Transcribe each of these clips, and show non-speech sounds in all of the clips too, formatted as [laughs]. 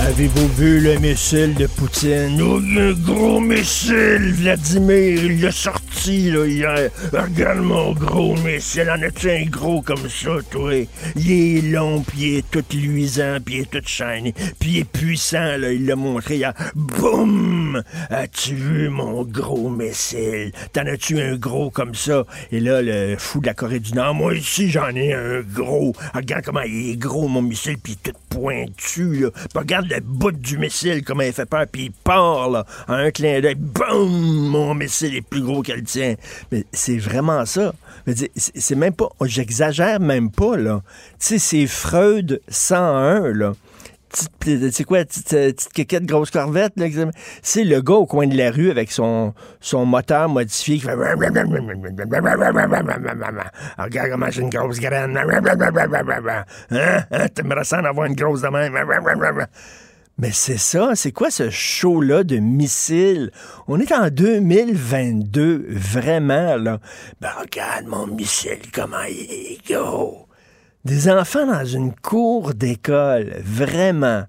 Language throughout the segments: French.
Avez-vous vu le missile de Poutine? Oh, le gros missile, Vladimir, il l'a sorti là, hier. Regarde mon gros missile, en as-tu un gros comme ça, toi? Il est long, puis il est tout luisant, puis il est tout shiny, puis il est puissant, là, il l'a montré hier. Boum! As-tu vu mon gros missile? T'en as-tu un gros comme ça? Et là, le fou de la Corée du Nord, moi ici, j'en ai un gros. Regarde comment il est gros, mon missile, puis tout pointu, là. Le bout du missile, comment il fait peur, puis il part, là, en un clin d'œil. Boum! Mon missile est plus gros qu'elle tient. Mais c'est vraiment ça. C'est même pas... J'exagère même pas, là. Tu sais, c'est Freud 101, là c'est quoi, petite, euh, petite quéquette, grosse corvette, c'est le gars au coin de la rue avec son, son moteur modifié qui fait Regarde comment j'ai une grosse graine. Hein? Hein? T'aimerais ça en avoir une grosse de. Mais c'est ça, c'est quoi ce show-là de missiles? On est en 2022, vraiment, là. Ben, regarde mon missile, comment il est gros. Des enfants dans une cour d'école, vraiment.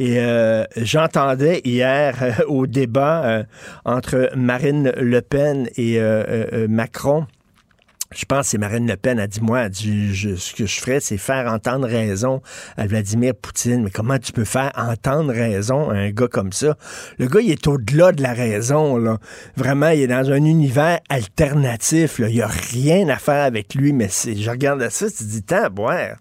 Et euh, j'entendais hier euh, au débat euh, entre Marine Le Pen et euh, Macron. Je pense que c'est Marine Le Pen a dit, moi, je- ce que je ferais, c'est faire entendre raison à Vladimir Poutine. Mais comment tu peux faire entendre raison à un gars comme ça? Le gars, il est au-delà de la raison, là. Vraiment, il est dans un univers alternatif. Il n'y a rien à faire avec lui, mais c'est, je regarde ça, tu dis, tant boire.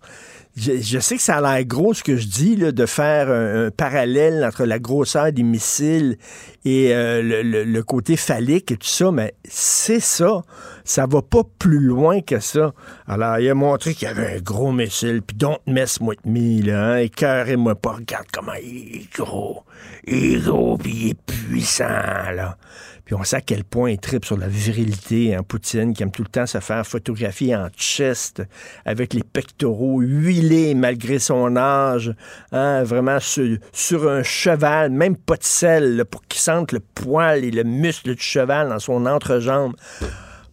Je, sais que ça a l'air gros ce que je dis, là, de faire un, parallèle entre la grosseur des missiles et euh, le côté phallique et tout ça, mais c'est ça. Ça va pas plus loin que ça. Alors, il a montré qu'il y avait un gros missile, puis don't mess with me, là, hein, écœurez-moi pas, regarde comment il est gros. Il est gros, puis il est puissant, là. Puis on sait à quel point il tripe sur la virilité, hein, Poutine, qui aime tout le temps se faire photographier en chest, avec les pectoraux huilés malgré son âge, hein, vraiment sur, un cheval, même pas de sel, pour qu'il sente le poil et le muscle du cheval dans son entrejambe.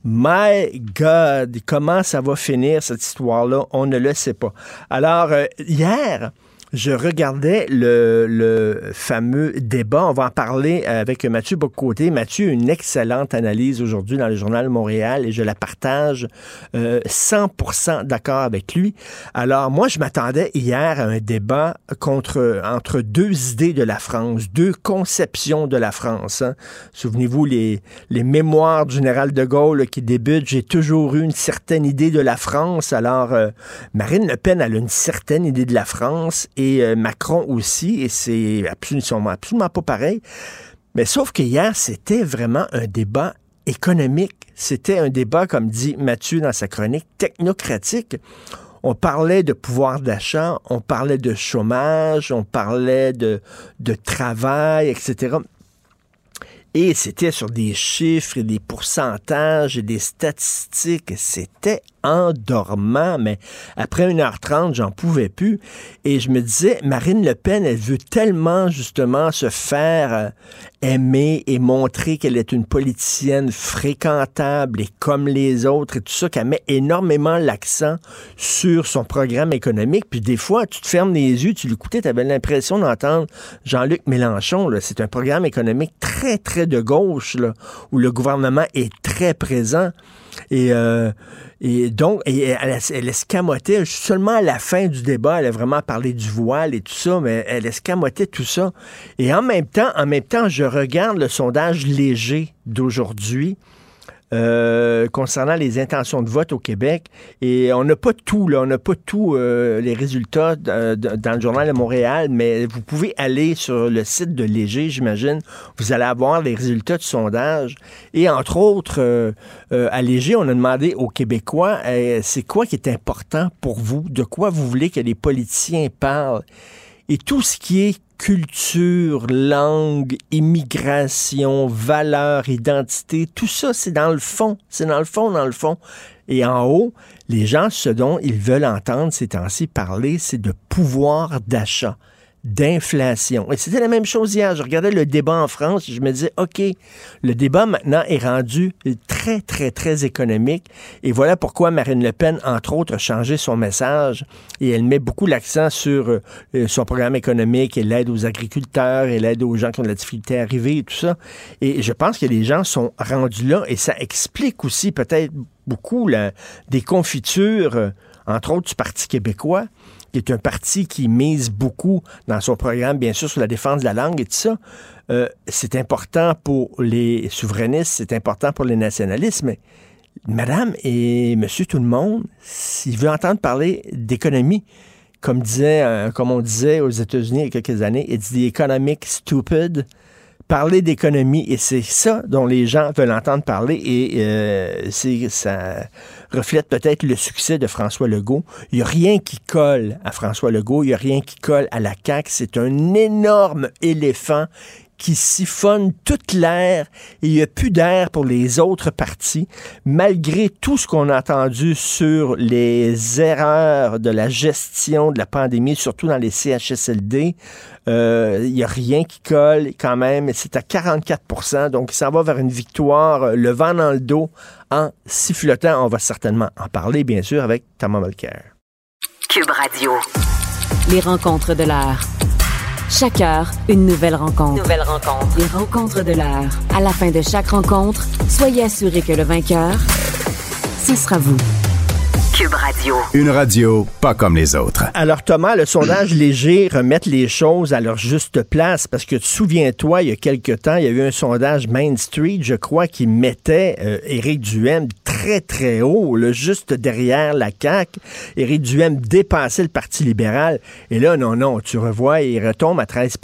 My God, comment ça va finir cette histoire-là? On ne le sait pas. Alors, euh, hier, je regardais le, le fameux débat. On va en parler avec Mathieu Bocoté. Mathieu une excellente analyse aujourd'hui dans le Journal Montréal et je la partage euh, 100% d'accord avec lui. Alors, moi, je m'attendais hier à un débat contre, entre deux idées de la France, deux conceptions de la France. hein. Souvenez-vous, les, les mémoires du général de Gaulle qui débutent, j'ai toujours eu une certaine idée de la France. Alors, euh, Marine Le Pen, elle a une certaine idée de la France et euh, Macron aussi, et c'est absolument, absolument pas pareil. Mais sauf que hier, c'était vraiment un débat économique. C'était un débat, comme dit Mathieu dans sa chronique, technocratique. On parlait de pouvoir d'achat, on parlait de chômage, on parlait de, de travail, etc. Et c'était sur des chiffres et des pourcentages et des statistiques. C'était endormant, mais après 1h30, j'en pouvais plus. Et je me disais, Marine Le Pen, elle veut tellement justement se faire euh, aimer et montrer qu'elle est une politicienne fréquentable et comme les autres et tout ça, qu'elle met énormément l'accent sur son programme économique. Puis des fois, tu te fermes les yeux, tu l'écoutais, tu avais l'impression d'entendre Jean-Luc Mélenchon. C'est un programme économique très, très de gauche, là, où le gouvernement est très présent. Et, euh, et donc, elle, elle escamotait seulement à la fin du débat, elle a vraiment parlé du voile et tout ça, mais elle escamotait tout ça. Et en même temps, en même temps, je regarde le sondage léger d'aujourd'hui. Euh, concernant les intentions de vote au Québec. Et on n'a pas tout, là, on n'a pas tout euh, les résultats dans le journal de Montréal, mais vous pouvez aller sur le site de Léger, j'imagine. Vous allez avoir les résultats du sondage. Et entre autres, euh, à Léger, on a demandé aux Québécois, c'est quoi qui est important pour vous? De quoi vous voulez que les politiciens parlent? Et tout ce qui est culture, langue, immigration, valeur, identité, tout ça, c'est dans le fond. C'est dans le fond, dans le fond. Et en haut, les gens, ce dont ils veulent entendre ces temps-ci parler, c'est de pouvoir d'achat d'inflation. Et c'était la même chose hier. Je regardais le débat en France, je me disais, OK, le débat maintenant est rendu très, très, très économique. Et voilà pourquoi Marine Le Pen, entre autres, a changé son message et elle met beaucoup l'accent sur euh, son programme économique et l'aide aux agriculteurs et l'aide aux gens qui ont de la difficulté à arriver et tout ça. Et je pense que les gens sont rendus là et ça explique aussi peut-être beaucoup la, des confitures, euh, entre autres du Parti québécois qui est un parti qui mise beaucoup dans son programme, bien sûr, sur la défense de la langue et tout ça, euh, c'est important pour les souverainistes, c'est important pour les nationalistes, mais madame et monsieur tout le monde, s'il veut entendre parler d'économie, comme disait, euh, comme on disait aux États-Unis il y a quelques années, it's the economic stupid parler d'économie et c'est ça dont les gens veulent entendre parler et euh, c'est ça reflète peut-être le succès de François Legault. Il n'y a rien qui colle à François Legault, il n'y a rien qui colle à la CAQ. C'est un énorme éléphant qui siphonne toute l'air et il n'y a plus d'air pour les autres partis, malgré tout ce qu'on a entendu sur les erreurs de la gestion de la pandémie, surtout dans les CHSLD. Euh, il n'y a rien qui colle quand même. C'est à 44% donc ça va vers une victoire, euh, le vent dans le dos, en sifflotant. On va certainement en parler, bien sûr, avec Thomas Mulcair. Cube Radio. Les rencontres de l'art. Chaque heure, une nouvelle rencontre. Nouvelle rencontre. Les rencontres de l'heure. À la fin de chaque rencontre, soyez assuré que le vainqueur, ce sera vous. Cube Radio. Une radio pas comme les autres. Alors Thomas, le sondage [clears throat] léger remettre les choses à leur juste place parce que souviens-toi, il y a quelque temps, il y a eu un sondage Main Street, je crois, qui mettait euh, Éric Duhem très très haut, le juste derrière la CAQ. Éric Duhem dépassait le Parti libéral. Et là, non, non, tu revois, il retombe à 13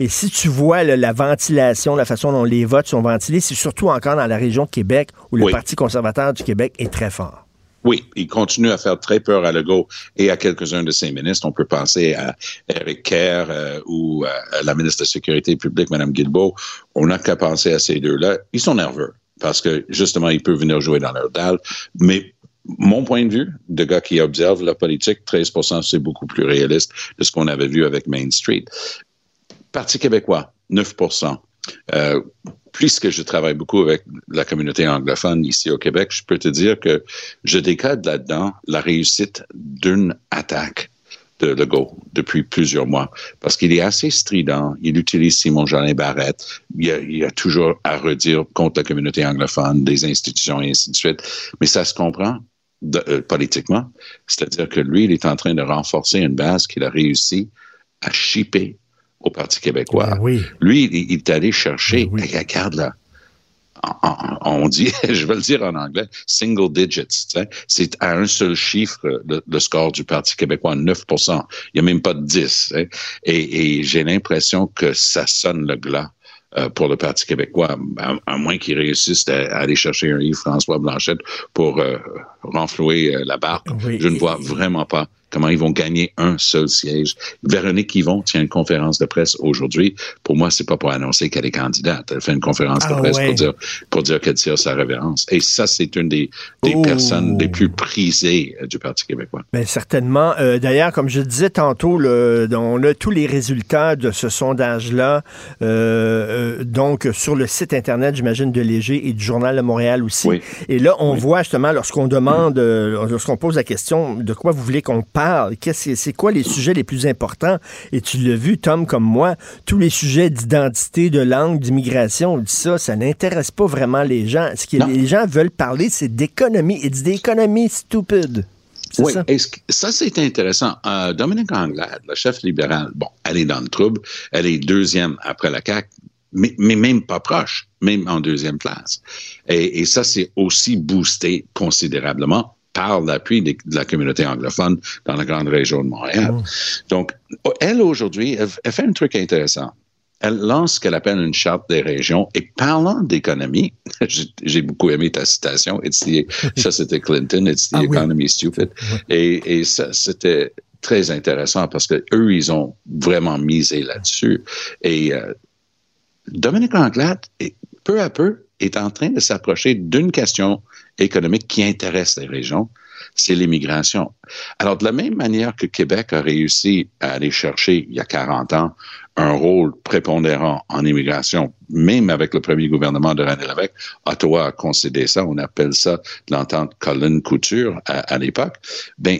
Et si tu vois la ventilation, la façon dont les votes sont ventilés, c'est surtout encore dans la région de Québec où le Parti conservateur du Québec est très fort. Oui, il continue à faire très peur à Legault et à quelques-uns de ses ministres. On peut penser à Eric Kerr euh, ou à la ministre de la Sécurité publique, Mme Guilbeault. On n'a qu'à penser à ces deux-là. Ils sont nerveux parce que, justement, ils peuvent venir jouer dans leur dalle. Mais mon point de vue, de gars qui observe la politique, 13% c'est beaucoup plus réaliste de ce qu'on avait vu avec Main Street. Parti québécois, 9 euh, puisque je travaille beaucoup avec la communauté anglophone ici au Québec, je peux te dire que je décode là-dedans la réussite d'une attaque de Legault depuis plusieurs mois, parce qu'il est assez strident, il utilise Simon Jolin Barrette, il y, a, a toujours à redire contre la communauté anglophone, des institutions et ainsi de suite, mais ça se comprend euh, politiquement, c'est-à-dire que lui, il est en train de renforcer une base qu'il a réussi à chipper au Parti québécois. Ben Lui, il, est allé chercher, ben regarde là, on dit, [laughs] je vais le dire en anglais, single digits. C'est à un seul chiffre le, score du Parti québécois, 9% Il n'y a même pas de 10. Et, et j'ai l'impression que ça sonne le glas. Euh, pour le Parti québécois, à, moins qu'ils réussissent à, aller chercher un Yves-François Blanchette pour euh, renflouer euh, la barque. Je ne vois vraiment pas comment ils vont gagner un seul siège. Véronique Yvon tient une conférence de presse aujourd'hui. Pour moi, c'est pas pour annoncer qu'elle est candidate. Elle fait une conférence de ah presse pour dire pour dire qu'elle tire sa révérence. Et ça, c'est une des, des personnes les plus prisées euh, du Parti québécois. Mais certainement. Euh, d'ailleurs, comme je disais tantôt, le, on a tous les résultats de ce sondage-là. Euh, donc, sur le site Internet, j'imagine, de Léger et du Journal de Montréal aussi. Et là, on voit justement, lorsqu'on demande, lorsqu'on pose la question de quoi vous voulez qu'on parle, parle? C'est quoi les sujets les plus importants? Et tu l'as vu, Tom, comme moi, tous les sujets d'identité, de langue, d'immigration, on dit ça, ça n'intéresse pas vraiment les gens. Ce que les gens veulent parler, c'est d'économie. It's d'économie stupide. Oui, ça, ça c'est intéressant. Euh, Dominique Anglade, la chef libérale, bon, elle est dans le trouble. Elle est deuxième après la CAQ, mais, mais même pas proche, même en deuxième place. Et, et ça, c'est aussi boosté considérablement par l'appui de, la communauté anglophone dans la grande région de Montréal. Oh. Donc, elle, aujourd'hui, elle, fait un truc intéressant elle lance ce qu'elle appelle une charte des régions. Et parlant d'économie, [laughs] j'ai beaucoup aimé ta citation. [laughs] ça, c'était Clinton. It's the ah economy stupid. Et, et ça, c'était très intéressant parce que eux, ils ont vraiment misé là-dessus. Et euh, Dominique Anglade, peu à peu, est en train de s'approcher d'une question économique qui intéresse les régions, c'est l'immigration. Alors, de la même manière que Québec a réussi à aller chercher, il y a 40 ans, un rôle prépondérant en immigration, même avec le premier gouvernement de René Lévesque, Ottawa a concédé ça, on appelle ça l'entente Colin-Couture à, à l'époque, ben,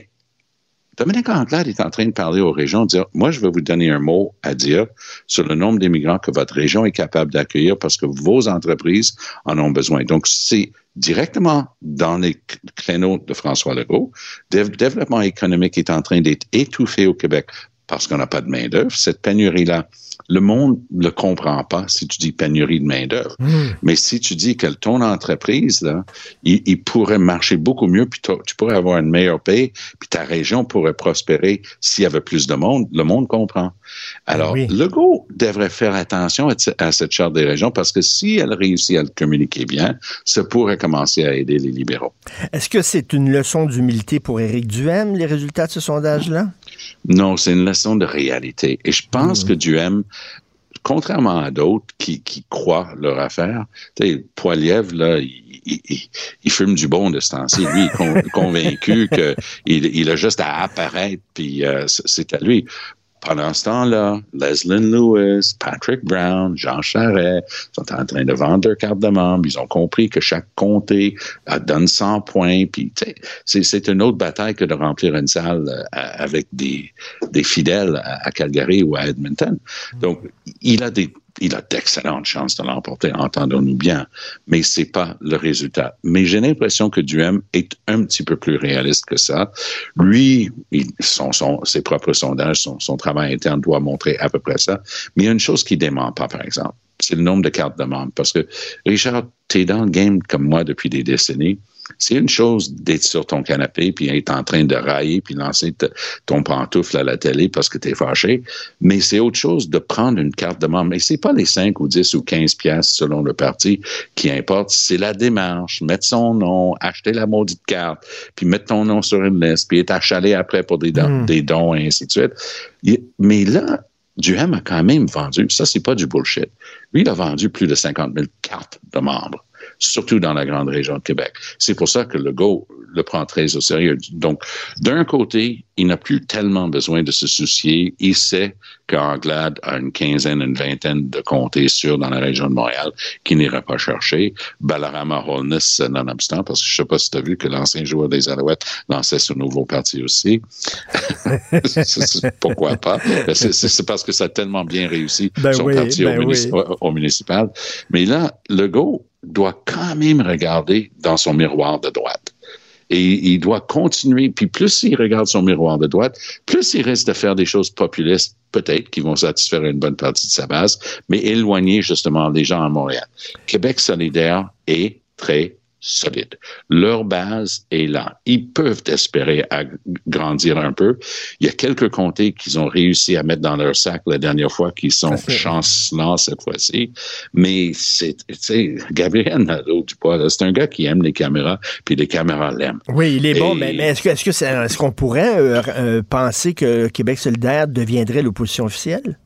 Dominique Anglade est en train de parler aux régions, dire, moi, je vais vous donner un mot à dire sur le nombre d'immigrants que votre région est capable d'accueillir parce que vos entreprises en ont besoin. Donc, c'est directement dans les créneaux de François Legault. Le développement économique est en train d'être étouffé au Québec parce qu'on n'a pas de main-d'œuvre. Cette pénurie-là le monde ne le comprend pas si tu dis pénurie de main-d'œuvre. Hmm. Mais si tu dis que ton entreprise, là, il, pourrait marcher beaucoup mieux, puis tu pourrais avoir une meilleure paie, puis ta région pourrait prospérer s'il y avait plus de monde, le monde comprend. Alors, le Legault devrait faire attention à, cette charte des régions parce que si elle réussit à le communiquer bien, ça pourrait commencer à aider les libéraux. Est-ce que c'est une leçon d'humilité pour Éric Duhem, les résultats de ce sondage-là? Non, c'est une leçon de réalité. Et je pense hmm. que Duhem, contrairement à d'autres qui, qui croient leur affaire, tu sais, Poiliev, là, il, fume du bon de ce temps-ci. Lui, il est [laughs] convaincu qu'il il a juste à apparaître, puis euh, c'est à lui. Pendant ce temps-là, Leslie Lewis, Patrick Brown, Jean Charest sont en train de vendre leur carte de membre. Ils ont compris que chaque comté donne 100 points. Puis, c'est une autre bataille que de remplir une salle euh, avec des, des fidèles à Calgary ou à Edmonton. Donc, il a des il a d'excellentes chances de l'emporter, entendons-nous bien, mais c'est pas le résultat. Mais j'ai l'impression que Duhem est un petit peu plus réaliste que ça. Lui, son, ses propres sondages, son, son, travail interne doit montrer à peu près ça. Mais il y a une chose qui dément pas, par exemple, c'est le nombre de cartes de membres. Parce que, Richard, tu es dans le game comme moi depuis des décennies. C'est une chose d'être sur ton canapé puis être en train de railler puis lancer ton pantoufle à la télé parce que tu es fâché, mais c'est autre chose de prendre une carte de membre. Mais c'est pas les 5 ou 10 ou 15 pièces selon le parti qui importe, c'est la démarche, mettre son nom, acheter la maudite carte, puis mettre ton nom sur une liste, puis être achalé après pour des dons, hmm. des dons et ainsi de suite. Mais là, Duhem a quand même vendu, ça c'est pas du bullshit. Lui, il a vendu plus de 50 000 cartes de membres surtout dans la grande région de Québec. C'est pour ça que le GO le prend très au sérieux. Donc, d'un côté, il n'a plus tellement besoin de se soucier. Il sait qu'Anglade a une quinzaine, une vingtaine de comtés sûrs dans la région de Montréal qui n'ira pas chercher. Balarama Holness, nonobstant, parce que je ne sais pas si tu as vu que l'ancien joueur des Alouettes lançait ce nouveau parti aussi. [laughs] Pourquoi pas? C'est parce que ça a tellement bien réussi ben son parti ben au, municipal. Mais là, le GO doit quand même regarder dans son miroir de droite. Et il doit continuer. Puis plus il regarde son miroir de droite, plus il risque de faire des choses populistes, peut-être, qui vont satisfaire une bonne partie de sa base, mais éloigner justement les gens à Montréal. Québec solidaire est très solide. Leur base est là. Ils peuvent espérer grandir un peu. Il y a quelques comtés qu'ils ont réussi à mettre dans leur sac la dernière fois qui sont chancelants cette fois-ci. Mais c'est, Gabriel Nadeau-Dubois, c'est un gars qui aime les caméras, puis les caméras l'aiment. Oui, il est bon, mais, est-ce, que, est-ce, que est-ce qu'on pourrait euh, euh, penser que Québec solidaire deviendrait l'opposition officielle?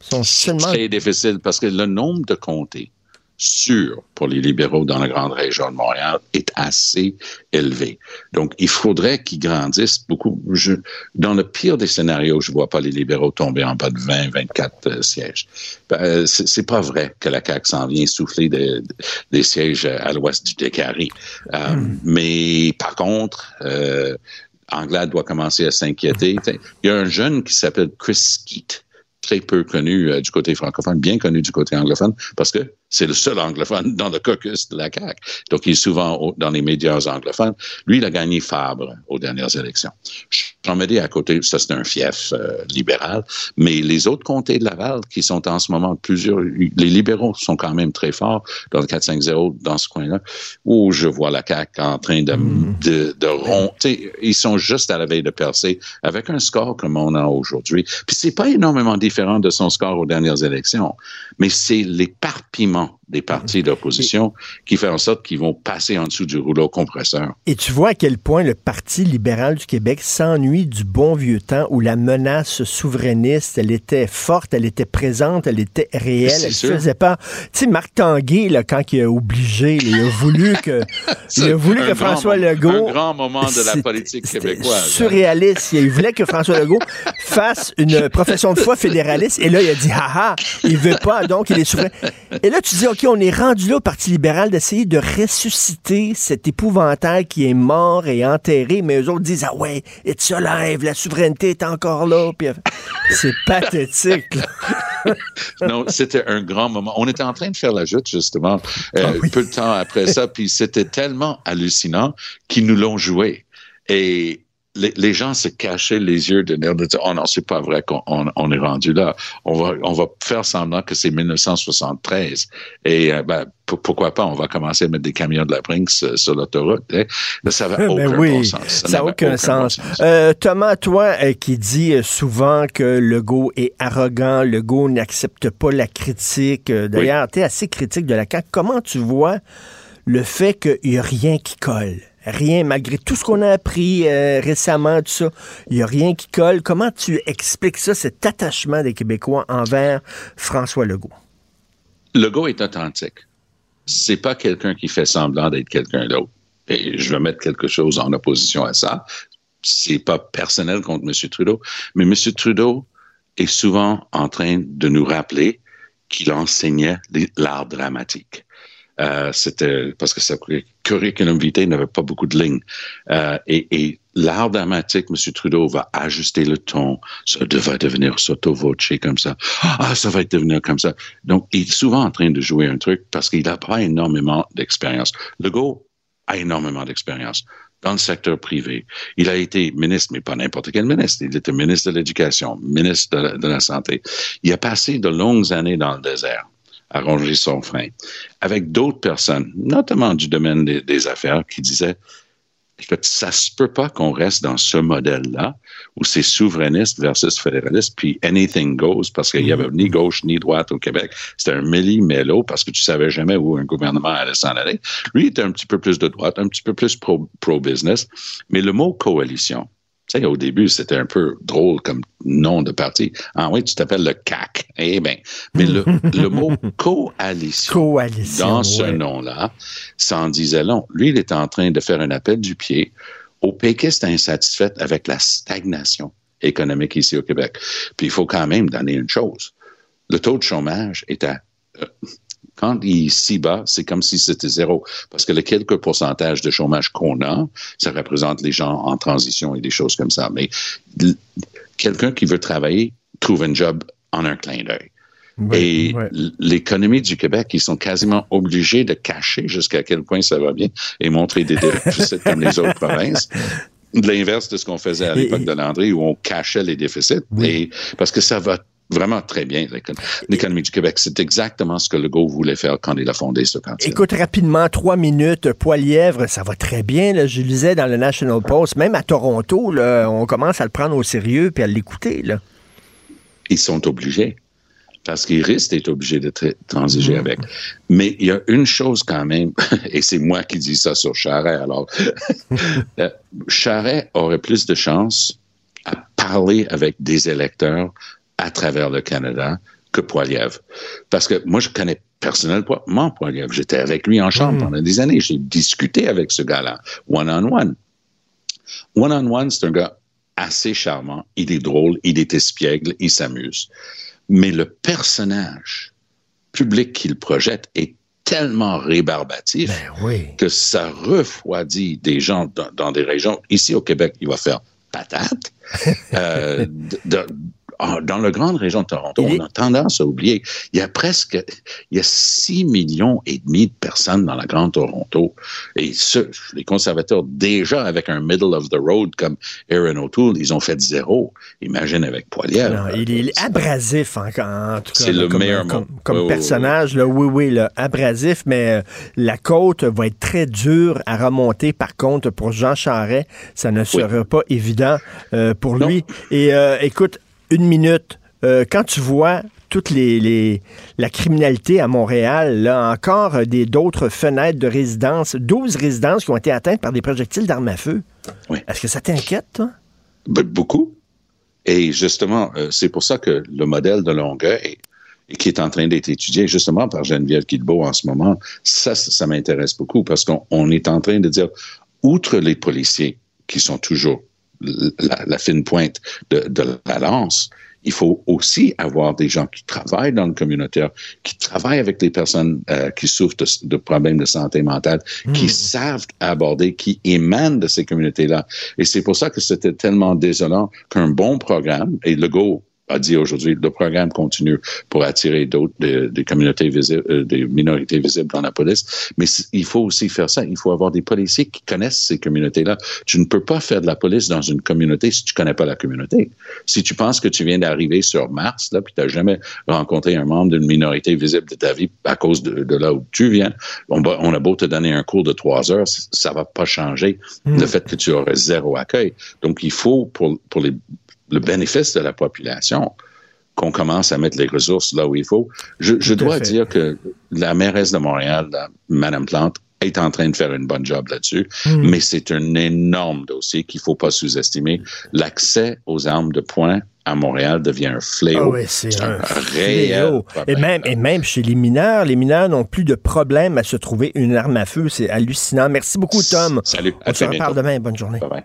C'est très difficile parce que le nombre de comtés sûr pour les libéraux dans la grande région de Montréal est assez élevé. Donc, il faudrait qu'ils grandissent beaucoup. Je, dans le pire des scénarios, je vois pas les libéraux tomber en bas de 20, 24 euh, sièges. Ben, c'est pas vrai que la CAQ s'en vient souffler des sièges à l'ouest du Décari. Euh, hmm. Mais par contre, euh, Anglade doit commencer à s'inquiéter. Il y a un jeune qui s'appelle Chris Skeet, très peu connu euh, du côté francophone, bien connu du côté anglophone, parce que c'est le seul anglophone dans le caucus de la CAQ. Donc, il est souvent dans les médias anglophones. Lui, il a gagné Fabre aux dernières élections. Dis à côté, ça c'est un fief euh, libéral, mais les autres comtés de Laval qui sont en ce moment plusieurs, les libéraux sont quand même très forts dans le 4-5-0 dans ce coin-là, où je vois la CAQ en train de, mm. de, de Ils sont juste à la veille de percer avec un score comme on a aujourd'hui. Puis c'est pas énormément différent de son score aux dernières élections, mais c'est l'éparpillement des partis d'opposition qui fait en sorte qu'ils vont passer en dessous du rouleau compresseur. Et tu vois à quel point le Parti libéral du Québec s'ennuie du bon vieux temps où la menace souverainiste, elle était forte, elle était présente, elle était réelle, elle ne faisait pas... Tu sais, Marc Tanguay, là, quand il a obligé, il a voulu que, [laughs] il a voulu que François Legault... Un grand moment de la politique québécoise. Hein. Surréaliste. Il voulait que François Legault [laughs] fasse une profession de foi fédéraliste et là, il a dit, haha, il veut pas, donc il est souverain. Et là, tu dis, OK, on est rendu là au Parti libéral d'essayer de ressusciter cet épouvantail qui est mort et enterré, mais eux autres disent, ah ouais, it's alive, la souveraineté est encore là. c'est [laughs] pathétique. non, c'était un grand moment. On était en train de faire la joute, justement, euh, ah peu de temps après ça, puis c'était tellement hallucinant qu'ils nous l'ont joué. Et les, gens se cachaient les yeux de nerfs de dire, oh non, c'est pas vrai qu'on on, est rendu là. On va, on va faire semblant que c'est 1973. Et euh, ben, pourquoi pas, on va commencer à mettre des camions de la Brinks euh, sur l'autoroute. Hein? Ça [laughs] n'a aucun bon sens. Ça n'a aucun, sens. Euh, Thomas, toi qui dis souvent que Legault est arrogant, Legault n'accepte pas la critique. D'ailleurs, tu es assez critique de la CAQ. Comment tu vois le fait qu'il n'y a rien qui colle? Rien, malgré tout ce qu'on a appris euh, récemment, tout ça, il n'y a rien qui colle. Comment tu expliques ça, cet attachement des Québécois envers François Legault? Legault est authentique. C'est pas quelqu'un qui fait semblant d'être quelqu'un d'autre. Et je vais mettre quelque chose en opposition à ça. C'est pas personnel contre M. Trudeau, mais M. Trudeau est souvent en train de nous rappeler qu'il enseignait l'art dramatique. Euh, c'était parce que sa curriculum vitae n'avait pas beaucoup de lignes. Euh, et, et l'art dramatique, M. Trudeau va ajuster le ton. Ça devrait devenir sotto voce comme ça. Ah, ça va devenir comme ça. Donc, il est souvent en train de jouer un truc parce qu'il n'a pas énormément d'expérience. Legault a énormément d'expérience dans le secteur privé. Il a été ministre, mais pas n'importe quel ministre. Il était ministre de l'Éducation, ministre de de la Santé. Il a passé de longues années dans le désert à ronger son frein, avec d'autres personnes, notamment du domaine des, affaires, qui disaient Écoute, ça se peut pas qu'on reste dans ce modèle-là où c'est souverainiste versus fédéraliste, puis anything goes, parce qu'il y avait ni gauche ni droite au Québec. C'était un méli-mélo parce que tu savais jamais où un gouvernement allait s'en aller. Lui était un petit peu plus de droite, un petit peu plus pro-business, mais le mot coalition, tu sais, au début, c'était un peu drôle comme nom de parti. Ah oui, tu t'appelles le CAC. Eh bien, mais [laughs] le, mot coalition, dans ce nom-là, ça en disait long. Lui, il était en train de faire un appel du pied aux péquistes insatisfaits avec la stagnation économique ici au Québec. Puis il faut quand même donner une chose. Le taux de chômage est à euh, quand il si bas, c'est comme si c'était zéro. Parce que les quelques pourcentages de chômage qu'on a, ça représente les gens en transition et des choses comme ça. Mais quelqu'un qui veut travailler trouve un job en un clin d'œil. et l'économie du Québec, ils sont quasiment obligés de cacher jusqu'à quel point ça va bien et montrer des déficits [laughs] comme les autres provinces. L'inverse de ce qu'on faisait à l'époque de Landry où on cachait les déficits. Et parce que ça va vraiment très bien l'économie du Québec. C'est exactement ce que Legault voulait faire quand il a fondé ce candidat. Écoute, rapidement, trois minutes, Poilièvre, ça va très bien. Là. Je lisais dans le National Post, même à Toronto, là, on commence à le prendre au sérieux puis à l'écouter. Ils sont obligés parce qu'ils risquent d'être obligés de transiger mmh. avec. Mais il y a une chose quand même, [laughs] et c'est moi qui dis ça sur Charret, alors, [laughs] euh, Charret aurait plus de chance à parler avec des électeurs à travers le Canada que Poiliev. Parce que moi, je connais personnellement Poiliev. J'étais avec lui en chambre hmm. pendant des années. J'ai discuté avec ce gars-là, one-on-one. One-on-one, c'est un gars assez charmant. Il est drôle, il est espiègle, il s'amuse. Mais le personnage public qu'il projette est tellement rébarbatif ben que ça refroidit des gens dans, des régions. Ici au Québec, il va faire patate. [laughs] euh, dans la grande région de Toronto, on a tendance à oublier, il y a presque, il y a 6 millions et demi de personnes dans la grande Toronto. Et ce, les conservateurs, déjà avec un middle of the road comme Aaron O'Toole, ils ont fait zéro. Imagine avec Poilier. il, est abrasif, en, tout cas. C'est le comme, meilleur Comme, comme personnage, Là, oui, oui, là, abrasif, mais euh, la côte va être très dure à remonter. Par contre, pour Jean Charret, ça ne sera pas évident euh, pour lui. Et euh, écoute, une minute. Euh, quand tu vois toute les, la criminalité à Montréal, là, encore des, d'autres fenêtres de résidence, 12 résidences qui ont été atteintes par des projectiles d'armes à feu. Est-ce que ça t'inquiète, toi? Ben, beaucoup. Et justement, euh, c'est pour ça que le modèle de Longueuil, qui est en train d'être étudié justement par Geneviève Kidbeau en ce moment, ça, ça, m'intéresse beaucoup parce qu'on est en train de dire, outre les policiers qui sont toujours la, fine pointe de, la lance, il faut aussi avoir des gens qui travaillent dans le communautaire, qui travaillent avec des personnes euh, qui souffrent de, problèmes de santé mentale, qui hmm. savent aborder, qui émanent de ces communautés-là. Et c'est pour ça que c'était tellement désolant qu'un bon programme, et le go a dit aujourd'hui, le programme continue pour attirer d'autres, des, communautés visibles, euh, des minorités visibles dans la police. Mais il faut aussi faire ça. Il faut avoir des policiers qui connaissent ces communautés-là. Tu ne peux pas faire de la police dans une communauté si tu connais pas la communauté. Si tu penses que tu viens d'arriver sur Mars, là, puis tu n'as jamais rencontré un membre d'une minorité visible de ta vie à cause de, là où tu viens, on, on, a beau te donner un cours de trois heures, ça va pas changer hmm. le fait que tu aurais zéro accueil. Donc, il faut, pour, pour les le bénéfice de la population qu'on commence à mettre les ressources là où il faut. Je, dois dire que la mairesse de Montréal, Mme Plante, est en train de faire une bonne job là-dessus, hmm. mais c'est un énorme dossier qu'il faut pas sous-estimer. L'accès aux armes de poing à Montréal devient un fléau. Ah c'est un, réel Et même, et même chez les mineurs, les mineurs n'ont plus de problème à se trouver une arme à feu. C'est hallucinant. Merci beaucoup, Tom. Salut. On se reparle demain. Bonne journée. Bye bye.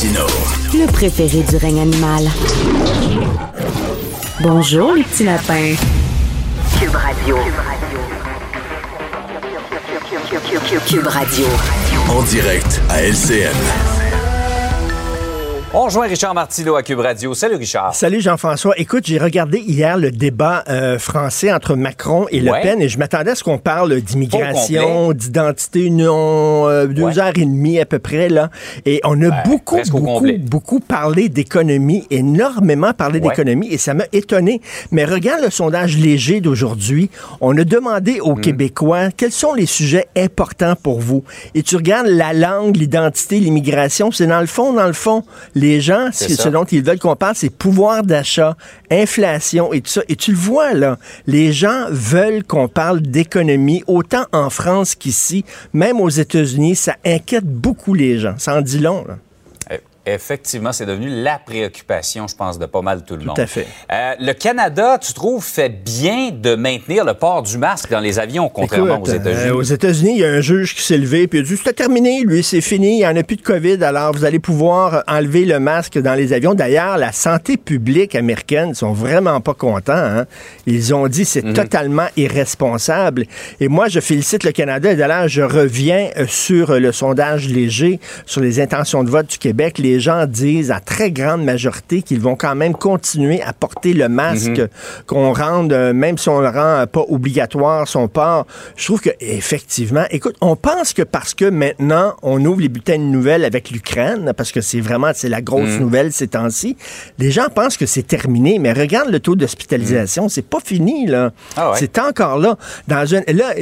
Le préféré du règne animal. Bonjour, les petits lapins. Cube Radio. Cube Radio. En direct à LCN. On rejoint Richard Martineau à Cube Radio. Salut Richard. Salut Jean-François. Écoute, j'ai regardé hier le débat euh, français entre Macron et Le Pen et je m'attendais à ce qu'on parle d'immigration, d'identité, non, euh, deux heures et demie à peu près là. Et on a beaucoup, beaucoup, beaucoup parlé d'économie, énormément parlé d'économie et ça m'a étonné. Mais regarde le sondage léger d'aujourd'hui. On a demandé aux hmm. Québécois quels sont les sujets importants pour vous? Et tu regardes la langue, l'identité, l'immigration, c'est dans le fond, dans le fond les gens, ce dont ils veulent qu'on parle, c'est pouvoir d'achat, inflation et tout ça. Et tu le vois, là, les gens veulent qu'on parle d'économie, autant en France qu'ici, même aux États-Unis. Ça inquiète beaucoup les gens. Ça en dit long, là effectivement, c'est devenu la préoccupation, je pense, de pas mal tout le monde. Tout à fait. Euh, le Canada, tu trouves, fait bien de maintenir le port du masque dans les avions, contrairement aux États-Unis? Euh, aux États-Unis, il y a un juge qui s'est levé et a dit c'est terminé, lui, c'est fini, il n'y en a plus de COVID, alors vous allez pouvoir enlever le masque dans les avions. D'ailleurs, la santé publique américaine sont vraiment pas contents. Hein. Ils ont dit c'est mhm. totalement irresponsable. Et moi, je félicite le Canada. Et d'ailleurs, je reviens euh, sur le sondage léger sur les intentions de vote du Québec. Les les gens disent à très grande majorité qu'ils vont quand même continuer à porter le masque, mhm. qu'on rende, euh, même si on le rend pas obligatoire son port. Je trouve que effectivement, écoute, on pense que parce que maintenant on ouvre les bulletins de nouvelles avec l'Ukraine, parce que c'est vraiment c'est la grosse mhm. nouvelle ces temps-ci, les gens pensent que c'est terminé. Mais regarde le taux d'hospitalisation, mhm. c'est pas fini là, ah c'est encore là. Dans une, là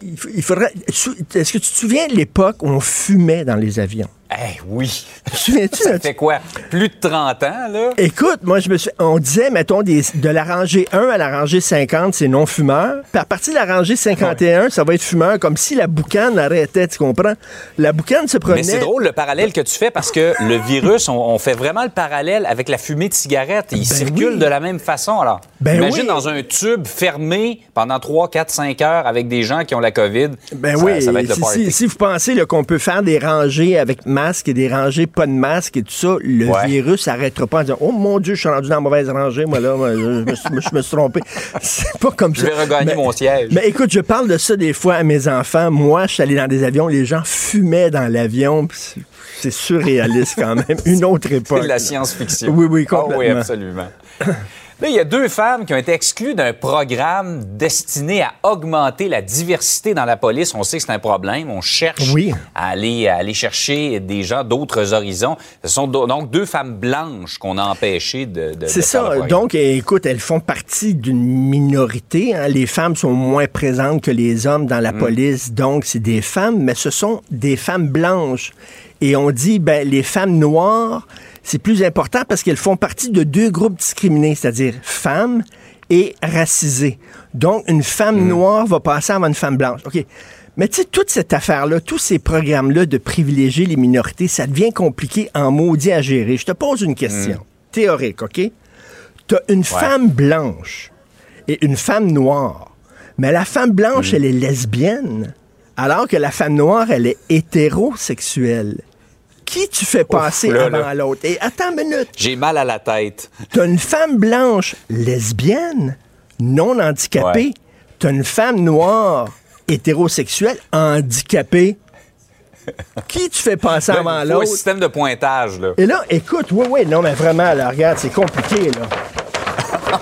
il faudrait. Est-ce que tu te souviens de l'époque où on fumait dans les avions? Eh oui. Souviens-tu? [laughs] Ça fait quoi? Plus de 30 ans, là? Écoute, moi, je me suis. On disait, mettons, des, de la rangée 1 à la rangée 50, c'est non-fumeur. Puis à partir de la rangée 51, ça va être fumeur, comme si la boucane arrêtait, tu comprends? La boucane se promenait. Mais c'est drôle le parallèle que tu fais parce que le virus, on, fait vraiment le parallèle avec la fumée de cigarette. Il ben circule de la même façon. Alors, ben imagine dans un tube fermé pendant 3, 4, 5 heures avec des gens qui ont la COVID. Ben oui, ça va être le si, si, vous pensez qu'on peut faire des rangées avec masque et des rangées pas de masque et tout ça, le virus n'arrêtera pas en disant Oh mon Dieu, je suis rendu dans la mauvaise rangée, moi là, je, me, suis trompé. [laughs] C'est pas comme ça. Je vais regagner mon siège. Mais écoute, je parle de ça des fois à mes enfants. Moi, je suis allé dans des avions, les gens fumaient dans l'avion. C'est surréaliste quand même. [laughs] Une autre époque. C'est de la science-fiction. Oui, oui, complètement. Oh, oui, absolument. [laughs] Là, il y a deux femmes qui ont été exclues d'un programme destiné à augmenter la diversité dans la police. On sait que c'est un problème. On cherche à, aller, aller chercher des gens d'autres horizons. Ce sont donc deux femmes blanches qu'on a empêchées de. de c'est ça. Donc, écoute, elles font partie d'une minorité. Hein. Les femmes sont moins présentes que les hommes dans la mm. police. Donc, c'est des femmes, mais ce sont des femmes blanches. Et on dit, ben, les femmes noires c'est plus important parce qu'elles font partie de deux groupes discriminés, c'est-à-dire femmes et racisées. Donc, une femme mm. noire va passer avant une femme blanche. OK. Mais tu sais, toute cette affaire-là, tous ces programmes-là de privilégier les minorités, ça devient compliqué en maudit à gérer. Je te pose une question mm. théorique, OK? Tu as une femme blanche et une femme noire. Mais la femme blanche, mm. elle est lesbienne, alors que la femme noire, elle est hétérosexuelle qui tu fais passer avant l'autre? Et attends une minute. J'ai mal à la tête. T'as une femme blanche lesbienne, non handicapée. T'as une femme noire hétérosexuelle handicapée. Qui tu fais passer avant l'autre? un système de pointage, là. Et là, écoute, oui, oui, non, mais vraiment, là, regarde, c'est compliqué, là.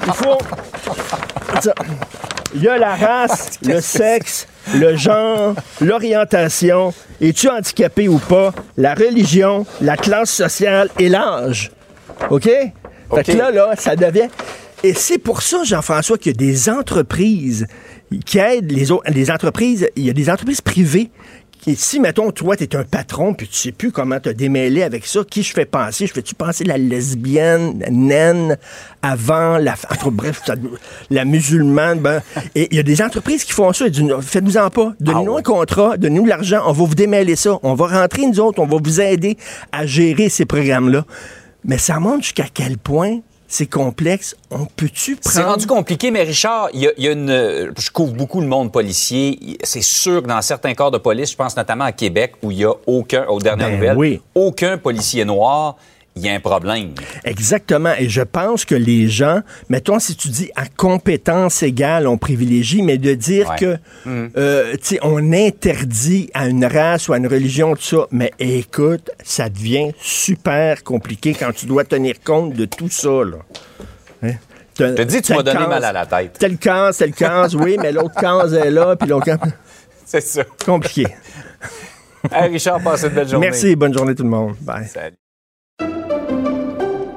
Il faut. [laughs] Il y a la race, [laughs] le sexe, le genre, l'orientation, es-tu handicapé ou pas, la religion, la classe sociale et l'âge. OK? Fait que là, là, ça devient. Et c'est pour ça, Jean-François, qu'il y a des entreprises qui aident les, autres, les entreprises. Il y a des entreprises privées si, mettons, toi, tu es un patron, puis tu sais plus comment te démêler avec ça, qui je fais penser? Je fais-tu penser la lesbienne, la naine, avant, la, bref, la musulmane? Ben, et il y a des entreprises qui font ça. Faites-nous-en pas. Donnez-nous ah un contrat, donnez-nous l'argent, on va vous démêler ça. On va rentrer, nous autres, on va vous aider à gérer ces programmes-là. Mais ça montre jusqu'à quel point c'est complexe. On peut-tu prendre... C'est rendu compliqué, mais Richard, il y, a, une... Je couvre beaucoup le monde policier. C'est sûr que dans certains corps de police, je pense notamment à Québec, où il n'y a aucun, aux dernières ben nouvelles, aucun policier noir il y a un problème. Exactement. Et je pense que les gens, mettons, si tu dis à compétence égale, on privilégie, mais de dire que, euh, tu sais, on interdit à une race ou à une religion, tout ça. Mais écoute, ça devient super compliqué quand tu dois tenir compte de tout ça, là. Hein? Je te dis, tu m'as donné mal à la tête. Tel case, tel case, oui, mais l'autre case est là, puis l'autre [laughs] C'est ça. Compliqué. Richard, passe une belle journée. Merci, bonne journée tout le monde. Bye. Salut.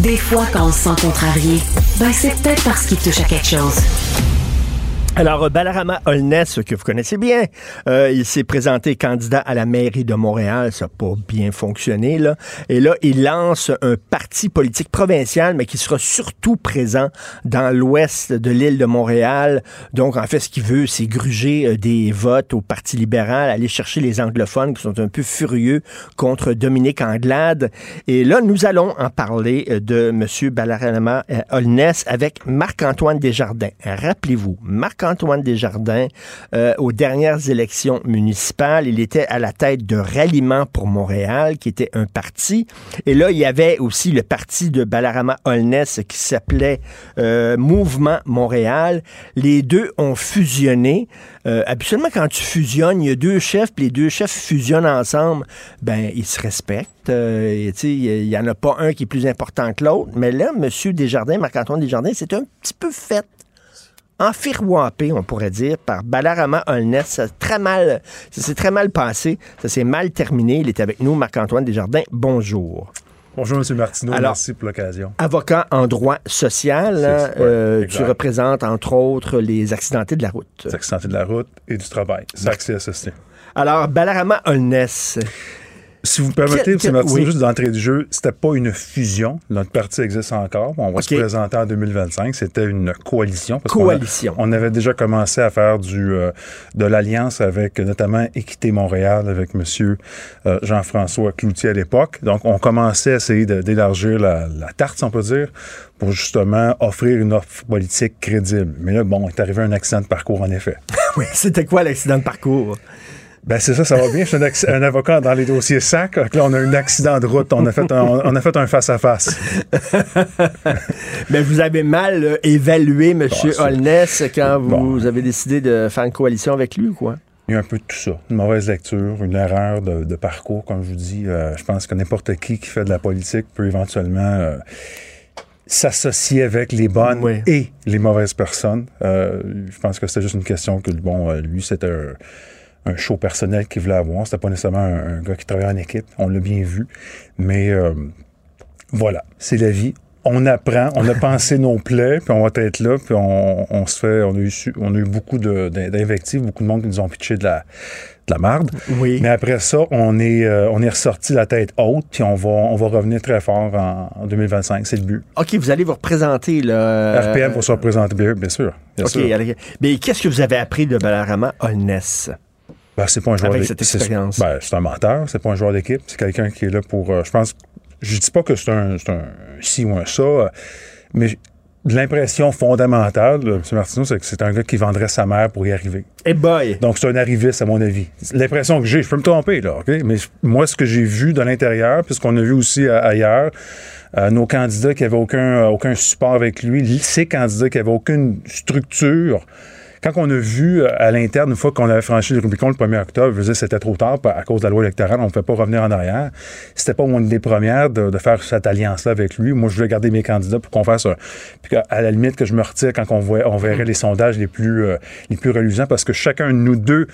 Des fois, quand on se sent contrarié, ben c'est peut-être parce qu'il touche à quelque chose. Alors, Balarama Holness, que vous connaissez bien, euh, il s'est présenté candidat à la mairie de Montréal. Ça n'a pas bien fonctionné, là. Et là, il lance un parti politique provincial, mais qui sera surtout présent dans l'ouest de l'île de Montréal. Donc, en fait, ce qu'il veut, c'est gruger euh, des votes au Parti libéral, aller chercher les anglophones qui sont un peu furieux contre Dominique Anglade. Et là, nous allons en parler euh, de M. Balarama Holness avec Marc-Antoine Desjardins. Rappelez-vous, Marc Marc-Antoine Desjardins euh, aux dernières élections municipales. Il était à la tête de Ralliement pour Montréal, qui était un parti. Et là, il y avait aussi le parti de Balarama Holness qui s'appelait euh, Mouvement Montréal. Les deux ont fusionné. Euh, habituellement, quand tu fusionnes, il y a deux chefs, puis les deux chefs fusionnent ensemble, ben ils se respectent. Euh, il n'y en a pas un qui est plus important que l'autre. Mais là, M. Desjardins, Marc-Antoine Desjardins, c'est un petit peu fait enfiroipé, on pourrait dire, par Balarama Holness. Ça très mal, ça s'est très mal passé. Ça s'est mal terminé. Il est avec nous, Marc-Antoine Desjardins. Bonjour. Bonjour, M. Martineau. merci pour l'occasion. Avocat en droit social, hein, euh, tu représentes entre autres les accidentés de la route. Les accidentés de la route et du travail. C'est associé. Alors, Balarama Holness, si vous me permettez, c'est oui. juste d'entrée du jeu, c'était pas une fusion. Notre parti existe encore. On va se présenter en 2025. C'était une coalition. coalition. On, avait déjà commencé à faire du euh, de l'alliance avec notamment Équité Montréal avec Monsieur euh, Jean-François Cloutier à l'époque. Donc, on commençait à essayer d'élargir la, la, tarte, si on peut dire, pour justement offrir une offre politique crédible. Mais là, bon, est arrivé un accident de parcours, en effet. [laughs] oui, c'était quoi l'accident de parcours? Ben c'est ça, ça va bien. Je suis un, avocat dans les dossiers sacs. Là, on a un accident de route. On a fait un, on a fait un face-à-face. Mais [laughs] vous avez mal euh, évalué M. Holness quand vous avez décidé de faire une coalition avec lui, quoi? Il y a un peu de tout ça. Une mauvaise lecture, une erreur de, parcours, comme je vous dis. Euh, je pense que n'importe qui qui fait de la politique peut éventuellement... Euh, s'associer avec les bonnes et les mauvaises personnes. je pense que c'était juste une question que, bon, lui, c'était un show personnel qu'il voulait avoir. C'était pas nécessairement un, gars qui travaillait en équipe. On l'a bien vu. Mais euh, voilà, c'est la vie. On apprend, on a pensé nos plaies, puis on va être là, puis on, se fait, on a eu, on a eu beaucoup d'invectives, beaucoup de monde qui nous ont pitché de la, de la marde. Oui. Mais après ça, on est, euh, on est ressorti la tête haute, puis on va, on va revenir très fort en, 2025. C'est le but. OK, vous allez vous représenter. Là, RPM va se représenter, bien, bien sûr. OK, mais qu'est-ce que vous avez appris de Balarama Holness? Ben, c'est pas un joueur d'équipe. Ben, c'est un menteur, c'est pas un joueur d'équipe. C'est quelqu'un qui est là pour. Euh, je pense. Je dis pas que c'est un, un ci ou un ça, euh, mais l'impression fondamentale M. Martineau, c'est que c'est un gars qui vendrait sa mère pour y arriver. Et eh boy! Donc, c'est un arriviste, à mon avis. L'impression que j'ai, je peux me tromper, là, OK? Mais moi, ce que j'ai vu de l'intérieur, puisqu'on a vu aussi euh, ailleurs, nos candidats qui n'avaient aucun, aucun support avec lui, ces candidats qui n'avaient aucune structure, quand on a vu euh, à l'interne, une fois qu'on avait franchi le Rubicon le 1er octobre, je c'était trop tard à cause de la loi électorale, on ne pouvait pas revenir en arrière. C'était pas une des premières de, faire cette alliance-là avec lui. Moi, je voulais garder mes candidats pour qu'on fasse un. Puis à la limite que je me retire quand on, voit, on verrait les sondages les plus, euh, les plus reluisants parce que chacun de nous deux,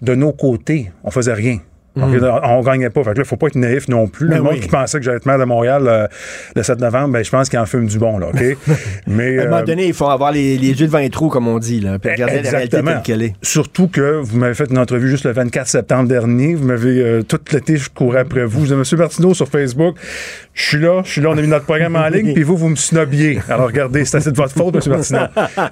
de nos côtés, on faisait rien. Mm. On, gagnait pas. Fait que là, faut pas être naïf non plus. Ben le monde qui pensait que j'allais être maire de Montréal euh, le 7 novembre, ben, je pense qu'il en fume du bon, là, OK? [laughs] Mais, à un moment euh, donné, il faut avoir les, yeux devant les trous, comme on dit, là, puis regarder la réalité telle qu'elle est. Surtout que vous m'avez fait une entrevue juste le 24 septembre dernier. Vous m'avez, euh, tout l'été, je courais après vous. Je disais, M. Martineau, sur Facebook, je suis là, je suis là, on a mis notre programme en ligne, [laughs] puis vous, vous me snobbiez. Alors, regardez, c'est assez de votre faute, M. Martineau.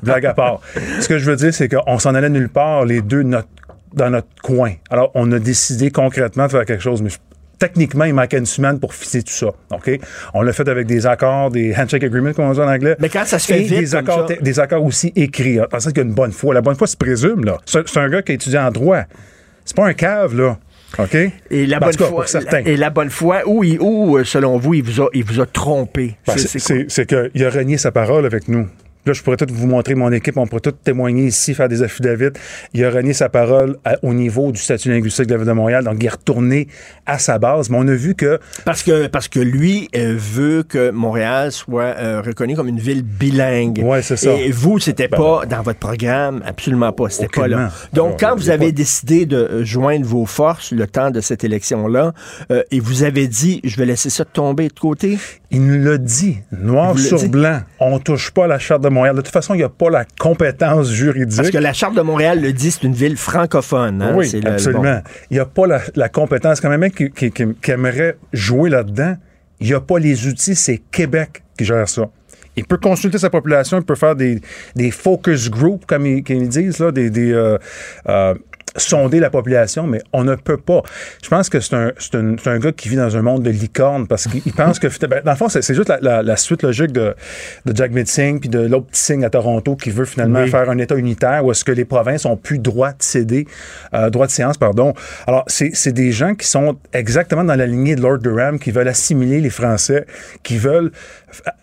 Blague à part. Ce que je veux dire, c'est qu'on s'en allait nulle part, les deux, notre dans notre coin. Alors, on a décidé concrètement de faire quelque chose, mais techniquement, il manquait une semaine pour fixer tout ça. OK? On l'a fait avec des accords, des handshake agreements, comme on dit en anglais. Mais quand ça se fait vite, des, accords, des accords aussi écrits. En sens qu'il y a une bonne foi. La bonne foi se présume, là. C'est un gars qui a étudié en droit. C'est pas un cave, là. OK? Et la, bonne foi, et la bonne foi, où, où, selon vous, il vous a, il vous a trompé? Ben, c'est qu'il a renié sa parole avec nous. Là, je pourrais tout vous montrer mon équipe, on pourrait tout témoigner ici, faire des affidavits. Il a renié sa parole au niveau du statut linguistique de la Ville de Montréal, donc il est retourné à sa base. Mais on a vu que... Parce que, parce que lui euh, veut que Montréal soit euh, reconnu comme une ville bilingue. Oui, c'est ça. Et vous, c'était ben pas dans votre programme, absolument pas. C'était pas là. Donc, quand vous avez décidé de euh, joindre vos forces le temps de cette élection-là, et vous avez dit, je vais laisser ça tomber de côté, il nous l'a dit, noir sur blanc. On touche pas à la Charte de Montréal. De toute façon, il n'y a pas la compétence juridique. Parce que la Charte de Montréal le dit, c'est une ville francophone. Hein? Oui, absolument. Il n'y a pas la, compétence. Quand même, un qui, qui, aimerait jouer là-dedans, il n'y a pas les outils. C'est Québec qui gère ça. Il peut consulter sa population, il peut faire des, focus groups, comme ils, disent, là, des, des euh, euh, sonder la population, mais on ne peut pas. Je pense que c'est un, un, un, gars qui vit dans un monde de licorne parce qu'il pense que, ben, dans le fond, c'est juste la, la, suite logique de, de Jack Singh puis de l'autre petit signe à Toronto qui veut finalement faire un État unitaire où est-ce que les provinces ont plus droit de céder, euh, droit de séance, pardon. Alors, c'est des gens qui sont exactement dans la lignée de Lord Durham, qui veulent assimiler les Français, qui veulent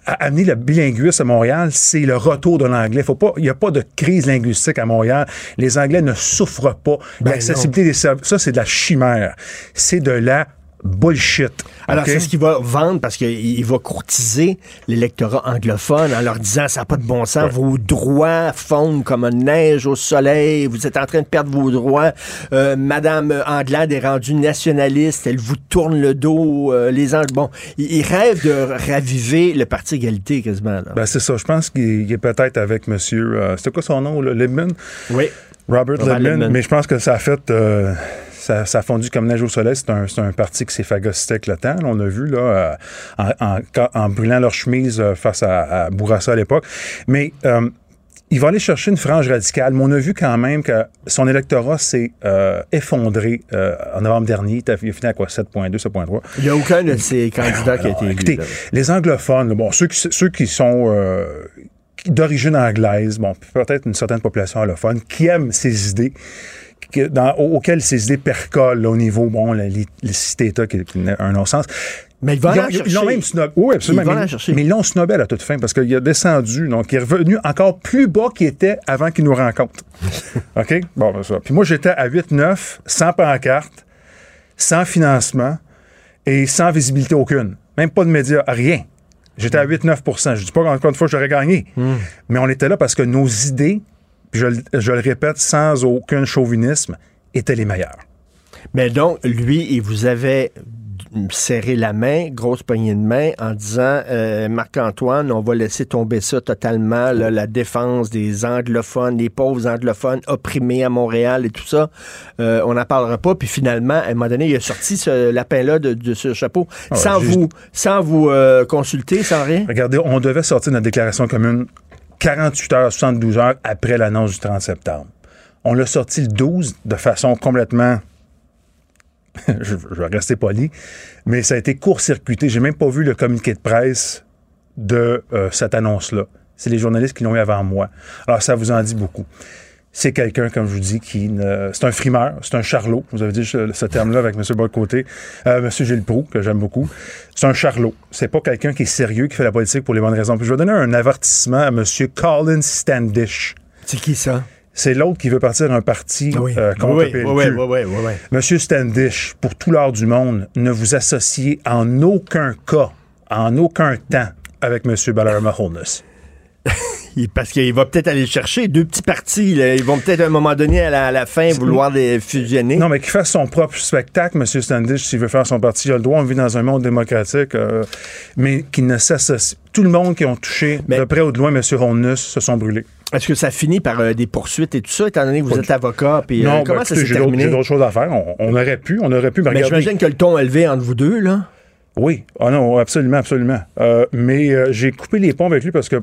amener le bilinguisme à Montréal, c'est le retour de l'anglais. il n'y a pas de crise linguistique à Montréal. Les Anglais ne souffrent pas. Ben L'accessibilité des services, ça, c'est de la chimère. C'est de la bullshit. Alors, c'est ce qu'il va vendre parce qu'il va courtiser l'électorat anglophone en leur disant ça n'a pas de bon sens, vos droits fondent comme une neige au soleil, vous êtes en train de perdre vos droits. Euh, Madame Anglade est rendue nationaliste, elle vous tourne le dos. Euh, les Anglais, bon, il, rêve de raviver le Parti égalité quasiment. Ben, c'est ça. Je pense qu'il est peut-être avec monsieur. Euh, c'était quoi son nom, Libman? Oui. Robert, Libman, mais je pense que ça a fait ça, a fondu comme neige au soleil. C'est un, parti qui s'est phagocyté avec le temps. on a vu là, euh, en, brûlant leur chemise euh, face à, Bourassa à l'époque. Mais euh, il va aller chercher une frange radicale, mais on a vu quand même que son électorat s'est effondré en novembre dernier. Il a fini à quoi? 7,2, 7,3. Il n'y a aucun de ces candidats qui a été écouté, les anglophones, bon, ceux qui, ceux qui sont d'origine anglaise, bon, peut-être une certaine population allophone, qui aiment ces idées, dans, auquel ces idées percolent au niveau, bon, états qui, a un non-sens. Mais ils vont ils l'ont même snobé. Oui, absolument. Ils vont mais, chercher. mais ils l'ont snobé à la toute fin parce qu'il a descendu. Donc, il est revenu encore plus bas qu'il était avant qu'il nous rencontre. [laughs] OK? Bon, ben ça. Puis moi, j'étais à 8-9, sans pancarte, sans financement et sans visibilité aucune. Même pas de médias, rien. J'étais à 8-9% Je dis pas encore une fois que j'aurais gagné. Hmm. Mais on était là parce que nos idées je, le répète sans aucun chauvinisme, étaient les meilleurs. Mais donc, lui, il vous avait serré la main, grosse poignée de main, en disant euh, Marc-Antoine, on va laisser tomber ça totalement, la défense des anglophones, des pauvres anglophones opprimés à Montréal et tout ça. Euh, on n'en parlera pas. Puis finalement, à un moment donné, il a sorti ce lapin-là de, ce chapeau ah sans, vous, sans vous euh, consulter, sans rien? Regardez, on devait sortir notre déclaration commune 48 heures, 72 heures après l'annonce du 30 septembre. On l'a sorti le 12 de façon complètement [laughs] je, vais rester poli, mais ça a été court-circuité. J'ai même pas vu le communiqué de presse de euh, cette annonce-là. C'est les journalistes qui l'ont eu avant moi. Alors, ça vous en dit beaucoup c'est quelqu'un, comme je vous dis, qui c'est un frimeur, c'est un charlot. Vous avez dit ce, terme-là avec M. Bocoté, euh, M. Gilles Proux, que j'aime beaucoup. C'est un charlot. C'est pas quelqu'un qui est sérieux, qui fait la politique pour les bonnes raisons. Puis je vais donner un avertissement à M. Colin Standish. C'est qui ça? C'est l'autre qui veut partir un parti euh, contre oui, oui, oui, oui, Monsieur Standish, pour tout l'art du monde, ne vous associez en aucun cas, en aucun temps avec M. Balarama Holness. [laughs] parce qu'il va peut-être aller chercher deux petits partis. Ils vont peut-être à un moment donné, à la, fin, vouloir les fusionner. Non, mais qu'il fasse son propre spectacle, M. Standish, s'il veut faire son parti, il a le droit. On vit dans un monde démocratique, euh, mais qu'il ne s'associe. Tout le monde qui ont touché, de près ou de loin, M. Ronus, se sont brûlés. Est-ce que ça finit par euh, des poursuites et tout ça, étant donné que vous êtes avocat? Puis, euh, non, comment ben, ça s'est terminé? J'ai d'autres choses à faire. On, aurait pu, on aurait pu. Mais, j'imagine que le ton élevé entre vous deux, là. Oui, ah non, absolument, absolument. mais j'ai coupé les ponts avec lui parce que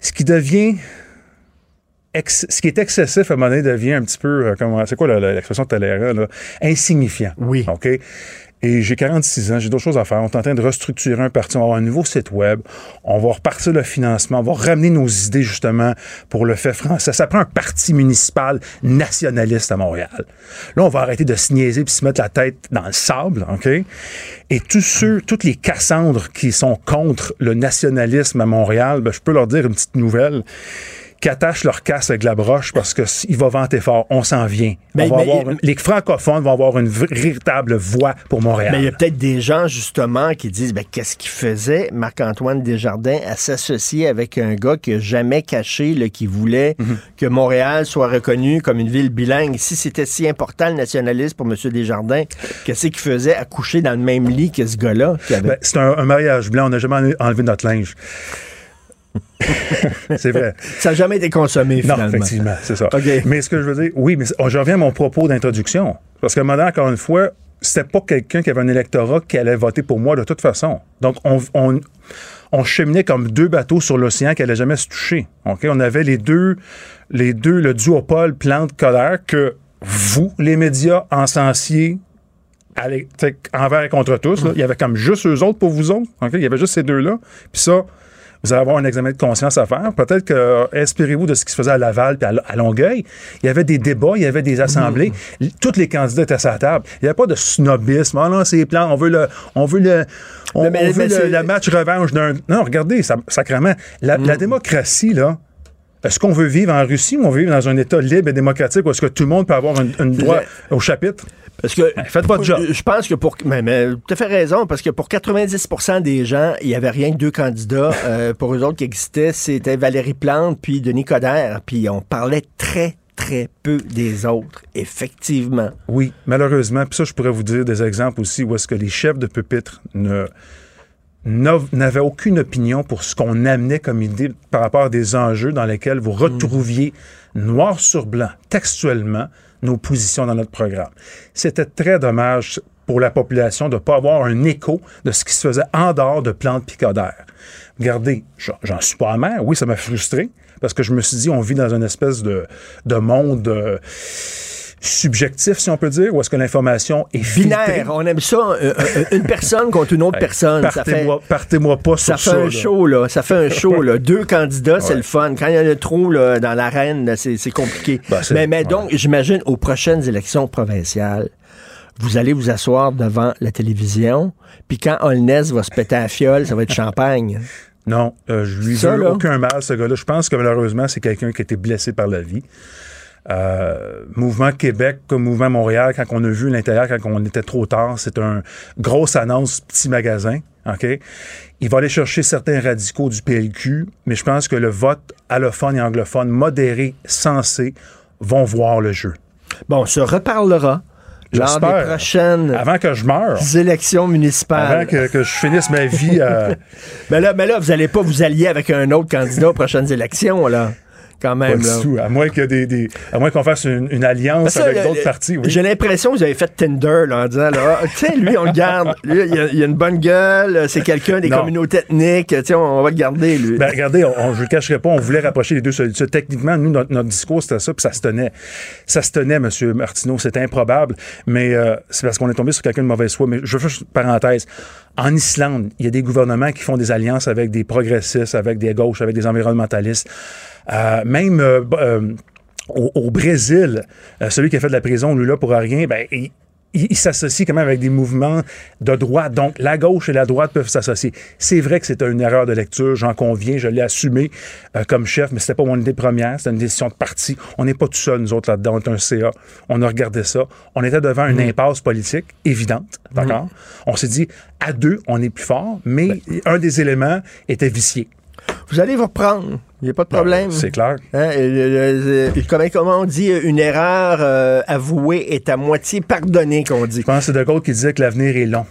ce qui devient ce qui est excessif à un moment donné devient un petit peu, euh, c'est quoi l'expression de là? Insignifiant. Oui. OK? Et j'ai 46 ans, j'ai d'autres choses à faire. On est en train de restructurer un parti. On va avoir un nouveau site web. On va repartir le financement. On va ramener nos idées, justement, pour le fait français. Ça prend un parti municipal nationaliste à Montréal. Là, on va arrêter de se niaiser puis se mettre la tête dans le sable, OK? Et tous ceux, toutes les Cassandres qui sont contre le nationalisme à Montréal, ben, je peux leur dire une petite nouvelle qui attachent leur casse avec la broche parce qu'il va vanter fort. On s'en vient. les francophones vont avoir une véritable voix pour Montréal. Mais il y a peut-être des gens, justement, qui disent ben, qu'est-ce qu'il faisait, Marc-Antoine Desjardins, à s'associer avec un gars qui n'a jamais caché, le qui voulait mhm. que Montréal soit reconnu comme une ville bilingue. Si c'était si important le nationalisme pour M. Desjardins, qu'est-ce qu'il faisait à coucher dans le même lit que ce gars-là? Ben, c'est un, un, mariage blanc. On n'a jamais enlevé notre linge. C'est vrai. Ça n'a jamais été consommé, finalement. Non, effectivement, c'est ça. Mais ce que je veux dire, oui, mais je reviens à mon propos d'introduction. Parce que, maintenant, encore une fois, c'était pas quelqu'un qui avait un électorat qui allait voter pour moi de toute façon. Donc, on, on, cheminait comme deux bateaux sur l'océan qui n'allaient jamais se toucher. On avait les deux, les deux, le duopole plante-colère que vous, les médias, encensiez envers et contre tous. Il y avait comme juste eux autres pour vous autres. Il y avait juste ces deux-là. Puis ça, vous allez avoir un examen de conscience à faire. Peut-être que, inspirez-vous de ce qui se faisait à Laval et à, Longueuil. Il y avait des débats, il y avait des assemblées. Mm. Tous les candidats étaient à sa table. Il n'y avait pas de snobisme. Ah non, c'est plan, on veut le, on veut le, on, veut le, match revanche d'un. Non, regardez, ça, sacrément. La, la mm. démocratie, là, est-ce qu'on veut vivre en Russie ou on veut vivre dans un État libre et démocratique où est-ce que tout le monde peut avoir un, droit au chapitre? Parce que ben, faites votre job. Je pense que pour mais, mais tu as fait raison parce que pour 90% des gens, il n'y avait rien que deux candidats [laughs] euh, pour eux autres qui existaient, c'était Valérie Plante puis Denis Coderre, puis on parlait très très peu des autres, effectivement. Oui, malheureusement. Puis ça, je pourrais vous dire des exemples aussi où est-ce que les chefs de pupitre ne n'avait aucune opinion pour ce qu'on amenait comme idée par rapport à des enjeux dans lesquels vous retrouviez noir sur blanc, textuellement, nos positions dans notre programme. C'était très dommage pour la population de ne pas avoir un écho de ce qui se faisait en dehors de plantes picodères. Regardez, j'en suis pas amer. Oui, ça m'a frustré parce que je me suis dit, on vit dans une espèce de, de monde... Euh, subjectif, si on peut dire, ou est-ce que l'information est binaire? On aime ça, euh, euh, une personne contre une autre personne. Partez-moi partez pas sur ça. Fait un show, là. Ça fait un show, là. [laughs] Deux candidats, c'est le fun. Quand il y en a trop là, dans l'arène, c'est compliqué. Ben, mais, mais donc, j'imagine, aux prochaines élections provinciales, vous allez vous asseoir devant la télévision, puis quand Holness va se péter à fiole, ça va être champagne. Non, euh, je lui veux aucun mal, ce gars-là. Je pense que malheureusement, c'est quelqu'un qui a été blessé par la vie. Euh, mouvement Québec comme Mouvement Montréal, quand on a vu l'intérieur, quand on était trop tard, c'est un grosse annonce petit magasin. OK? Il va aller chercher certains radicaux du PLQ, mais je pense que le vote allophone et anglophone modéré, sensé, vont voir le jeu. Bon, on se reparlera lors des prochaines avant que je meure élections municipales avant que, je finisse ma vie [laughs] mais là mais là vous allez pas vous allier avec un autre candidat aux prochaines élections là quand même. À moins que des, à moins qu'on fasse une, alliance avec d'autres partis. J'ai l'impression que vous avez fait Tinder là, en disant là, ah, tiens, lui, on le garde. Lui, il a, une bonne gueule, c'est quelqu'un des communautés ethniques, tiens, on, va le garder, lui. Ben, regardez, on, je ne le cacherai pas, on voulait rapprocher les deux solutions. Techniquement, nous, notre, discours, c'était ça, puis ça se tenait. Ça se tenait, M. Martineau. C'était improbable, mais euh, c'est parce qu'on est tombé sur quelqu'un de mauvaise foi. Mais je veux une parenthèse. En Islande, il y a des gouvernements qui font des alliances avec des progressistes, avec des gauches, avec des environnementalistes. Euh, même euh, euh, au, Brésil, celui qui a fait de la prison, lui là pour rien, ben, il, s'associe quand même avec des mouvements de droite. Donc, la gauche et la droite peuvent s'associer. C'est vrai que c'était une erreur de lecture, j'en conviens, je l'ai assumé comme chef, mais c'était pas mon idée première, c'était une décision de parti. On n'est pas tout seul, nous autres, là-dedans. On est un CA. On a regardé ça. On était devant une mmh. impasse politique évidente, d'accord? Mmh. On s'est dit, à deux, on est plus fort, mais ben. un des éléments était vicié. Vous allez vous reprendre. Il n'y a pas de ben, problème. c'est clair. Hein, comment, on dit, une erreur euh, avouée est à moitié pardonnée, qu'on dit. Je pense que c'est De Gaulle qui disait que l'avenir est long.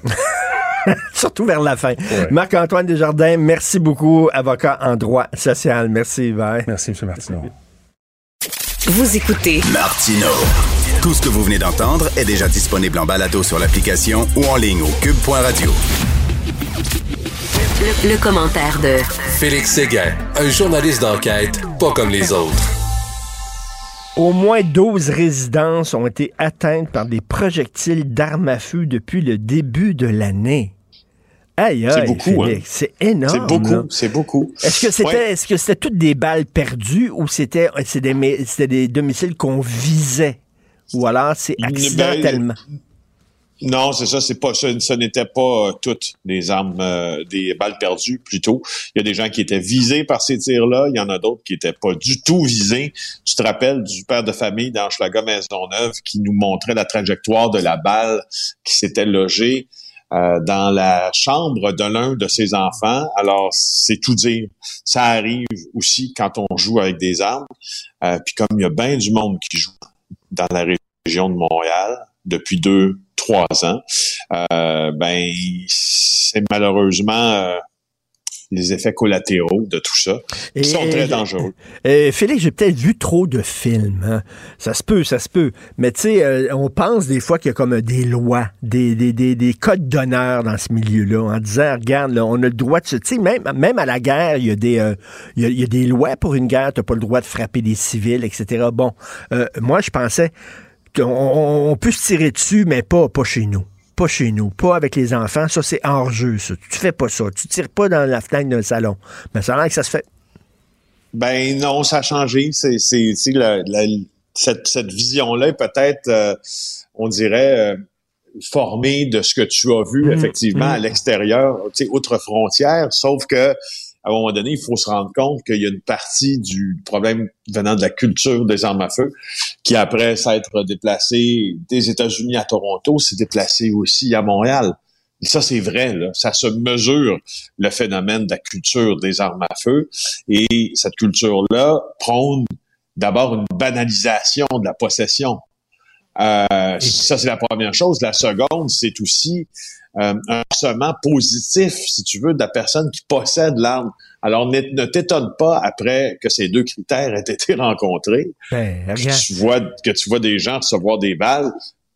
[laughs] Surtout vers la fin. Marc-Antoine Desjardins, merci beaucoup, avocat en droit social. Merci, bye. Merci, M. Martineau. Vous écoutez Martino. Tout ce que vous venez d'entendre est déjà disponible en balado sur l'application ou en ligne au cube.radio. Le, commentaire de Félix Séguin, un journaliste d'enquête pas comme les autres. Au moins 12 résidences ont été atteintes par des projectiles d'armes à feu depuis le début de l'année. Aïe, aïe, c'est beaucoup, hein? C'est énorme. C'est beaucoup, c'est beaucoup. Est-ce que c'était, est-ce que c'était toutes des balles perdues ou c'était, des, c'était des domiciles qu'on visait? Ou alors c'est ben, accidentellement? Non, c'est ça, c'est pas ce, n'était pas euh, toutes des armes euh, des balles perdues plutôt. Il y a des gens qui étaient visés par ces tirs-là, il y en a d'autres qui étaient pas du tout visés. Tu te rappelles du père de famille d'Anschlaga Maisonneuve qui nous montrait la trajectoire de la balle qui s'était logée euh, dans la chambre de l'un de ses enfants. Alors, c'est tout dire. Ça arrive aussi quand on joue avec des armes. puis comme il y a bien du monde qui joue dans la région de Montréal depuis deux, trois ans, euh, ben c'est malheureusement euh, les effets collatéraux de tout ça, qui sont très dangereux. Félix, j'ai peut-être vu trop de films. Hein. Ça se peut, ça se peut. Mais tu sais, euh, on pense des fois qu'il y a comme des lois, des, des, des, des codes d'honneur dans ce milieu-là, en disant, regarde, on a le droit de se... Tu sais, même, même à la guerre, il y, a des, il, y a, des lois pour une guerre, tu pas le droit de frapper des civils, etc. Bon, moi, je pensais on, peut se tirer dessus, mais pas, pas chez nous. Pas chez nous, pas avec les enfants. Ça, c'est hors jeu, ça. Tu fais pas ça. Tu tires pas dans la fenêtre d'un salon. Mais ça a l'air que ça se fait. Ben non, ça a changé. C'est, cette, vision-là est peut-être, euh, on dirait, euh, formée de ce que tu as vu mmh. effectivement à mmh. l'extérieur, outre frontières. Sauf que à un moment donné, il faut se rendre compte qu'il y a une partie du problème venant de la culture des armes à feu qui, après s'être déplacé des États-Unis à Toronto, s'est déplacé aussi à Montréal. ça, c'est vrai, là. ça se mesure le phénomène de la culture des armes à feu. Et cette culture-là prône d'abord une banalisation de la possession. Euh, ça, c'est la première chose. La seconde, c'est aussi euh, un harcèlement positif, si tu veux, de la personne qui possède l'arme. Alors, ne, t'étonne pas après que ces deux critères aient été [laughs] rencontrés, ben, que, tu vois, que tu vois des gens recevoir des balles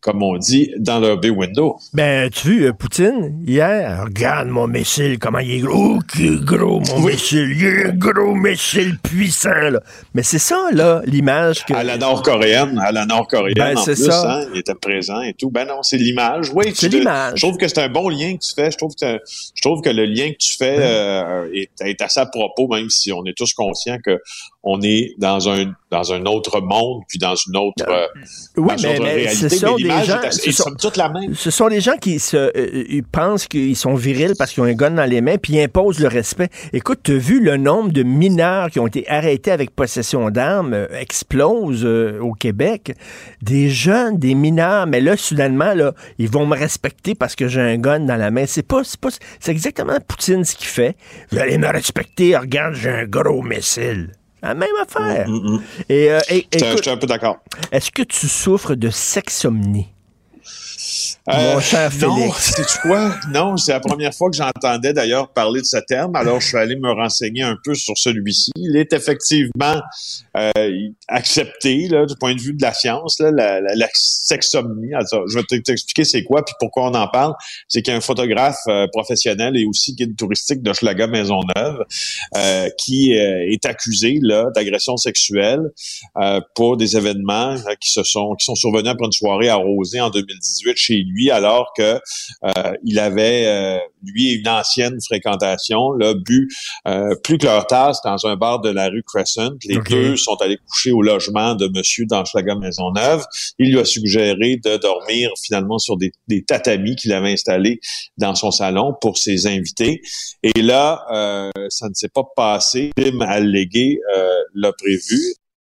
comme on dit, dans leur bay window. Ben, tu vois, euh, Poutine, hier, regarde mon missile, comment il est gros. qui est gros, mon missile. Il est un gros missile puissant, là. Mais c'est ça, là, l'image que... À la nord-coréenne, à la nord-coréenne, ben, en plus, ça. Hein, il était présent et tout. Ben non, c'est l'image. Oui, c'est l'image. Je trouve que c'est un bon lien que tu fais. Je trouve que, je trouve que le lien que tu fais euh, est, est assez à propos, même si on est tous conscients que on est dans un dans un autre monde puis dans une autre, euh, oui, mais, réalité. Ce sont des gens, ce sont, toute la même. Ce sont des gens qui se euh, pensent qu'ils sont virils parce qu'ils ont un gun dans les mains puis ils imposent le respect. Écoute, tu as vu le nombre de mineurs qui ont été arrêtés avec possession d'armes euh, explose au Québec. Des jeunes, des mineurs, mais là soudainement là, ils vont me respecter parce que j'ai un gun dans la main. C'est pas c'est pas c'est exactement Poutine ce qu'il fait. Vous allez me respecter, regarde, j'ai un gros missile. La même affaire. Mm, mm, mm. Et, euh, je suis un peu d'accord. Est-ce que tu souffres de sexomnie? Mon euh, cher Félix. Non, tu quoi? Non, c'est la première fois que j'entendais d'ailleurs parler de ce terme. Alors, je suis allé me renseigner un peu sur celui-ci. Il est effectivement euh, accepté là, du point de vue de la science, là, la, la, sexomnie. Alors, je vais t'expliquer c'est quoi puis pourquoi on en parle. C'est qu'un photographe euh, professionnel et aussi guide touristique de Schlaga Maisonneuve euh, qui est accusé là d'agression sexuelle pour des événements qui se sont qui sont survenus après une soirée arrosée en 2018 chez lui alors que euh, il avait euh, lui une ancienne fréquentation, là, bu euh, plus que leur tasse dans un bar de la rue Crescent. Les deux sont allés coucher au logement de Monsieur dans Maison Maisonneuve. Il lui a suggéré de dormir finalement sur des, tatamis qu'il avait installés dans son salon pour ses invités. Et là, ça ne s'est pas passé. Tim allégué l'a prévu.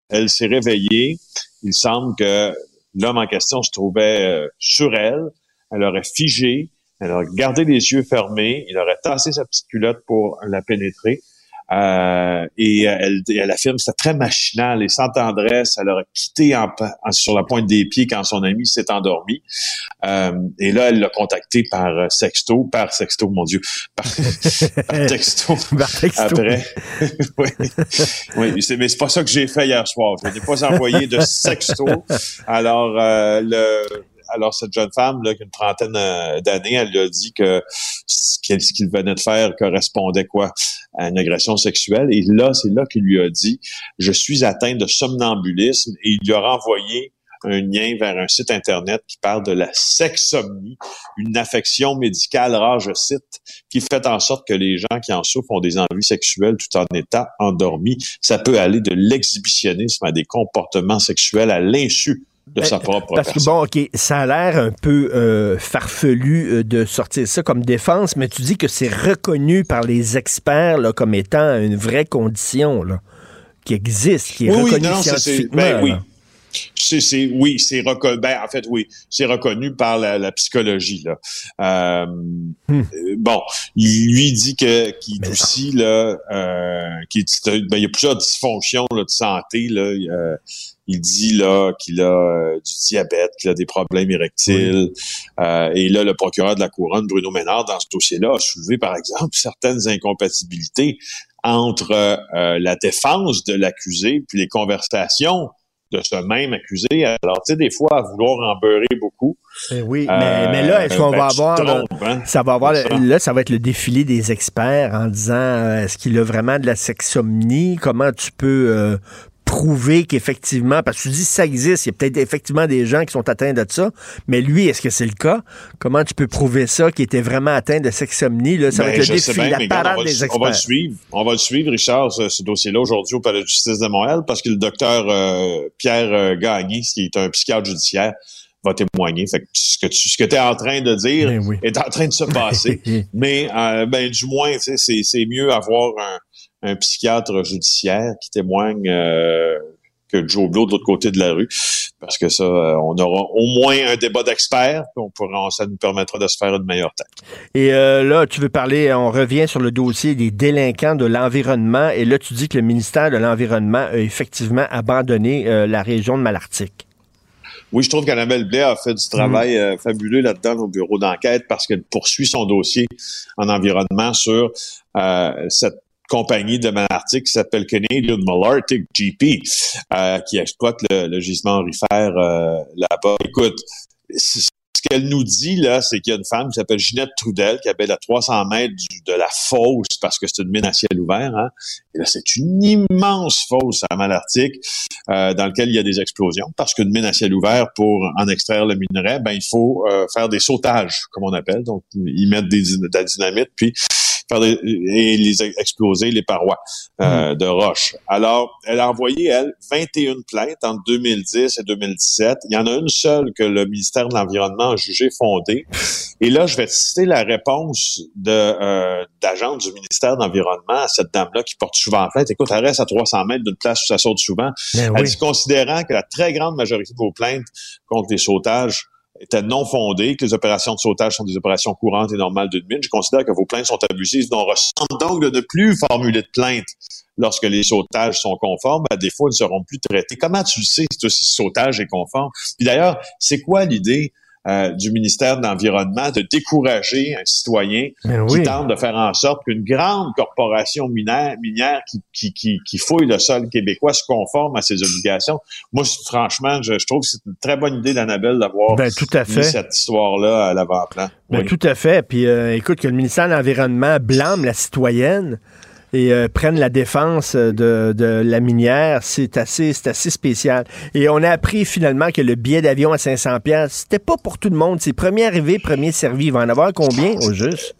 Elle s'est réveillée. Il semble que l'homme en question se trouvait sur elle elle aurait figé, elle aurait gardé les yeux fermés, il aurait tassé sa petite culotte pour la pénétrer. Euh, et elle, elle affirme que c'était très machinal et sans tendresse. Elle aurait quitté en, sur la pointe des pieds quand son ami s'est endormi. Euh, et là, elle l'a contacté par sexto, par sexto, mon Dieu, par, [laughs] texto. Après, [laughs] oui, oui mais c'est pas ça que j'ai fait hier soir. Je n'ai pas envoyé de sexto. Alors, euh, le alors, cette jeune femme, là, qui a une trentaine euh, d'années, elle lui a dit que ce qu'il venait de faire correspondait quoi? À une agression sexuelle. Et là, c'est là qu'il lui a dit, je suis atteint de somnambulisme et il lui a renvoyé un lien vers un site Internet qui parle de la sexomnie, une affection médicale rare, je cite, qui fait en sorte que les gens qui en souffrent ont des envies sexuelles tout en étant endormis. Ça peut aller de l'exhibitionnisme à des comportements sexuels à l'insu de sa ben, propre Parce que bon, OK, ça a l'air un peu euh, farfelu euh, de sortir ça comme défense, mais tu dis que c'est reconnu par les experts là, comme étant une vraie condition là, qui existe, qui est reconnue scientifiquement. Ben oui. C'est, oui, c'est reconnu. Ben, en fait, oui, c'est reconnu par la, psychologie. Là. Euh, hmm. Bon, il lui dit que qu'il est aussi là, qu'il, ben, il y a plusieurs dysfonctions là, de santé là. Il dit là qu'il a euh, du diabète, qu'il a des problèmes érectiles. Euh, et là, le procureur de la couronne, Bruno Ménard, dans ce dossier-là, a soulevé, par exemple, certaines incompatibilités entre euh, la défense de l'accusé puis les conversations de ce même accusé. Alors, tu sais, des fois, à vouloir en beurrer beaucoup. Eh oui, mais, là, est-ce qu'on ben, va avoir... Hein? ça va avoir... Là, ça va être le défilé des experts en disant, est-ce qu'il a vraiment de la sexomnie? Comment tu peux prouver qu'effectivement, parce que tu dis ça existe, il y a peut-être effectivement des gens qui sont atteints de ça, mais lui, est-ce que c'est le cas? Comment tu peux prouver ça, qu'il était vraiment atteint de sexomnie? Là? Ça va ben, être le défi, la parade des experts. On va le suivre, on va le suivre, Richard, ce, dossier-là aujourd'hui au Palais de justice de Montréal, parce que le docteur euh, Pierre euh, Gagné, qui est un psychiatre judiciaire, va témoigner. Fait que ce que tu ce que es en train de dire ben est en train de se passer. [laughs] Mais euh, ben du moins, c'est mieux avoir un, un, psychiatre judiciaire qui témoigne euh, que Joe Blow de l'autre côté de la rue. Parce que ça, euh, on aura au moins un débat d'experts, on pourra, ça nous permettra de se faire une meilleure tête. Et là, tu veux parler, on revient sur le dossier des délinquants de l'environnement, et là, tu dis que le ministère de l'Environnement a effectivement abandonné la région de Malartic. Oui, je trouve qu'Annabelle Blais a fait du travail mm. euh, fabuleux là-dedans au bureau d'enquête parce qu'elle poursuit son dossier en environnement sur euh, cette compagnie de Malartic qui s'appelle Canadian Malartic GP, euh, qui exploite le, gisement aurifère là-bas. Écoute, ce qu'elle nous dit, là, c'est qu'il y a une femme qui s'appelle Ginette Trudel, qui habite à 300 mètres de la fosse, parce que c'est une mine à ciel ouvert. Hein? Et là, c'est une immense fosse à Malartic, euh, dans laquelle il y a des explosions. Parce qu'une mine à ciel ouvert, pour en extraire le minerai, ben il faut euh, faire des sautages, comme on appelle. Donc, ils mettent des, de la dynamite, puis et les exploser les parois euh, hmm. de roche. Alors, elle a envoyé, elle, 21 plaintes entre 2010 et 2017. Il y en a une seule que le ministère de l'Environnement a jugé fondée. Et là, je vais citer la réponse de euh, d'agent du ministère de l'Environnement à cette dame-là qui porte souvent plainte. Écoute, elle reste à 300 mètres d'une place où ça saute souvent. Ben elle dit, considérant que la très grande majorité de vos plaintes contre les sautages était non fondée, que les opérations de sautage sont des opérations courantes et normales d'une mine. Je considère que vos plaintes sont abusives. On ressent donc de ne plus formuler de plainte lorsque les sautages sont conformes. À défaut, ils ne seront plus traités. Comment tu le sais si ce sautage est conforme? Puis d'ailleurs, c'est quoi l'idée euh, du ministère de l'Environnement de décourager un citoyen qui tente de faire en sorte qu'une grande corporation minière, minière qui, qui, qui, qui, fouille le sol québécois se conforme à ses obligations. Moi, franchement, je, trouve que c'est une très bonne idée d'Annabelle d'avoir ben, mis cette histoire-là à l'avant-plan. Ben, Tout à fait. Puis euh, écoute, que le ministère de l'Environnement blâme la citoyenne et euh, prennent la défense de, de la minière, c'est assez, c'est assez spécial. Et on a appris finalement que le billet d'avion à 500 pièces, c'était pas pour tout le monde. C'est premier arrivé, premier servi. Il va en avoir combien au juste?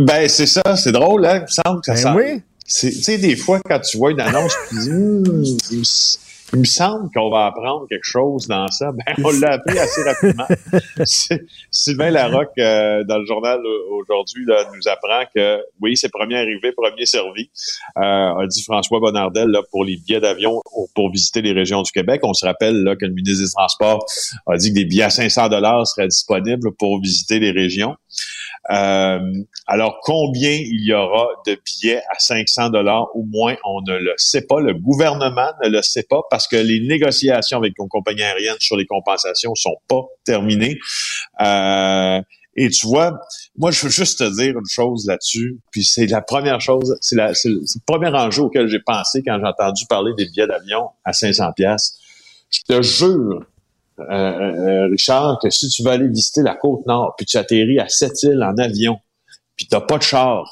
Ben c'est ça, c'est drôle, hein? Il me semble que ça. Ben oui. Tu sais, des fois, quand tu vois une annonce, tu dis, hum, il me semble qu'on va apprendre quelque chose dans ça. Ben, on l'a appris assez rapidement. [laughs] Sylvain Larocque, euh, dans le journal aujourd'hui, nous apprend que oui, c'est premier arrivé, premier servi, euh, a dit François Bonnardel là, pour les billets d'avion pour visiter les régions du Québec. On se rappelle là, que le ministre des Transports a dit que des billets à 500 dollars seraient disponibles pour visiter les régions. Euh, alors, combien il y aura de billets à 500 dollars ou moins, on ne le sait pas. Le gouvernement ne le sait pas parce que les négociations avec nos compagnies aériennes sur les compensations sont pas terminées. Euh, et tu vois, moi, je veux juste te dire une chose là-dessus, puis c'est la première chose, c'est le, premier enjeu auquel j'ai pensé quand j'ai entendu parler des billets d'avion à 500 pièces. Je te jure euh, euh, Richard, que si tu veux aller visiter la côte nord, puis tu atterris à Sept-Îles en avion, puis t'as pas de char,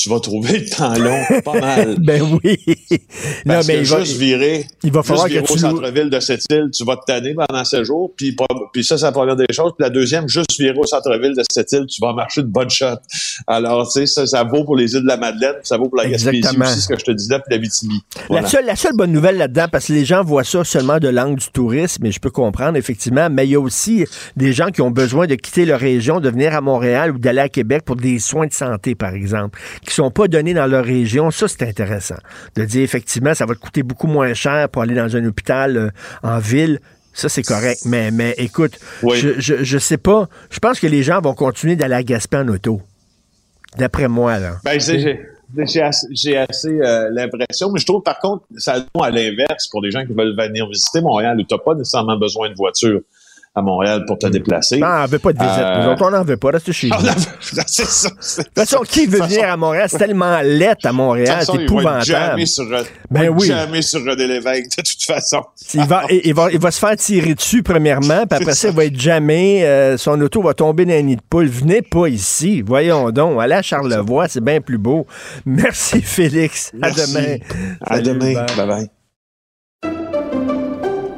tu vas trouver le temps long pas mal. [laughs] ben oui. Parce non, mais que il va, juste virer, il va falloir juste que au centre-ville de cette île, tu vas te tanner pendant ce jours, puis, puis ça, c'est la première des choses. Puis la deuxième, juste virer au centre-ville de cette île, tu vas marcher de bonne shot. Alors, tu sais, ça, ça vaut pour les îles de la Madeleine, ça vaut pour la Gaspésie aussi, ce que je te disais, puis la Vitibi. La, seule, la seule bonne nouvelle là-dedans, parce que les gens voient ça seulement de l'angle du tourisme, et je peux comprendre, effectivement, mais il y a aussi des gens qui ont besoin de quitter leur région, de venir à Montréal ou d'aller à Québec pour des soins de santé, par exemple, qui sont pas donnés dans leur région, ça, c'est intéressant. De dire, effectivement, ça va te coûter beaucoup moins cher pour aller dans un hôpital euh, en ville. Ça, c'est correct. Mais, mais écoute, je, je, sais pas. Je pense que les gens vont continuer d'aller à Gaspé en auto. D'après moi, là. Ben, j'ai assez, euh, l'impression, mais je trouve par contre, ça à l'inverse pour des gens qui veulent venir visiter Montréal où tu n'as pas nécessairement besoin de voiture à Montréal pour te hmm. déplacer. Non, on veut pas de visite. Euh... Nous on n'en veut pas. Reste chez [laughs] nous. c'est ça. De toute façon, qui veut venir à Montréal? C'est tellement laid à Montréal. C'est épouvantable. Jamais sur, ben oui. jamais sur René Lévesque, de toute façon. Il va, il, va, il va se faire tirer dessus, premièrement, puis après ça, il va être jamais. Euh, son auto va tomber dans un nid de poule. Venez pas ici. Voyons donc. Allez à Charlevoix, c'est bien plus beau. Merci, Félix. À demain. À demain. Bye bye.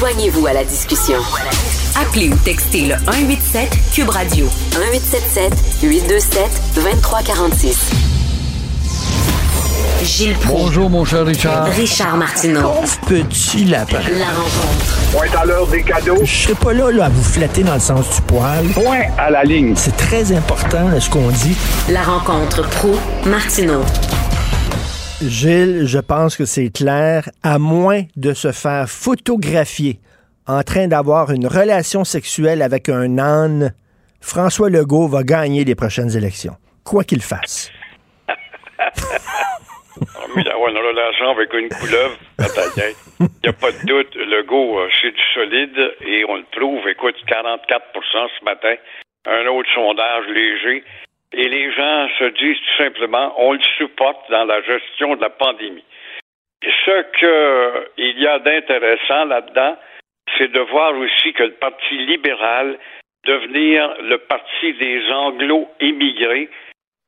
Joignez-vous à la discussion. Appelez ou textez le 187 Cube Radio 1877 827 2346. Gilles Proulx. Bonjour, mon cher Richard. Richard Martineau. petit lapin. La rencontre. Point à l'heure des cadeaux. Je serai pas là, là à vous flatter dans le sens du poil. Point à la ligne. C'est très important là, ce qu'on dit. La rencontre pro martineau Gilles, je pense que c'est clair, à moins de se faire photographier en train d'avoir une relation sexuelle avec un âne, François Legault va gagner les prochaines élections, quoi qu'il fasse. Mais d'avoir une relation avec une couleuvre, il n'y a pas de doute. Legault, euh, c'est du solide et on le prouve. Écoute, 44% ce matin. Un autre sondage léger. Et les gens se disent tout simplement, on le supporte dans la gestion de la pandémie. Ce qu'il y a d'intéressant là-dedans, c'est de voir aussi que le Parti libéral devenir le parti des anglo-immigrés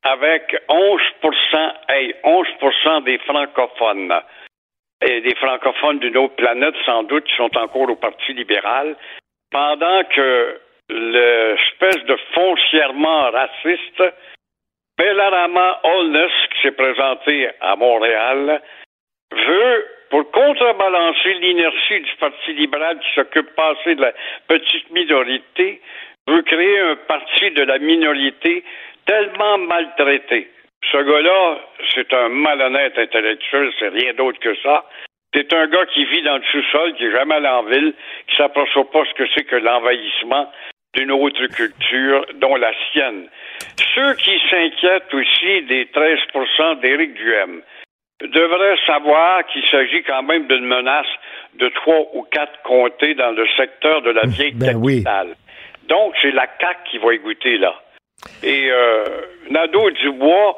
avec 11% hey, 11% des francophones et des francophones d'une autre planète sans doute qui sont encore au Parti libéral, pendant que l'espèce de foncièrement raciste Bellarama Holness, qui s'est présenté à Montréal, veut, pour contrebalancer l'inertie du Parti libéral qui s'occupe passer de la petite minorité, veut créer un parti de la minorité tellement maltraité. Ce gars-là, c'est un malhonnête intellectuel, c'est rien d'autre que ça. C'est un gars qui vit dans le sous-sol, qui est jamais allé en ville, qui s'approche pas ce que c'est que l'envahissement d'une autre culture, dont la sienne. Ceux qui s'inquiètent aussi des 13 d'Éric Duhem devraient savoir qu'il s'agit quand même d'une menace de trois ou quatre comtés dans le secteur de la vieille ben capitale. Donc, c'est la CAQ qui va écouter là. Et euh, Nadeau Dubois,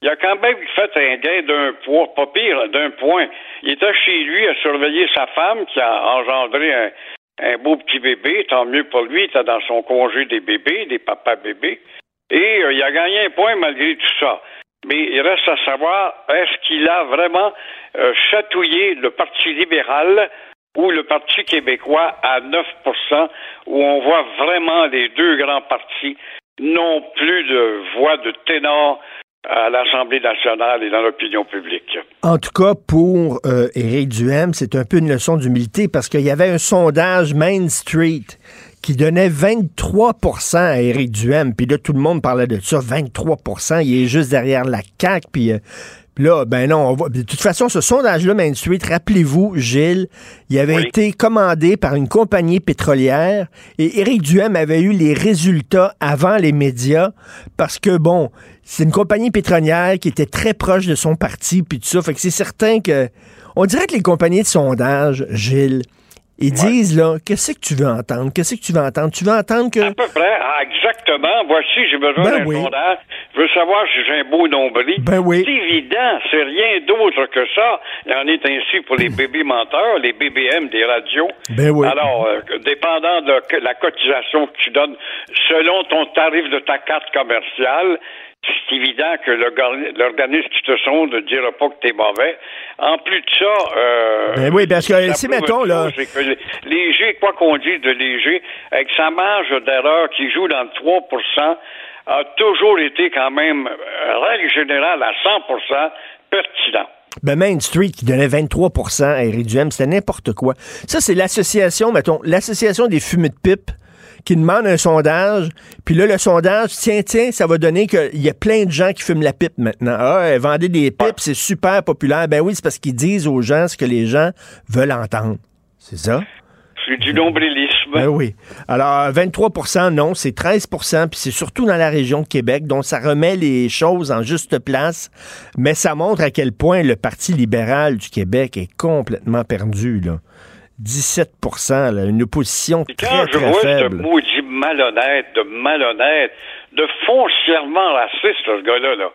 il a quand même fait un gain d'un poids, pas pire, d'un point. Il était chez lui à surveiller sa femme qui a engendré un, un beau petit bébé, tant mieux pour lui, il dans son congé des bébés, des papas bébés. Et euh, il a gagné un point malgré tout ça. Mais il reste à savoir, est-ce qu'il a vraiment euh, chatouillé le Parti libéral ou le Parti québécois à 9% où on voit vraiment les deux grands partis non plus de voix de ténor à l'Assemblée nationale et dans l'opinion publique. En tout cas, pour euh, Éric Duhem, c'est un peu une leçon d'humilité parce qu'il y avait un sondage Main Street qui donnait 23% à Éric Duhem. Puis là, tout le monde parlait de ça, 23% Il est juste derrière la CAQ. Puis euh, là, ben non, on de toute façon, ce sondage-là, Main Street, rappelez-vous, Gilles, il avait été commandé par une compagnie pétrolière et Éric Duhem avait eu les résultats avant les médias parce que, bon, c'est une compagnie pétrolière qui était très proche de son parti, puis tout ça. Fait que c'est certain que. On dirait que les compagnies de sondage, Gilles, ils disent, là, qu'est-ce que tu veux entendre? Qu'est-ce que tu veux entendre? Tu veux entendre que. À peu près, ah, exactement. Voici, j'ai besoin ben d'un sondage. Je veux savoir si j'ai un beau nombril. Ben oui. C'est évident, c'est rien d'autre que ça. Il en est ainsi pour les bébés menteurs, les BBM des radios. Ben oui. Alors, euh, dépendant de la cotisation que tu donnes selon ton tarif de ta carte commerciale, c'est évident que l'organisme qui te sonde ne dira pas que tu es mauvais. En plus de ça, euh, ben oui, parce que si mettons là, léger, quoi qu'on dise de léger, avec sa marge d'erreur qui joue dans le 3% a toujours été quand même, euh, règle générale, à 100% pertinent. Ben Main Street qui donnait 23% à Eric c'était n'importe quoi. Ça, c'est l'association, mettons, l'association des fumées de pipe qui demande un sondage, puis là, le sondage, tiens, tiens, ça va donner qu'il y a plein de gens qui fument la pipe maintenant. Ah, vendez des pipes, c'est super populaire. Ben oui, c'est parce qu'ils disent aux gens ce que les gens veulent entendre. C'est ça? C'est du nombrilisme. Ben oui. Alors, 23% non, c'est 13% puis c'est surtout dans la région de Québec, donc ça remet les choses en juste place, mais ça montre à quel point le Parti libéral du Québec est complètement perdu, là. 17% une opposition très, quand je vois ce maudit malhonnête, de malhonnête, de foncièrement raciste, ce gars-là, là.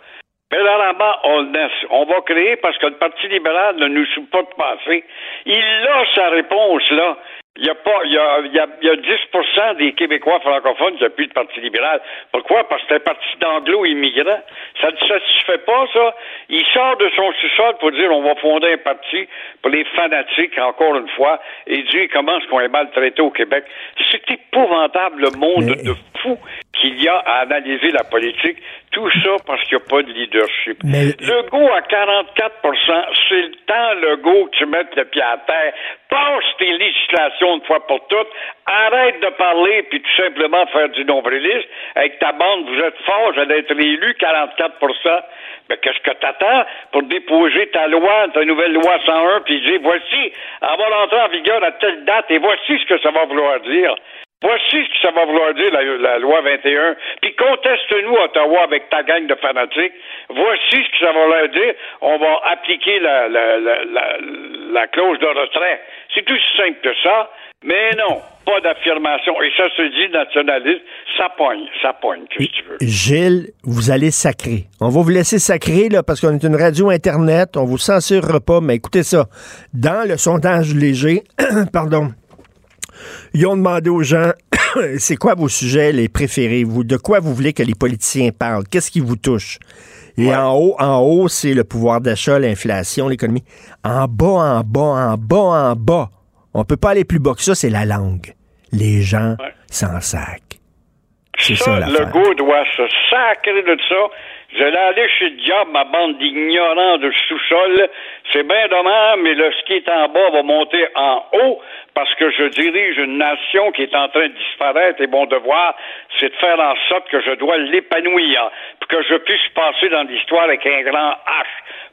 on va créer parce que le Parti libéral ne nous supporte pas assez. Il a sa réponse, là. Il y a pas, il y a, il y a, il y a 10 des Québécois francophones qui plus de Parti libéral. Pourquoi? Parce que c'est un parti d'anglo-immigrants. Ça ne satisfait pas, ça. Il sort de son sous-sol pour dire on va fonder un parti pour les fanatiques, encore une fois, et dit comment est-ce qu'on est maltraité au Québec? C'est épouvantable le monde de fou qu'il y a à analyser la politique. Tout ça parce qu'il n'y a pas de leadership. Le go à 44% c'est le temps, le go, que tu mettes le pied à terre. Passe tes législations une fois pour toutes. Arrête de parler puis tout simplement faire du nombrilisme. Avec ta bande, vous êtes fort, j'allais être élu 44 mais qu'est-ce que t'attends pour déposer ta loi, ta nouvelle loi 101, puis dire voici, elle va rentrer en vigueur à telle date et voici ce que ça va vouloir dire. Voici ce que ça va vouloir dire, la, loi 21. Puis conteste-nous, Ottawa, avec ta gang de fanatiques. Voici ce que ça va vouloir dire. On va appliquer la, la, la clause de retrait. C'est tout simple que ça. Mais non, pas d'affirmation. Et ça se dit nationaliste, ça pogne, ça pogne, que tu veux? Gilles, vous allez sacrer. On va vous laisser sacrer, là, parce qu'on est une radio Internet, on vous censurera pas, mais écoutez ça. Dans le sondage léger, [clears throat] pardon, ils ont demandé aux gens, [coughs] c'est quoi vos sujets les préférés? Vous, de quoi vous voulez que les politiciens parlent? Qu'est-ce qui vous touche? Et en haut, en haut, c'est le pouvoir d'achat, l'inflation, l'économie. En bas, en bas, en bas, en bas, on peut pas aller plus bas que ça, c'est la langue. Les gens s'en sacrent. C'est ça, le goût doit se sacrer de ça. Je vais aller chez le diable, ma bande d'ignorants de sous-sol. C'est bien dommage, mais le ski est en bas va monter en haut parce que je dirige une nation qui est en train de disparaître et mon devoir, c'est de faire en sorte que je dois l'épanouir, que je puisse passer dans l'histoire avec un grand H.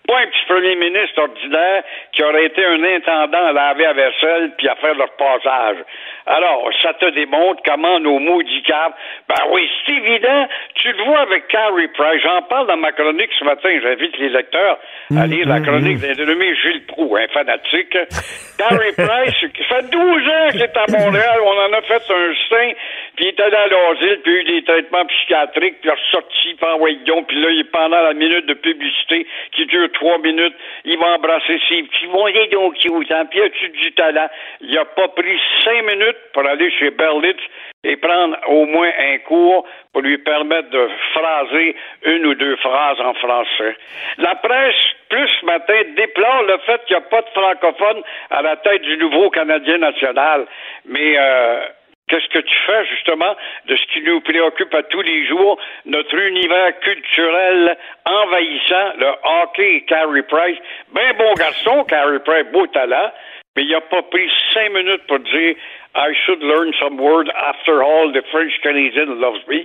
Pas un petit premier ministre ordinaire qui aurait été un intendant à laver à vaisselle puis à faire leur passage. Alors, ça te démontre comment nos maudits caves. Ben oui, c'est évident. Tu le vois avec Carrie Price. J'en parle dans ma chronique ce matin. J'invite les lecteurs à lire la chronique d'un dénommé Gilles Proux, un fanatique. [laughs] Carrie Price, ça fait 12 ans qu'il est à Montréal. On en a fait un sein, puis il allé à l'asile, puis il a eu des traitements psychiatriques, puis il est ressorti, puis envoyé puis là, il est pendant la minute de publicité qui dure trois minutes, il va embrasser ses petits, vont les donc autant, puis as-tu du talent? Il a pas pris cinq minutes pour aller chez Berlitz et prendre au moins un cours pour lui permettre de phraser une ou deux phrases en français. La presse, plus ce matin, déplore le fait qu'il n'y a pas de francophones à la tête du nouveau Canadien national. Mais euh, Qu'est-ce que tu fais justement de ce qui nous préoccupe à tous les jours, notre univers culturel envahissant, le hockey, Carey Price, ben bon garçon, Carey Price, beau talent, mais il n'a pas pris cinq minutes pour dire I should learn some word after all the French Canadian loves me.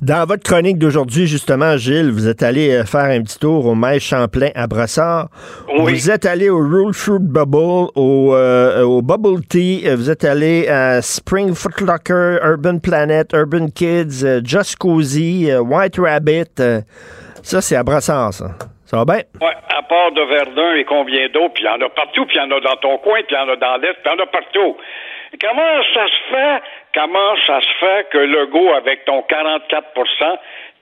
Dans, votre chronique d'aujourd'hui, justement, Gilles, vous êtes allé euh, faire un petit tour au Maïs Champlain à Brossard. Vous êtes allé au Rule Fruit Bubble, au, euh, au, Bubble Tea. Euh, vous êtes allé à Spring Footlocker, Urban Planet, Urban Kids, Just Cozy, White Rabbit. ça, c'est à Brossard, ça. Ça va bien? Oui, à part de Verdun et combien d'autres, puis il y en a partout, puis il y en a dans ton coin, puis il y en a dans l'Est, puis il y en a partout. Comment ça se fait, comment ça se fait que le go avec ton 44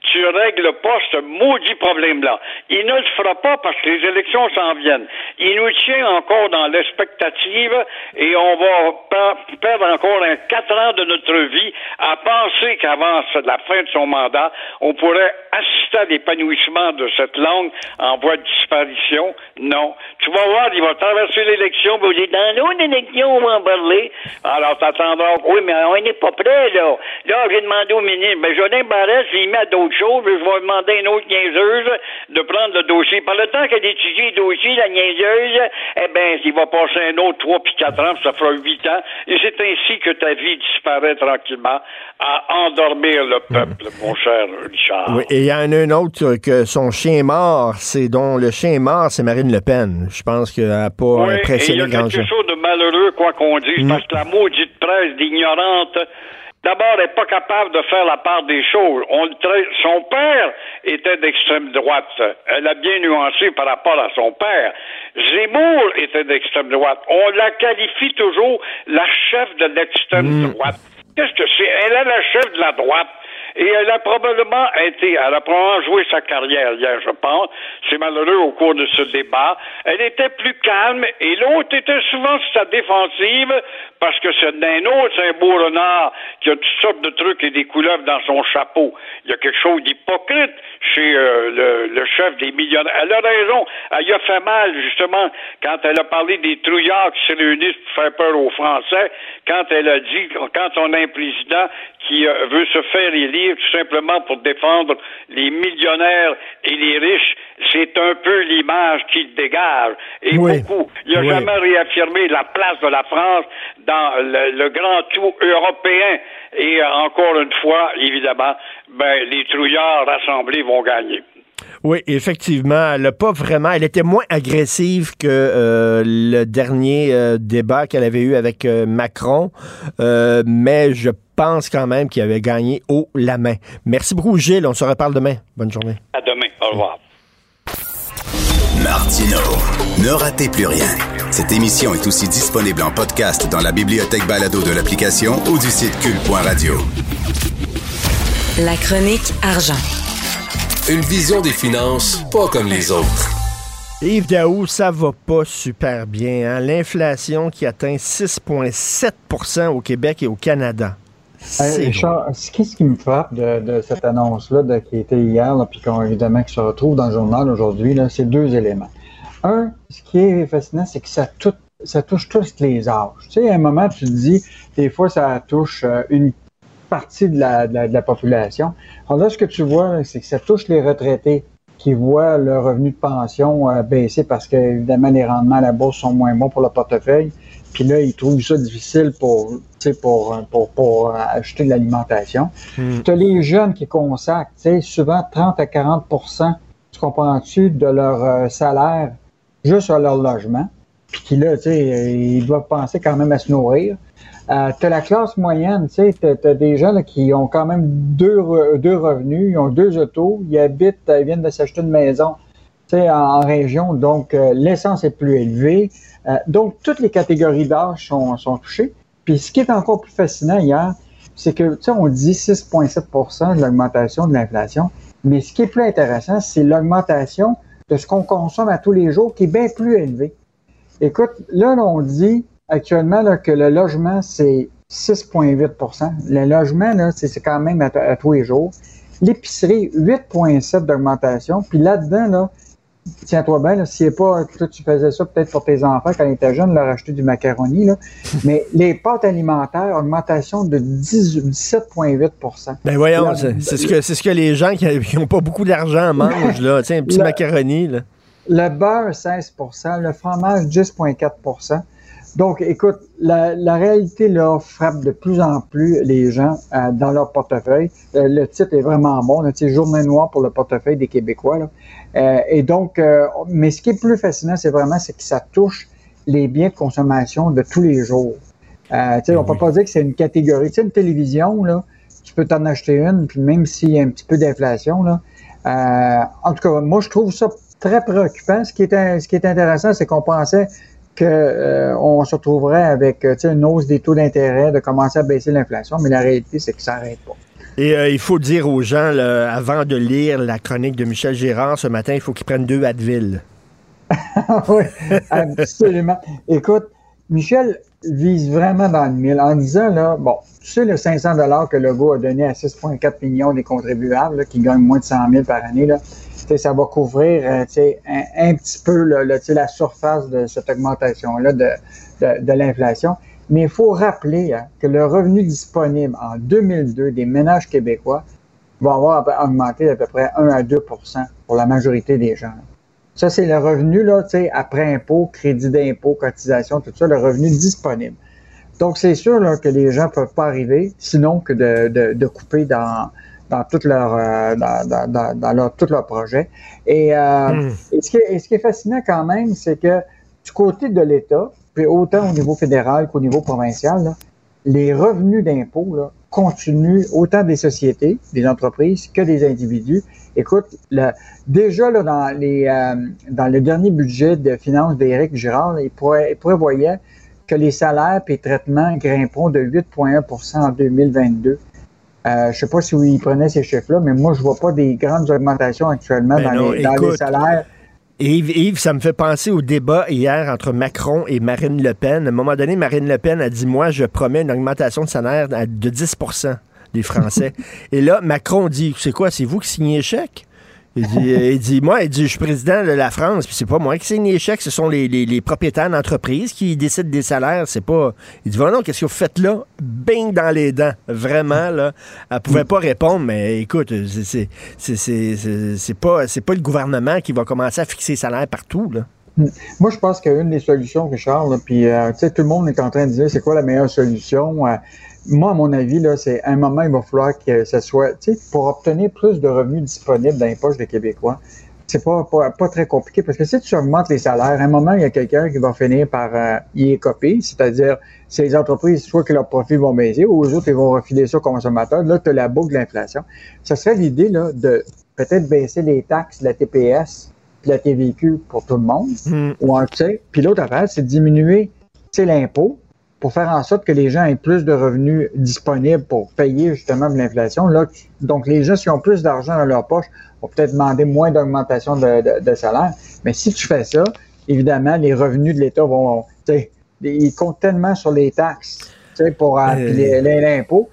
tu règles pas ce maudit problème-là. Il ne le fera pas parce que les élections s'en viennent. Il nous tient encore dans l'expectative et on va perdre encore un quatre ans de notre vie à penser qu'avant la fin de son mandat, on pourrait assister à l'épanouissement de cette langue en voie de disparition. Non. Tu vas voir, il va traverser l'élection, va dire, dans l'autre élection, on va en parler. Alors, t'attendras, oui, mais on n'est pas prêt, là. Là, j'ai demandé au ministre, mais Jolin Barrès, il met à d'autres chose, je vais demander à une autre niaiseuse de prendre le dossier. Par le temps qu'elle étudie le dossier, la niaiseuse, eh bien, il va passer un autre 3 puis 4 ans, ça fera 8 ans. Et c'est ainsi que ta vie disparaît tranquillement à endormir le peuple, mon cher Richard. Oui, et il y en a un autre que son chien est mort, c'est dont le chien est mort, c'est Marine Le Pen. Je pense qu'elle n'a pas oui, impressionné Il y a quelque chose de malheureux, quoi qu'on dise, mm. parce que la maudite presse d'ignorante D'abord, elle n'est pas capable de faire la part des choses. son père était d'extrême droite. Elle a bien nuancé par rapport à son père. Zemmour était d'extrême droite. On la qualifie toujours la chef de l'extrême hmm. droite. Qu'est-ce que c'est? Elle est la chef de la droite. Et elle a probablement été, elle a probablement joué sa carrière hier, je pense. C'est malheureux au cours de ce débat. Elle était plus calme et l'autre était souvent sur sa défensive parce que c'est un autre, c'est un beau renard qui a toutes sortes de trucs et des couleuvres dans son chapeau. Il y a quelque chose d'hypocrite chez euh, le, chef des millionnaires. Elle a raison. Elle a fait mal, justement, quand elle a parlé des trouillards qui se réunissent pour faire peur aux Français, quand elle a dit, quand on a un président qui euh, veut se faire élire tout simplement pour défendre les millionnaires et les riches, c'est un peu l'image qu'il dégage. Et beaucoup. Il n'a jamais réaffirmé la place de la France dans le, grand tout européen. Et euh, encore une fois, évidemment, ben, les trouillards rassemblés vont gagner. Oui, effectivement, elle n'a pas vraiment. Elle était moins agressive que euh, le dernier euh, débat qu'elle avait eu avec Macron, mais je pense quand même qu'il avait gagné haut la main. Merci beaucoup, Gilles. On se reparle demain. Bonne journée. À demain. Au revoir. Martino, ne ratez plus rien. Cette émission est aussi disponible en podcast dans la bibliothèque balado de l'application ou du site cul.radio. La chronique argent. Une vision des finances pas comme les autres. Yves Daou, ça va pas super bien. Hein? L'inflation qui atteint 6,7% au Québec et au Canada. Qu'est-ce qui me frappe de, cette annonce-là qui était hier, puis qu'on évidemment qui se retrouve dans le journal aujourd'hui, c'est deux éléments. Un, ce qui est fascinant, c'est que ça, ça touche tous les âges. Tu sais, à un moment, tu te dis, des fois, ça touche euh, une partie de la, de la, population. Alors là, ce que tu vois, c'est que ça touche les retraités qui voient leur revenu de pension euh, baisser parce que, évidemment, les rendements à la bourse sont moins bons pour le portefeuille. Puis là, ils trouvent ça difficile pour, pour, pour, pour acheter de l'alimentation. Hmm. Tu as les jeunes qui consacrent souvent 30 à 40 tu comprends-tu, de leur euh, salaire juste à leur logement. Puis qui là, tu sais, ils doivent penser quand même à se nourrir. Euh, tu as la classe moyenne, tu sais, tu as, des gens qui ont quand même deux, deux revenus, ils ont deux autos, ils habitent, ils viennent de s'acheter une maison en, région, donc euh, l'essence est plus élevée. Euh, donc, toutes les catégories d'âge sont, touchées. Puis, ce qui est encore plus fascinant hier, c'est que, tu sais, on dit 6,7% de l'augmentation de l'inflation, mais ce qui est plus intéressant, c'est l'augmentation de ce qu'on consomme à tous les jours qui est bien plus élevé. Écoute, là, on dit actuellement que le logement, c'est 6,8% Le logement, c'est quand même à, à tous les jours. L'épicerie, 8,7% d'augmentation. Puis là-dedans, là, tiens-toi bien, si c'est pas, toi, tu faisais ça peut-être pour tes enfants quand ils étaient jeunes, leur acheter du macaroni, là. [laughs] mais les pâtes alimentaires, augmentation de 17,8% Ben voyons, c'est ce, que, ce que les gens qui n'ont pas beaucoup d'argent mangent, là. Tiens, un petit macaroni, là. Le beurre, 16% le fromage, 10,4 donc, écoute, la, réalité là frappe de plus en plus les gens euh, dans leur portefeuille. Euh, le titre est vraiment bon, c'est Journée noire pour le portefeuille des Québécois. Là. Euh, et donc, mais ce qui est plus fascinant, c'est vraiment c'est que ça touche les biens de consommation de tous les jours. Euh, on peut pas dire que c'est une catégorie. Tu sais, une télévision, là, tu peux t'en acheter une, puis même s'il y a un petit peu d'inflation, là. en tout cas, moi, je trouve ça très préoccupant. Ce qui est, ce qui est intéressant, c'est qu'on pensait qu'on euh, se retrouverait avec euh, une hausse des taux d'intérêt, de commencer à baisser l'inflation, mais la réalité, c'est que ça n'arrête pas. Et euh, il faut dire aux gens, avant de lire la chronique de Michel Gérard ce matin, il faut qu'ils prennent deux Advil. [laughs] oui, absolument. Écoute, Michel vise vraiment dans le mille en disant, là, bon, tu sais, le 500 que Legault a donné à 6,4 millions des contribuables qui gagnent moins de 100 000 par année, là, ça va couvrir euh, un, petit peu la surface de cette augmentation-là de, l'inflation. Mais il faut rappeler hein, que le revenu disponible en 2002 des ménages québécois va avoir augmenté d'à peu près 1 à 2% pour la majorité des gens. Ça, c'est le revenu là, après impôt, crédit d'impôt, cotisation, tout ça, le revenu disponible. Donc, c'est sûr que les gens ne peuvent pas arriver, sinon que de couper dans, dans tout leur, euh, dans, dans, leur, tout leur projet. Et, euh, hmm. et, ce qui est, ce qui est fascinant quand même, c'est que du côté de l'État, puis autant au niveau fédéral qu'au niveau provincial, les revenus d'impôts continue, autant des sociétés, des entreprises que des individus. Écoute, déjà là, dans, les, euh, dans le dernier budget de finances d'Éric Girard, il, prévoyait que les salaires et traitements grimperont de 8,1% en 2022. Euh, je ne sais pas si il prenait ces chiffres-là, mais moi, je vois pas des grandes augmentations actuellement ben dans, les, dans les salaires. Yves, Yves, ça me fait penser au débat hier entre Macron et Marine Le Pen. À un moment donné, Marine Le Pen a dit Moi, je promets une augmentation de salaire de 10% des Français. [laughs] et là, Macron dit C'est quoi C'est vous qui signez chèque? Il dit, moi, il dit, je suis président de la France, puis c'est pas moi qui signe les chèques, ce sont les, propriétaires d'entreprises qui décident des salaires, c'est pas... Il dit, voilà, non, qu'est-ce que vous faites là? Bing dans les dents, vraiment, là. Elle pouvait pas répondre, mais écoute, c'est pas, pas le gouvernement qui va commencer à fixer les salaires partout, là. Moi, je pense qu'une des solutions, Richard, puis euh, tout le monde est en train de dire c'est quoi la meilleure solution. Euh, moi, à mon avis, là, c'est un moment, il va falloir que ce soit, tu sais, pour obtenir plus de revenus disponibles dans les poches des Québécois, c'est pas, pas, très compliqué parce que si tu augmentes les salaires, à un moment, il y a quelqu'un qui va finir par euh, y écoper, c'est-à-dire, c'est les entreprises, soit que leurs profits vont baisser ou les autres, ils vont refiler ça aux consommateurs. Là, tu as la boucle de l'inflation. Ça serait l'idée, là, de peut-être baisser les taxes, la TPS, puis la TVQ pour tout le monde, mm. ou en, puis l'autre affaire, c'est de diminuer, l'impôt, pour faire en sorte que les gens aient plus de revenus disponibles pour payer justement l'inflation. Là, donc, les gens, qui ont plus d'argent dans leur poche, vont peut-être demander moins d'augmentation de, salaire. Mais si tu fais ça, évidemment, les revenus de l'État vont, ils comptent tellement sur les taxes pour euh, l'impôt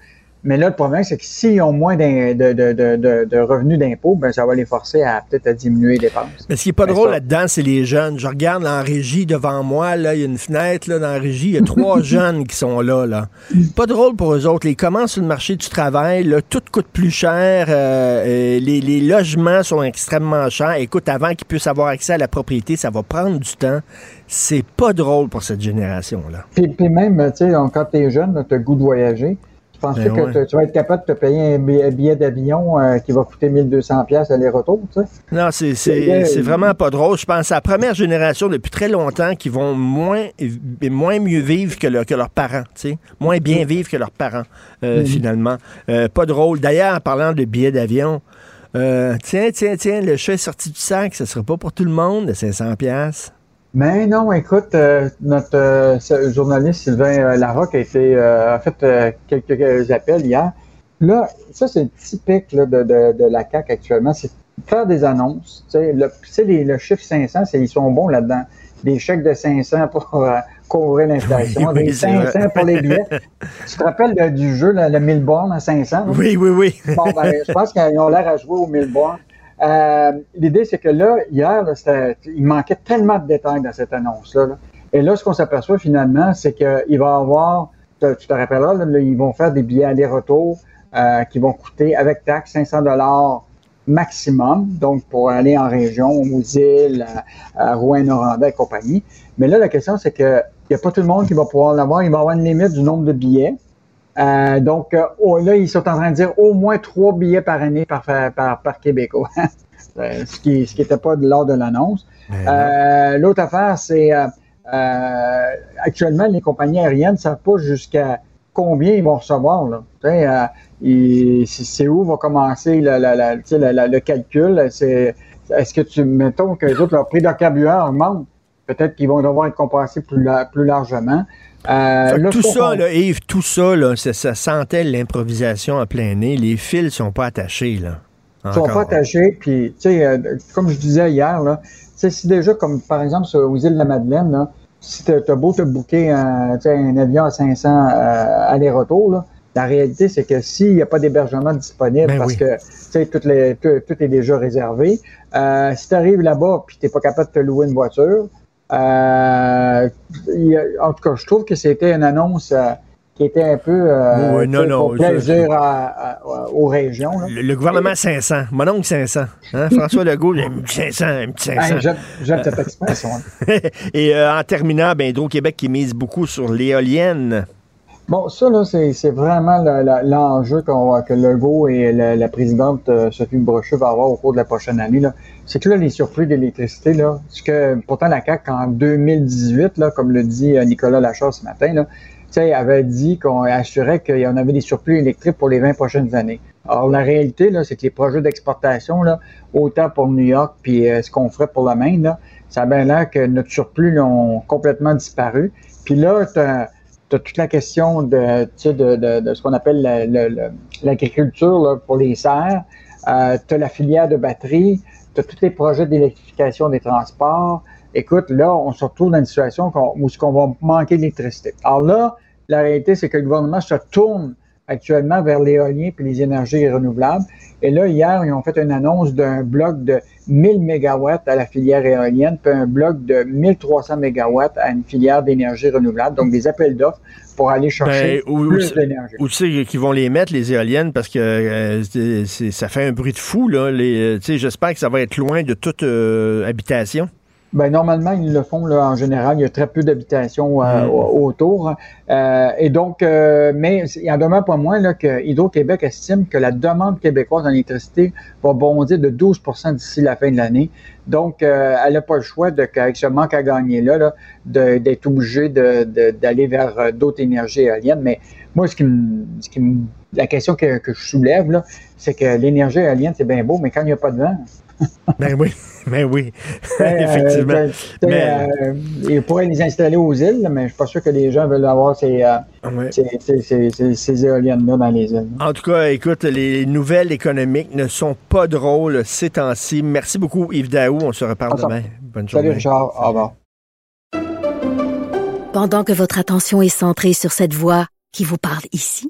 mais là, le problème, c'est que s'ils ont moins de, revenus d'impôts, ben, ça va les forcer à peut-être à diminuer les dépenses. Mais ce qui n'est pas drôle là-dedans, c'est les jeunes. Je regarde en régie devant moi, là, il y a une fenêtre là, dans la régie, il y a trois [laughs] jeunes qui sont là, là. Pas drôle pour eux autres. Ils commencent sur le marché du travail, là, tout coûte plus cher, euh, les, logements sont extrêmement chers. Écoute, avant qu'ils puissent avoir accès à la propriété, ça va prendre du temps. C'est pas drôle pour cette génération-là. Puis, même, tu sais, quand tu es jeune, tu as le goût de voyager. Tu penses ben que tu vas être capable de te payer un billet d'avion euh, qui va coûter 1200 pièces aller-retour, tu sais? Non, c'est vraiment pas drôle. Je pense à la première génération depuis très longtemps qui vont moins, moins mieux vivre que, que leurs parents, tu sais? Moins bien mm. vivre que leurs parents, euh, mm. finalement. Euh, pas drôle. D'ailleurs, en parlant de billets d'avion, tiens, tiens, tiens, le chat est sorti du sac, ce sera pas pour tout le monde, de 500 pièces. Mais non, écoute, euh, notre euh, journaliste Sylvain euh, Larocque a été a fait quelques appels hier. Là, ça c'est typique là, de, de, de, la CAC actuellement, c'est faire des annonces. Tu sais, le, les, le chiffre 500, ils sont bons là-dedans. Des chèques de 500 pour couvrir l'inflation, des 500 pour les billets. tu te rappelles du jeu, le 1000 bornes à 500? Oui, oui, oui. bon, ben, je pense qu'ils ont l'air à jouer au 1000 bornes. Euh, l'idée, c'est que là, hier, il manquait tellement de détails dans cette annonce-là. Et là, ce qu'on s'aperçoit finalement, c'est qu'il va y avoir, tu te rappelleras, ils vont faire des billets aller-retour euh, qui vont coûter, avec taxe, 500 dollars maximum, donc pour aller en région, aux îles, Rouen-Noranda et compagnie. Mais là, la question, c'est qu'il n'y a pas tout le monde qui va pouvoir l'avoir. Il va y avoir une limite du nombre de billets. Euh, donc, euh, oh, là, ils sont en train de dire au moins trois billets par année par, par, par Québécois, [laughs] euh, ce qui ce qui n'était pas lors de l'annonce. L'autre affaire, c'est actuellement, les compagnies aériennes ne savent pas jusqu'à combien ils vont recevoir. Là. c'est où va commencer le, le calcul? Est-ce que tu, mettons que les autres, leur prix de carburant augmente, peut-être qu'ils vont devoir être compensés plus, plus largement. Euh, tout ça, là, Yves, tout ça, là, ça, sentait l'improvisation à plein nez. Les fils sont pas attachés. Là. Ils sont pas attachés. Puis, tu sais, euh, comme je disais hier, là, si déjà, comme par exemple sur, aux îles de la Madeleine, là, si tu as beau te booker un, un avion à 500 euh, aller-retour, la réalité, c'est que s'il n'y a pas d'hébergement disponible, ben parce que tout, les, tout, est déjà réservé, si tu arrives là-bas et tu n'es pas capable de te louer une voiture, euh, en tout cas, je trouve que c'était une annonce euh, qui était un peu euh, pour plaisir aux régions. Le, gouvernement 500, mon oncle 500. Hein? François Legault, un 500, un petit 500. J'aime cette expression. [laughs] Et en terminant, ben, Hydro-Québec qui mise beaucoup sur l'éolienne. Bon, ça, là, c'est vraiment l'enjeu que Legault et la, présidente Sophie Brochu vont avoir au cours de la prochaine année. C'est que là, les surplus d'électricité, là, ce que pourtant la CAQ, en 2018, là, comme le dit euh, Nicolas Lachard ce matin, là, avait dit qu'on assurait qu'il y en avait des surplus électriques pour les 20 prochaines années. Alors, la réalité, là, c'est que les projets d'exportation, là, autant pour New York puis euh, ce qu'on ferait pour la Maine, là, ça a bien l'air que notre surplus ont complètement disparu. Puis là, as, toute la question de, de, de, de ce qu'on appelle l'agriculture pour les serres. Euh, tu as la filière de batterie, tu as tous les projets d'électrification des transports. Écoute, là, on se retrouve dans une situation où qu'on va manquer d'électricité. Alors là, la réalité, c'est que le gouvernement se tourne actuellement vers l'éolien et les énergies renouvelables. Et là, hier, ils ont fait une annonce d'un bloc de 1000 MW à la filière éolienne, puis un bloc de 1300 MW à une filière d'énergie renouvelable, donc des appels d'offres pour aller chercher ben, plus d'énergie. Où tu sais qu'ils vont les mettre, les éoliennes, parce que euh, ça fait un bruit de fou, là. Euh, j'espère que ça va être loin de toute euh, habitation. Ben, normalement, ils le font là, en général. Il y a très peu d'habitations euh, mm. autour. Euh, et donc, euh, mais il en demeure pas moins là, que Hydro-Québec estime que la demande québécoise en électricité va bondir de 12% d'ici la fin de l'année. Donc, elle n'a pas le choix, de, avec ce manque à gagner-là, là, d'être obligée d'aller vers d'autres énergies éoliennes. Mais moi, ce qui me, ce qui me, la question que, que je soulève, c'est que l'énergie éolienne, c'est bien beau, mais quand il n'y a pas de vent, [laughs] ben oui, ben oui, [laughs] effectivement. Euh, mais... Euh, ils pourraient les installer aux îles, mais je suis pas sûr que les gens veulent avoir ces, euh, ces, éoliennes-là dans les îles. En tout cas, écoute, les nouvelles économiques ne sont pas drôles ces temps-ci. Merci beaucoup, Yves Daou. On se reparle demain. Bonne journée. Salut, Richard. Au revoir. Pendant que votre attention est centrée sur cette voix qui vous parle ici,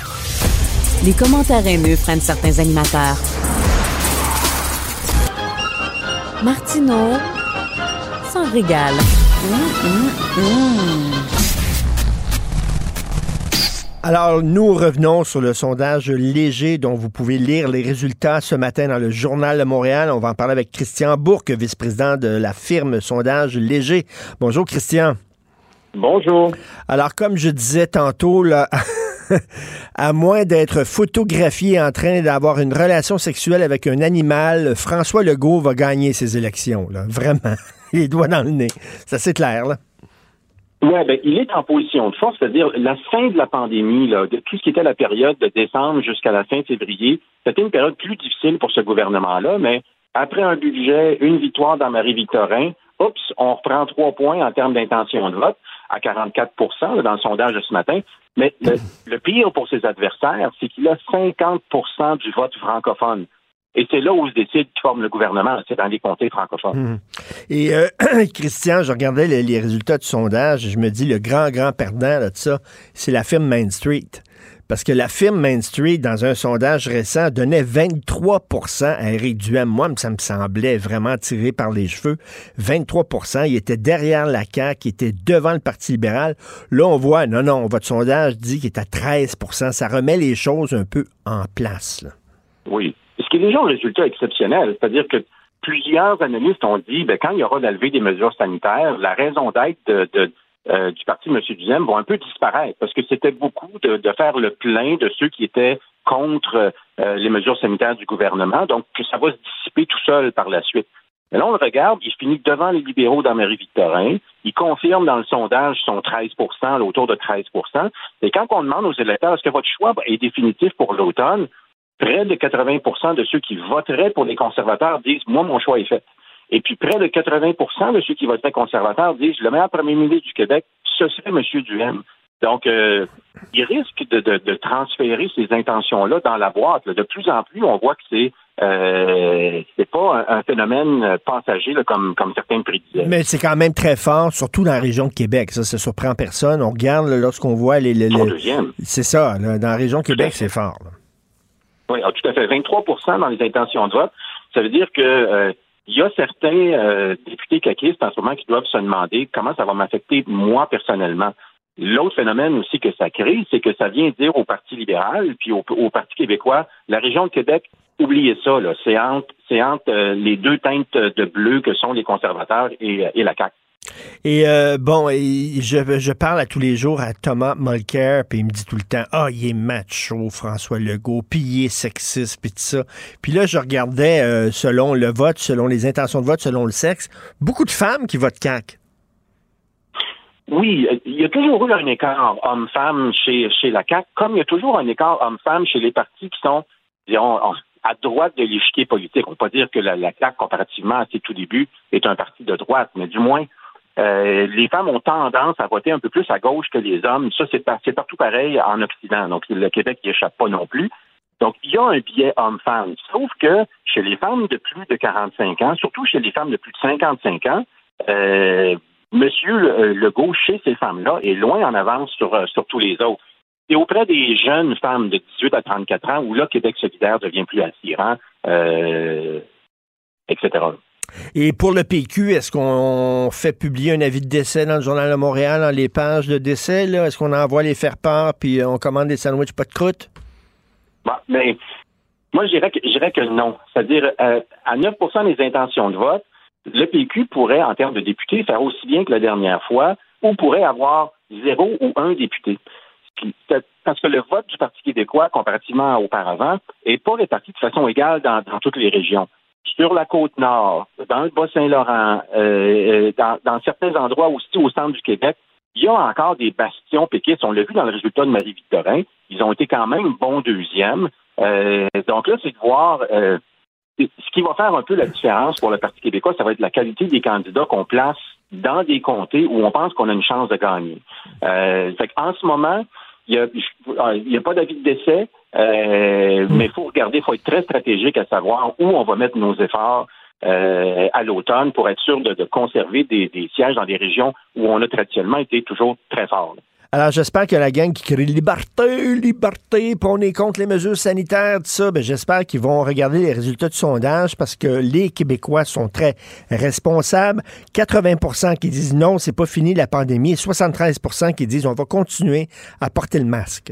Les commentaires haineux prennent certains animateurs. Martineau s'en régale. Alors, nous revenons sur le sondage léger dont vous pouvez lire les résultats ce matin dans le Journal de Montréal. On va en parler avec Christian Bourque, vice-président de la firme Sondage Léger. Bonjour, Christian. Bonjour. Alors, comme je disais tantôt, là, [laughs] à moins d'être photographié en train d'avoir une relation sexuelle avec un animal, François Legault va gagner ses élections. Là. Vraiment. [laughs] les doigts dans le nez. C'est assez clair, là. Oui, ben, il est en position de force, c'est-à-dire la fin de la pandémie, de tout ce qui était la période de décembre jusqu'à la fin février, c'était une période plus difficile pour ce gouvernement-là, mais après un budget, une victoire dans Marie-Victorin, oups, on reprend trois points en termes d'intention de vote à 44% dans le sondage de ce matin. Mais le, [laughs] le pire pour ses adversaires, c'est qu'il a 50% du vote francophone. Et c'est là où se décide qui forme le gouvernement, c'est dans les comtés francophones. Hum. Et euh, [clears throat] Christian, je regardais les, résultats du sondage et je me dis le grand, grand perdant de ça, c'est la firme Main Street. Parce que la firme Main Street, dans un sondage récent, donnait 23% à Éric Duhem. Moi, ça me semblait vraiment tiré par les cheveux. 23 Il était derrière la CAQ, il était devant le Parti libéral. Là, on voit, non, non, votre sondage dit qu'il est à 13% Ça remet les choses un peu en place. Oui qui est déjà un résultat exceptionnel. C'est-à-dire que plusieurs analystes ont dit, ben, quand il y aura levé des mesures sanitaires, la raison d'être de, euh, du parti M. Duhem va un peu disparaître parce que c'était beaucoup de, faire le plein de ceux qui étaient contre euh, les mesures sanitaires du gouvernement. Donc, ça va se dissiper tout seul par la suite. Mais là, on le regarde, il finit devant les libéraux dans Marie-Victorin. Il confirme dans le sondage son 13% autour de 13% Et quand on demande aux électeurs est-ce que votre choix est définitif pour l'automne, près de 80% de ceux qui voteraient pour les conservateurs disent Moi, mon choix est fait. Et puis près de 80% de ceux qui voteraient conservateurs disent Le meilleur premier ministre du Québec, ce serait M. Duhem. Donc, euh, il risque de, transférer ces intentions-là dans la boîte. De plus en plus, on voit que c'est euh, c'est pas un, phénomène passager comme, comme certains prédisaient. Mais c'est quand même très fort, surtout dans la région de Québec. Ça, ça surprend personne. On regarde lorsqu'on voit les. les, C'est ça. dans la région de Québec, c'est fort. Oui, ah, tout à fait. 23% dans les intentions de vote. Ça veut dire que euh, il y a certains euh, députés caquistes en ce moment qui doivent se demander comment ça va m'affecter moi personnellement. L'autre phénomène aussi que ça crée, c'est que ça vient dire au Parti libéral puis au, Parti québécois, la région de Québec, oubliez ça, c'est entre, euh, les deux teintes de bleu que sont les conservateurs et, et la CAQ. Et euh, bon, je, je, parle à tous les jours à Thomas Mulcair, puis il me dit tout le temps Ah, il est macho, François Legault, puis il est sexiste, puis tout ça. Puis là, je regardais euh, selon le vote, selon les intentions de vote, selon le sexe, beaucoup de femmes qui votent CAC. Oui, il y a toujours eu un écart homme-femme chez, chez la CAQ, comme il y a toujours un écart homme-femme chez les partis qui sont, disons, à droite de l'échiquier politique. On ne peut pas dire que la, la CAQ, comparativement à ses tout débuts, est un parti de droite, mais du moins, euh, les femmes ont tendance à voter un peu plus à gauche que les hommes. Ça, c'est, partout pareil en Occident. Donc, le Québec n'y échappe pas non plus. Donc, il y a un biais homme-femme. Sauf que chez les femmes de plus de 45 ans, surtout chez les femmes de plus de 55 ans, euh, Monsieur Legault, chez ces femmes-là, est loin en avance sur, euh, sur tous les autres. Et auprès des jeunes femmes de 18 à 34 ans, où là, Québec solidaire devient plus attirant, euh, etc. Et pour le PQ, est-ce qu'on fait publier un avis de décès dans le Journal de Montréal, dans les pages de décès? Est-ce qu'on envoie les faire-part puis on commande des sandwichs pas de croûte? Bah, moi, je dirais que, non. C'est-à-dire, euh, à 9% des intentions de vote, le PQ pourrait, en termes de députés, faire aussi bien que la dernière fois, ou pourrait avoir zéro ou un député. Parce que le vote du Parti québécois, comparativement auparavant, n'est pas réparti de façon égale dans toutes les régions sur la côte nord, dans le Bas-Saint-Laurent, euh, euh, dans, certains endroits aussi au centre du Québec, il y a encore des bastions péquistes. On l'a vu dans le résultat de Marie-Victorin. Ils ont été quand même bons deuxièmes. Euh, donc là, c'est de voir ce qui va faire un peu la différence pour le Parti québécois, ça va être la qualité des candidats qu'on place dans des comtés où on pense qu'on a une chance de gagner. en ce moment, il n'y a, pas d'avis de décès. Euh, mais il faut regarder, il faut être très stratégique à savoir où on va mettre nos efforts euh, à l'automne pour être sûr de, conserver des, sièges dans des régions où on a traditionnellement été toujours très fort. Alors, j'espère que la gang qui crie liberté, liberté, puis on est contre les mesures sanitaires, tout ça, ben, j'espère qu'ils vont regarder les résultats du sondage parce que les Québécois sont très responsables. 80% qui disent non, c'est pas fini la pandémie et 73% qui disent on va continuer à porter le masque.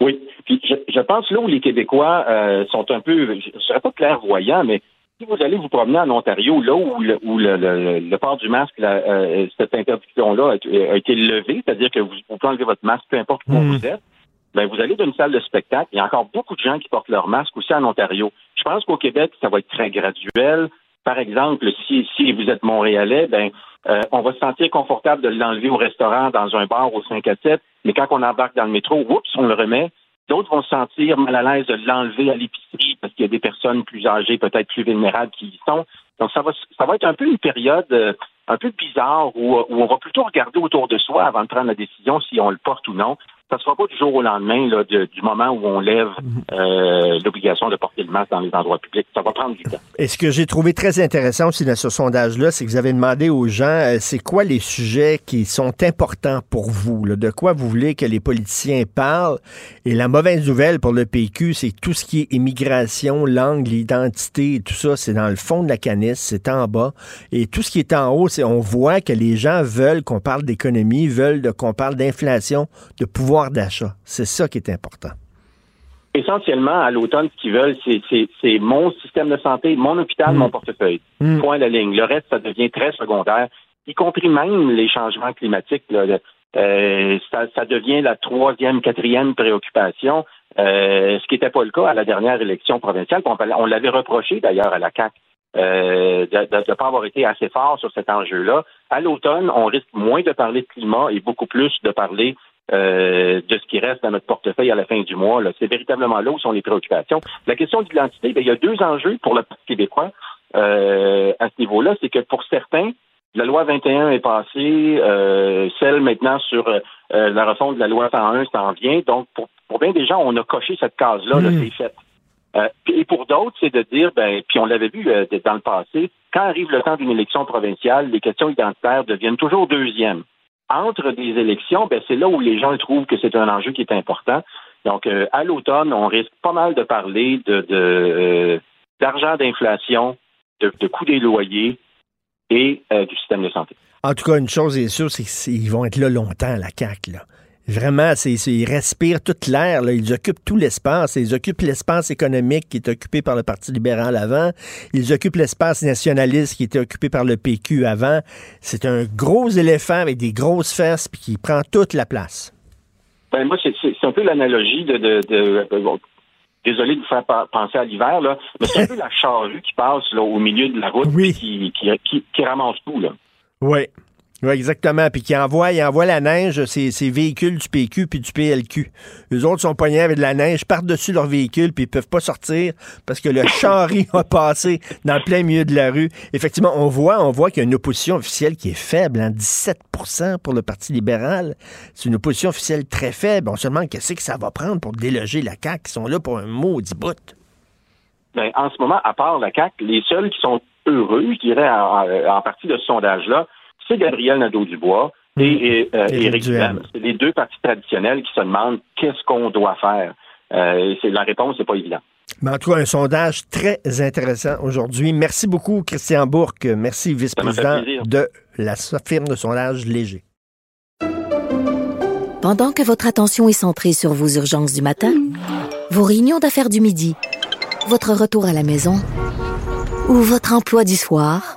Oui. Puis je, pense là où les Québécois euh, sont un peu, je ne serais pas clairvoyant, mais si vous allez vous promener en Ontario, là où le, où le, port du masque, euh, cette interdiction-là a, été levée, c'est-à-dire que vous, pouvez enlever votre masque peu importe où hmm. vous êtes, ben vous allez dans une salle de spectacle, il y a encore beaucoup de gens qui portent leur masque aussi en Ontario. Je pense qu'au Québec, ça va être très graduel. Par exemple, si, si vous êtes Montréalais, ben euh, on va se sentir confortable de l'enlever au restaurant, dans un bar au 5 à 7, mais quand on embarque dans le métro, oups, on le remet. D'autres vont se sentir mal à l'aise de l'enlever à l'épicerie parce qu'il y a des personnes plus âgées, peut-être plus vulnérables qui y sont. Donc, ça va, ça va être un peu une période euh, un peu bizarre où, où, on va plutôt regarder autour de soi avant de prendre la décision si on le porte ou non ça ne sera pas du jour au lendemain là, du moment où on lève mhm. euh, l'obligation de porter le masque dans les endroits publics. Ça va prendre du temps. Et ce que j'ai trouvé très intéressant aussi dans ce sondage-là, c'est que vous avez demandé aux gens, euh, c'est quoi les sujets qui sont importants pour vous? De quoi vous voulez que les politiciens parlent? Et la mauvaise nouvelle pour le PQ, c'est tout ce qui est immigration, langue, l'identité, tout ça, c'est dans le fond de la canisse, c'est en bas. Et tout ce qui est en haut, c'est on voit que les gens veulent qu'on parle d'économie, veulent qu'on parle d'inflation, de pouvoir d'achat. C'est ça qui est important. Essentiellement, à l'automne, ce qu'ils veulent, c'est mon système de santé, mon hôpital, mm. mon portefeuille. Mm. Point de ligne. Le reste, ça devient très secondaire, y compris même les changements climatiques. Euh, ça, devient la troisième, quatrième préoccupation, euh, ce qui n'était pas le cas à la dernière élection provinciale. On, l'avait reproché d'ailleurs à la CAC euh, de ne pas avoir été assez fort sur cet enjeu-là. À l'automne, on risque moins de parler de climat et beaucoup plus de parler euh, de ce qui reste dans notre portefeuille à la fin du mois. C'est véritablement là où sont les préoccupations. La question de l'identité, ben, il y a deux enjeux pour le Parti québécois euh, à ce niveau-là. C'est que pour certains, la loi 21 est passée, euh, celle maintenant sur la refonte de la loi 101 s'en vient. Donc, pour, pour bien des gens, on a coché cette case-là, là, c'est fait. et pour d'autres, c'est de dire, ben, puis on l'avait vu dans le passé, quand arrive le temps d'une élection provinciale, les questions identitaires deviennent toujours deuxièmes entre des élections, ben, c'est là où les gens trouvent que c'est un enjeu qui est important. Donc, euh, à l'automne, on risque pas mal de parler de, euh, d'argent d'inflation, de, de coût des loyers et euh, du système de santé. En tout cas, une chose est sûre, c'est qu'ils vont être là longtemps, la CAQ. Là. Vraiment, c'est, ils respirent toute l'air. Ils occupent tout l'espace. Ils occupent l'espace économique qui est occupé par le Parti libéral avant. Ils occupent l'espace nationaliste qui était occupé par le PQ avant. C'est un gros éléphant avec des grosses fesses puis qui prend toute la place. Ben, moi, c'est, un peu l'analogie de... de, désolé de vous faire penser à l'hiver, là, mais c'est un [laughs] peu la charrue qui passe là, au milieu de la route et qui, qui, qui, qui, ramasse tout. Là. Oui. Oui, exactement. Puis qui envoie, il envoie la neige, ces, ces véhicules du PQ puis du PLQ. Les autres sont poignés avec de la neige, par-dessus leur véhicule, puis ils peuvent pas sortir parce que le [laughs] charri a passé dans le plein milieu de la rue. Effectivement, on voit, on voit qu'il y a une opposition officielle qui est faible, hein, 17% pour le Parti libéral. C'est une opposition officielle très faible. On se demande qu'est-ce que ça va prendre pour déloger la CAQ, qui sont là pour un maudit bout. Ben, en ce moment, à part la CAQ, les seuls qui sont heureux, je dirais, en partie de ce sondage-là, c'est Gabriel Nadeau-Dubois et, euh, Éric Duhem. C'est les deux partis traditionnels qui se demandent qu'est-ce qu'on doit faire. Euh, c'est, la réponse n'est pas évidente. Mais en tout cas, un sondage très intéressant aujourd'hui. Merci beaucoup, Christian Bourque. Merci, vice-président de la firme de sondage Léger. Pendant que votre attention est centrée sur vos urgences du matin, vos réunions d'affaires du midi, votre retour à la maison ou votre emploi du soir,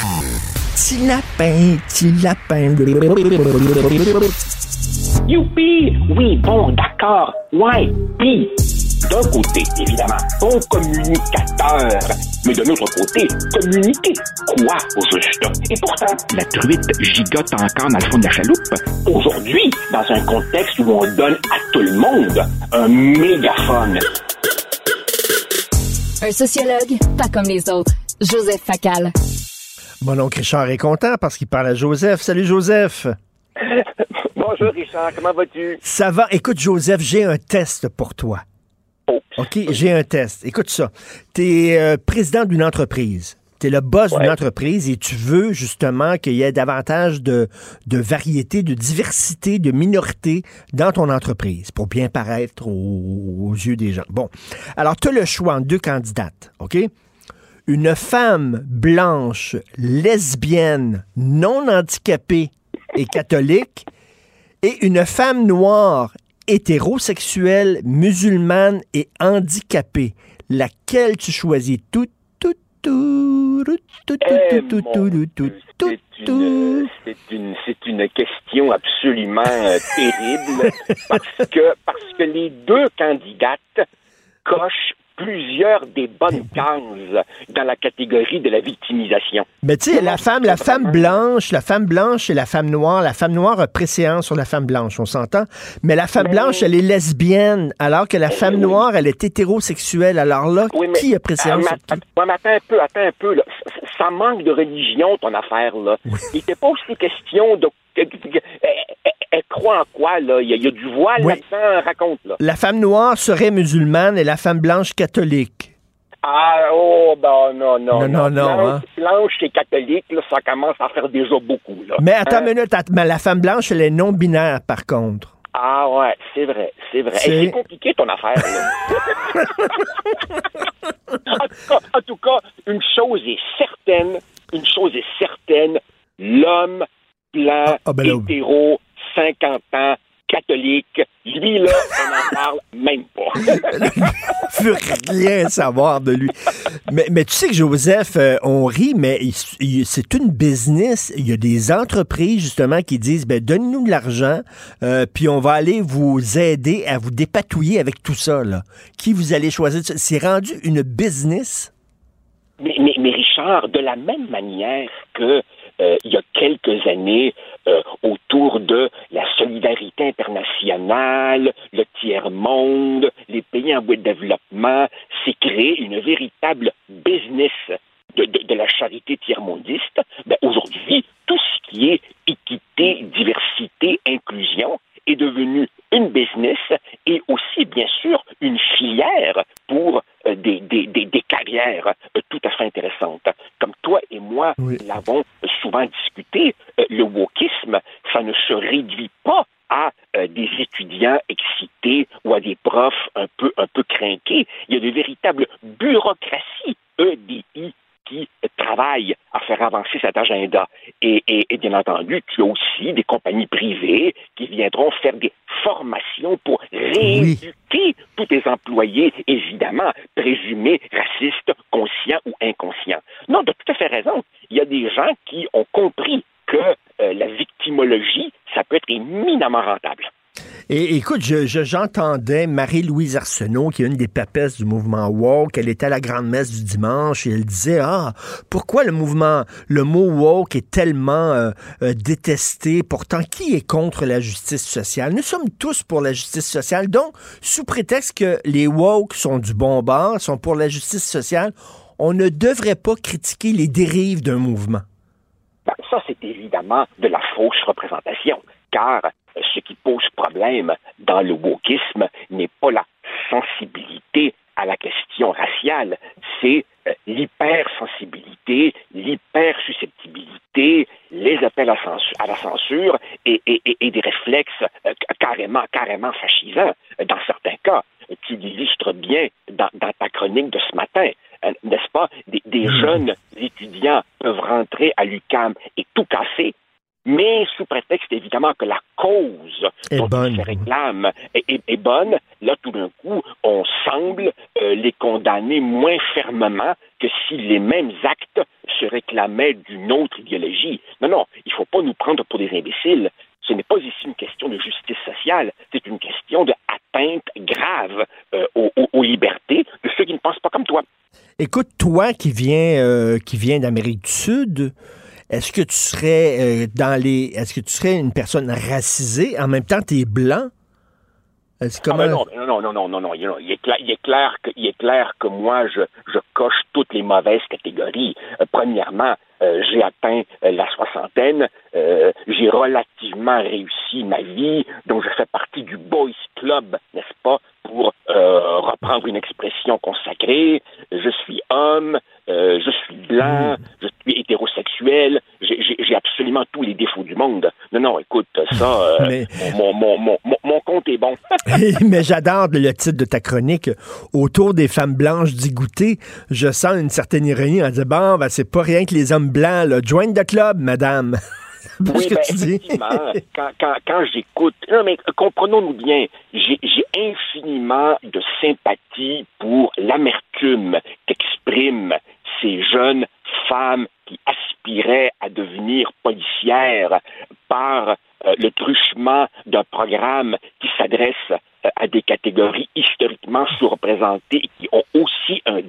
petit lapin, petit lapin. Youpi! Oui, bon, d'accord. Ouais, pis, d'un côté, évidemment, bon communicateur, mais de l'autre côté, communiquer quoi au juste? Et pourtant, la truite gigote encore dans le fond de la chaloupe. Aujourd'hui, dans un contexte où on donne à tout le monde un mégaphone. Un sociologue, pas comme les autres. Joseph Facal. Mon oncle Richard est content parce qu'il parle à Joseph. Salut Joseph. [laughs] Bonjour Richard, comment vas-tu? Ça va. Écoute Joseph, j'ai un test pour toi. Oh. OK, j'ai un test. Écoute ça. Tu es euh, président d'une entreprise. Tu es le boss d'une entreprise et tu veux justement qu'il y ait davantage de, de variété, de diversité, de minorité dans ton entreprise pour bien paraître aux, aux yeux des gens. Bon. Alors, tu as le choix entre deux candidates. OK? Une femme blanche, lesbienne, non handicapée et catholique, et une femme noire, hétérosexuelle, musulmane et handicapée. Laquelle tu choisis? Tout, tout, tout, tout, tout, tout, tout, tout, c'est une, c'est une question absolument euh, terrible [laughs] parce que, parce que les deux candidates cochent plusieurs des bonnes cases dans la catégorie de la victimisation. Mais tu sais, la femme, la femme blanche, la femme blanche et la femme noire, la femme noire a préséance sur la femme blanche, on s'entend? Mais la femme blanche, elle est lesbienne, alors que la femme noire, elle est hétérosexuelle. Alors là, qui a préséance sur qui? attends un peu, attends un peu. Là. Ça manque de religion, ton affaire. là. Il n'était pas aussi question de elle croit en quoi, là? Il y a, du voile là-dedans, raconte, là. La femme noire serait musulmane et la femme blanche catholique. Ah, oh, ben non, non. Non, non, non. Blanche, hein. blanche et catholique, là, ça commence à faire déjà beaucoup, là. Mais attends hein? une minute, mais la femme blanche, elle est non-binaire, par contre. Ah ouais, c'est vrai, c'est vrai. C'est compliqué ton affaire. Là. [laughs] en, tout cas, une chose est certaine, une chose est certaine, l'homme blanc, ah, ah, ben hétéro, 50 ans, catholique. Lui, là, on n'en [laughs] parle même pas. [laughs] Je veux rien savoir de lui. Mais, mais tu sais que Joseph, euh, on rit, mais c'est une business. Il y a des entreprises, justement, qui disent, ben, donnez-nous de l'argent, euh, puis on va aller vous aider à vous dépatouiller avec tout ça, là. Qui vous allez choisir? C'est rendu une business? Mais, mais, mais Richard, de la même manière que euh, il y a quelques années euh, autour de la solidarité internationale, le tiers-monde, les pays en voie de développement, s'est créé une véritable business de, la charité tiers-mondiste. Ben, aujourd'hui, tout ce qui est équité, diversité, inclusion est devenu une business et aussi, bien sûr, une filière pour euh, des, des, des, carrières euh, tout à fait intéressantes. Comme toi et moi l'avons souvent discuté, euh, le wokisme, ça ne se réduit pas à des étudiants excités ou à des profs un peu un peu crainqués. Il y a de véritables bureaucraties EDI qui travaillent à faire avancer cet agenda. Et, et, bien entendu, tu as aussi des compagnies privées qui viendront faire des formations pour rééduquer tous les employés, évidemment, présumés racistes, conscients ou inconscients. Non, tu as tout à fait raison. Il y a des gens qui ont compris que euh, la victimologie, ça peut être éminemment rentable. Et écoute, j'entendais Marie-Louise Arsenault, qui est une des papesses du mouvement woke, elle était à la grande messe du dimanche et elle disait ah pourquoi le mouvement, le mot woke est tellement euh, euh, détesté? Pourtant, qui est contre la justice sociale? Nous sommes tous pour la justice sociale. Donc, sous prétexte que les woke sont du bon bord, sont pour la justice sociale, on ne devrait pas critiquer les dérives d'un mouvement. Ben, ça, c'est évidemment de la fausse représentation, car ce qui pose problème dans le wokisme n'est pas la sensibilité à la question raciale, c'est euh, l'hypersensibilité, l'hypersusceptibilité, les appels à, la censure et, des réflexes euh, carrément, carrément fascisants dans certains cas. Tu l'illustres bien dans, ta chronique de ce matin, euh, n'est-ce pas? Des, des mmh. jeunes étudiants peuvent rentrer à l'UCAM et tout casser mais sous prétexte évidemment que la cause dont ils se réclament est, bonne, là tout d'un coup, on semble euh, les condamner moins fermement que si les mêmes actes se réclamaient d'une autre idéologie. Non, non, il ne faut pas nous prendre pour des imbéciles. Ce n'est pas ici une question de justice sociale, c'est une question de atteinte grave euh, aux, libertés de ceux qui ne pensent pas comme toi. Écoute, toi qui viens, euh, qui viens d'Amérique du Sud, est-ce que tu serais euh, dans les. Est-ce que tu serais une personne racisée? En même temps, tu es blanc? Ah ben non, non, non, non, non, non, Il est clair, il est clair que, il est clair que moi, je, je coche toutes les mauvaises catégories. Euh, premièrement, euh, j'ai atteint la soixantaine, j'ai relativement réussi ma vie, donc je fais partie du boys club, n'est-ce pas, pour reprendre une expression consacrée. Je suis homme, je suis blanc, hmm. je suis hétérosexuel, j'ai absolument tous les défauts du monde. Non, non, écoute, ça, [laughs] euh, mon, mon, mon, mon, compte est bon. [laughs] Mais j'adore le titre de ta chronique, Autour des femmes blanches dégoûtées. Je sens une certaine ironie en disant, bon, ben, c'est pas rien que les hommes blancs, là. Join the club, madame. [laughs] oui, que ben, tu dis. quand, quand, quand j'écoute, non, mais comprenons-nous bien, j'ai infiniment de sympathie pour l'amertume qu'expriment ces jeunes femmes qui aspiraient à devenir policières par euh, le truchement d'un programme qui s'adresse euh, à des catégories historiquement sous-représentées et qui ont aussi un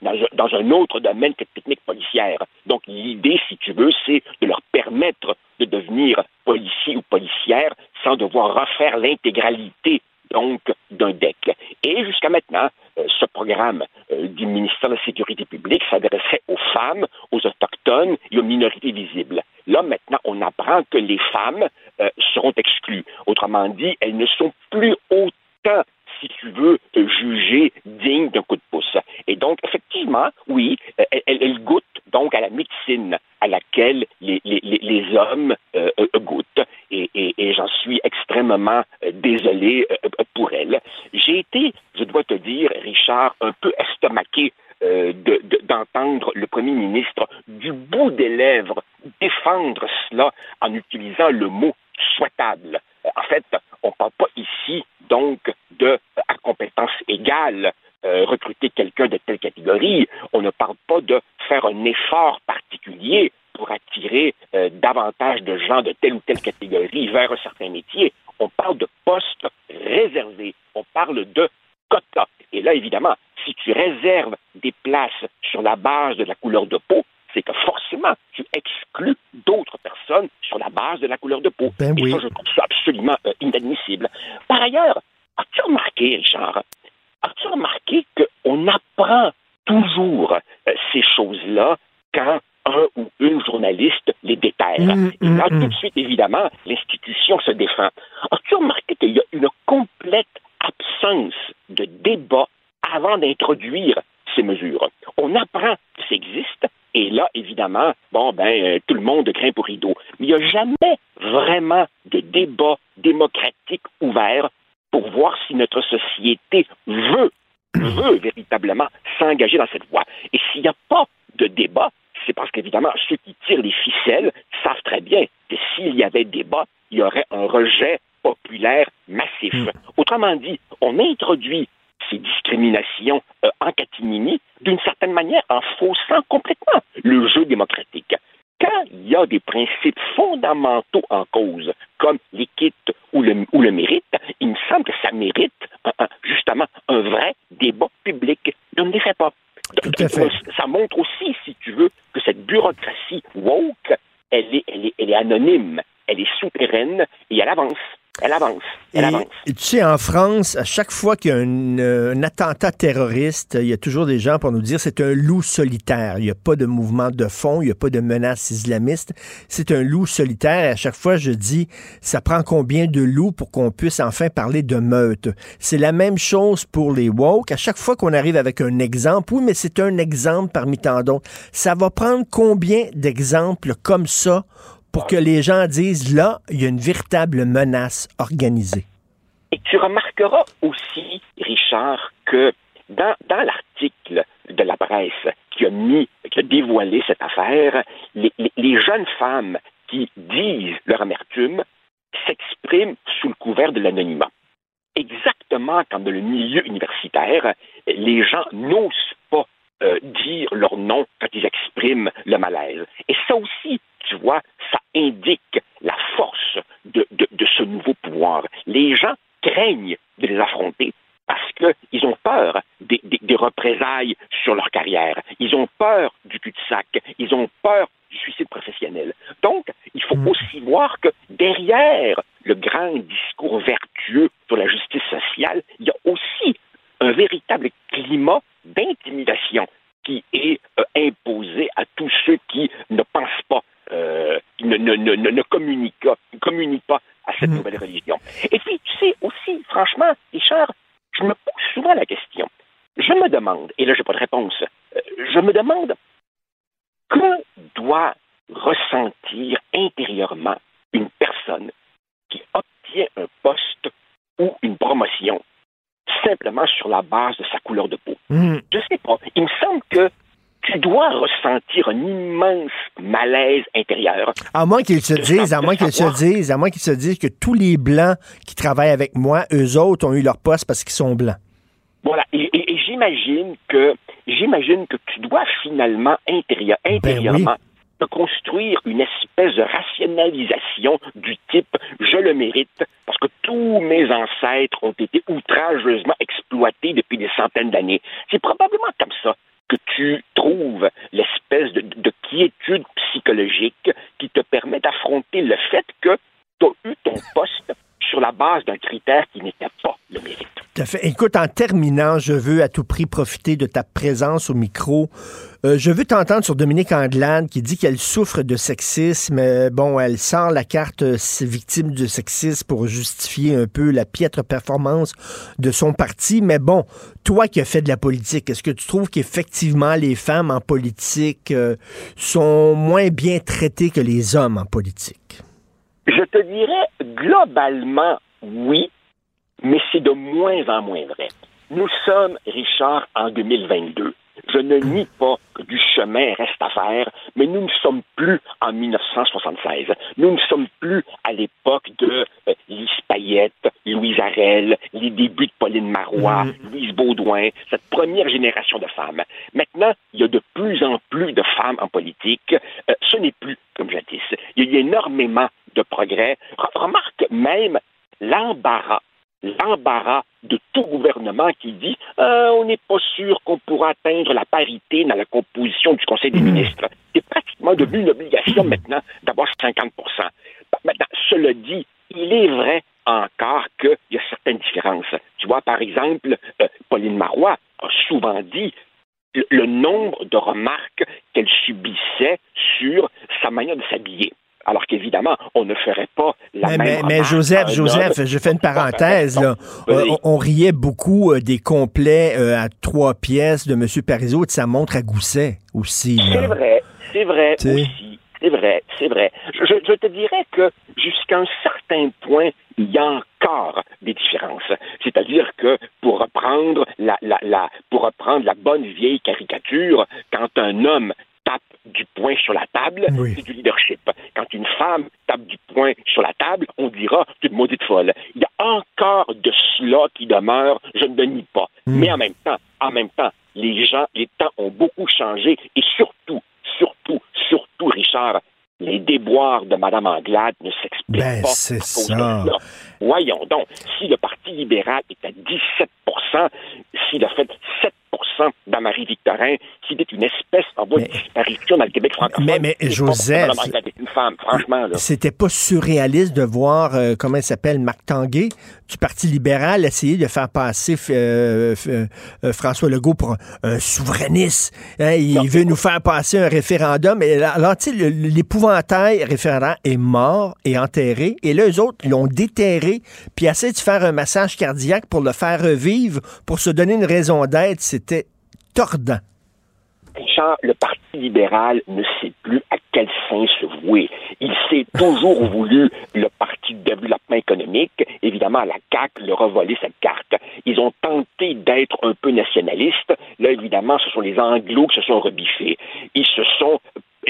dans, dans un autre domaine que technique policière. Donc l'idée, si tu veux, c'est de leur permettre de devenir policiers ou policières sans devoir refaire l'intégralité donc d'un deck. Et jusqu'à maintenant, euh, ce programme euh, du ministère de la Sécurité publique s'adressait aux femmes, aux autochtones et aux minorités visibles. Là, maintenant, on apprend que les femmes euh, seront exclues. Autrement dit, elles ne sont plus autant si tu veux, jugées dignes d'un coup de pouce. Et donc, effectivement, oui, elles, goûtent donc à la médecine à laquelle les, les, les hommes goûtent. Et, j'en suis extrêmement désolé pour elles. J'ai été, je dois te dire, Richard, un peu estomaqué euh, d'entendre le premier ministre du bout des lèvres défendre cela en utilisant le mot souhaitable. Euh, en fait, on ne parle pas ici donc de à compétence égale euh, recruter quelqu'un de telle catégorie. On ne parle pas de faire un effort particulier pour attirer davantage de gens de telle ou telle catégorie vers un certain métier. On parle de postes réservés. On parle de quotas. Et là, évidemment, si tu réserves des places sur la base de la couleur de peau, c'est que forcément, tu exclus d'autres personnes sur la base de la couleur de peau. Ben Et ça, je trouve ça absolument euh, inadmissible. Par ailleurs, as-tu remarqué, Richard, as-tu remarqué qu'on apprend toujours euh, ces choses-là quand un ou une journaliste les déterre? Mmh, Et là, mmh, tout de mmh. suite, évidemment, l'institution se défend. As-tu remarqué qu'il y a une complète l'absence de débat avant d'introduire ces mesures? On apprend que ça existe, et là, évidemment, bon, ben, euh, tout le monde craint pour rideau. Mais il n'y a jamais vraiment de débat démocratique ouvert pour voir si notre société veut, veut véritablement s'engager dans cette voie. Et s'il n'y a pas de débat, c'est parce qu'évidemment, ceux qui tirent les ficelles savent très bien que s'il y avait débat, il y aurait un rejet populaire massif. Hmm. Autrement dit, on introduit ces discriminations euh, en catimini d'une certaine manière en faussant complètement le jeu démocratique. Quand il y a des principes fondamentaux en cause, comme l'équité ou le, ou le mérite, il me semble que ça mérite justement un vrai débat public. On ne les fait pas. Ça montre aussi, si tu veux, que cette bureaucratie woke, elle est, elle est, elle est anonyme, elle est souterraine et elle avance. Elle avance. Elle avance. tu sais, en France, à chaque fois qu'il y a euh, un, attentat terroriste, il y a toujours des gens pour nous dire c'est un loup solitaire. Il n'y a pas de mouvement de fond, il n'y a pas de menace islamiste. C'est un loup solitaire. Et à chaque fois, je dis, ça prend combien de loups pour qu'on puisse enfin parler de meute? C'est la même chose pour les woke. À chaque fois qu'on arrive avec un exemple, oui, mais c'est un exemple parmi tant d'autres. Ça va prendre combien d'exemples comme ça pour que les gens disent là, il y a une véritable menace organisée. Et tu remarqueras aussi, Richard, que dans, dans l'article de la presse qui a mis, qui a dévoilé cette affaire, les, jeunes femmes qui disent leur amertume s'expriment sous le couvert de l'anonymat. Exactement comme dans le milieu universitaire, les gens n'osent pas euh, dire leur nom quand ils expriment le malaise. Et ça aussi, tu vois, ça indique la force de, ce nouveau pouvoir. Les gens craignent de les affronter parce qu'ils ont peur des, représailles sur leur carrière. Ils ont peur du cul-de-sac. Ils ont peur du suicide professionnel. Donc, il faut mm. aussi voir que derrière le grand discours vertueux sur la justice sociale, il y a aussi un véritable climat d'intimidation qui est euh, imposé à tous ceux qui ne pensent pas, euh, ne, ne, ne, ne communiquent, pas à cette mhm. nouvelle religion. Et puis, tu sais, aussi, franchement, Richard, je me pose souvent la question. Je me demande, et là, je n'ai pas de réponse, euh, je me demande que doit ressentir intérieurement une personne qui obtient un poste ou une promotion simplement sur la base de sa couleur de peau. Hmm. Je sais pas. Il me semble que tu dois ressentir un immense malaise intérieur. À moins qu'ils se disent, à moins qu'ils se disent, à moins qu'ils se disent que tous les blancs qui travaillent avec moi, eux autres ont eu leur poste parce qu'ils sont blancs. Voilà. Et, j'imagine que j'imagine que tu dois finalement intérieur, ben intérieurement de construire une espèce de rationalisation du type je le mérite parce que tous mes ancêtres ont été outrageusement exploités depuis des centaines d'années. C'est probablement comme ça que tu trouves l'espèce de, de, quiétude psychologique qui te permet d'affronter le fait que tu as eu ton poste sur la base d'un critère qui n'était pas le mérite. Écoute, en terminant, je veux à tout prix profiter de ta présence au micro. Euh, je veux t'entendre sur Dominique Anglade qui dit qu'elle souffre de sexisme. Bon, elle sort la carte euh, victime de sexisme pour justifier un peu la piètre performance de son parti. Mais bon, toi qui as fait de la politique, est-ce que tu trouves qu'effectivement les femmes en politique euh, sont moins bien traitées que les hommes en politique? Je te dirais globalement oui, mais c'est de moins en moins vrai. Nous sommes, Richard, en 2022. Je ne nie pas que du chemin reste à faire, mais nous ne sommes plus en 1976. Nous ne sommes plus à l'époque de euh, Lise Payette, Louise Arel, les débuts de Pauline Marois, mm. Louise Baudouin, cette première génération de femmes. Maintenant, il y a de plus en plus de femmes en politique. Euh, ce n'est plus comme jadis. Il y a énormément de progrès. Remarque même l'embarras l'embarras de tout gouvernement qui dit euh, on n'est pas sûr qu'on pourra atteindre la parité dans la composition du Conseil des hmm. ministres. C'est pratiquement devenu une obligation maintenant d'avoir 50 Maintenant, cela dit, il est vrai encore qu'il y a certaines différences. Tu vois, par exemple, euh, Pauline Marois a souvent dit le nombre de remarques qu'elle subissait sur sa manière de s'habiller. Alors qu'évidemment, évidemment, on ne ferait pas la mais, même Mais, mais Joseph, Joseph, je fais une parenthèse. Là. On, on, riait beaucoup des complets à trois pièces de M. Parizeau et de sa montre à gousset aussi. C'est vrai, c'est vrai aussi. C'est vrai, c'est vrai. Je, je, te dirais que jusqu'à un certain point, il y a encore des différences. C'est-à-dire que pour reprendre la, la, la, pour reprendre la bonne vieille caricature, quand un homme tape du poing sur la table, c'est du leadership. Quand une femme tape du poing sur la table, on dira c'est une maudite folle. Il y a encore de cela qui demeure, je ne le nie pas. Mm. Mais en même temps, en même temps, les gens, les temps ont beaucoup changé et surtout, surtout, surtout, Richard, les déboires de Mme Anglade ne s'expliquent ben, pas. c'est ça. Voyons donc, si le Parti libéral est à 17% s'il a fait 7 dans Victorin, qui est une espèce en voie de disparition dans le Québec francophone. Mais, mais Joseph. C'était pas surréaliste de voir, euh, comment il s'appelle, Marc Tanguay, du Parti libéral, essayer de faire passer euh, euh, François Legault pour un, souverainiste. Hein, il veut nous faire passer un référendum. Et alors, tu sais, l'épouvantail référendum est mort et enterré. Et là, eux autres l'ont déterré, puis essaient de faire un massage cardiaque pour le faire revivre, pour se donner une raison d'être. C'était tordant. Richard, le Parti libéral ne sait plus à quel fin se vouer. Il s'est toujours [laughs] voulu le parti de développement économique. Évidemment, la CAQ leur a volé cette carte. Ils ont tenté d'être un peu nationalistes. Là, évidemment, ce sont les Anglos qui se sont rebiffés. Ils se sont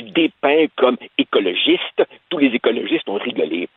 dépeints comme écologistes. Tous les écologistes ont rigolé.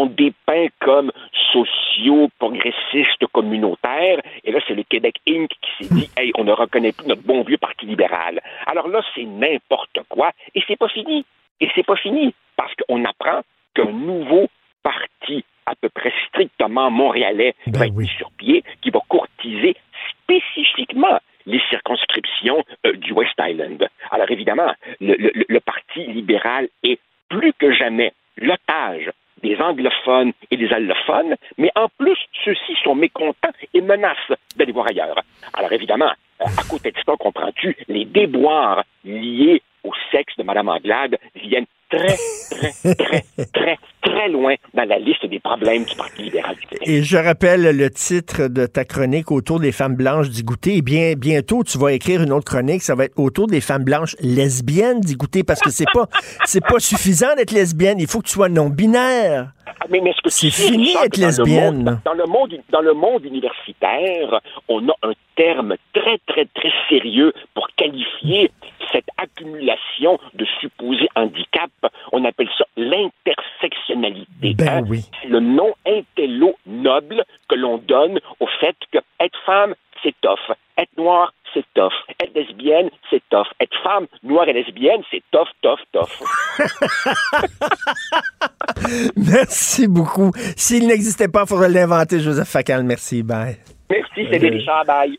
Sont dépeints comme sociaux, progressistes, communautaires. Et là, c'est le Québec Inc. qui s'est dit, hey, on ne reconnaît plus notre bon vieux Parti libéral. Alors là, c'est n'importe quoi. Et c'est pas fini. Et c'est pas fini. Parce qu'on apprend qu'un nouveau parti à peu près strictement montréalais ben va être sur pied, qui va courtiser spécifiquement les circonscriptions euh, du West Island. Alors évidemment, le, le, le Parti libéral est plus que jamais l'otage des anglophones et des allophones, mais en plus, ceux-ci sont mécontents et menacent d'aller voir ailleurs. Alors évidemment, à côté de ça, comprends-tu, les déboires liés au sexe de Mme Anglade viennent très, très, très, [laughs] très, très loin dans la liste des problèmes du Parti libéral du Québec. Et je rappelle le titre de ta chronique autour des femmes blanches d'Igouté. Et bien, bientôt, tu vas écrire une autre chronique. Ça va être autour des femmes blanches lesbiennes d'Igouté parce que c'est pas, [laughs] c'est pas suffisant d'être lesbienne. Il faut que tu sois non-binaire. Ah, mais, mais c'est fini d'être lesbienne. dans, le monde, dans le monde universitaire, on a un terme très, très, très sérieux pour qualifier cette accumulation de supposés handicaps. On appelle ça l'intersectionnalité. Ben hein? oui. C'est le nom intello noble que l'on donne au fait que être femme, c'est tough. Être noir, c'est tough. Être lesbienne, c'est tough. Être femme, noire et lesbienne, c'est tough, tough, tough. [laughs] Merci beaucoup. S'il n'existait pas, il faudrait l'inventer, Joseph Facal. Merci. Bye. Merci, c'est Richard. Bye.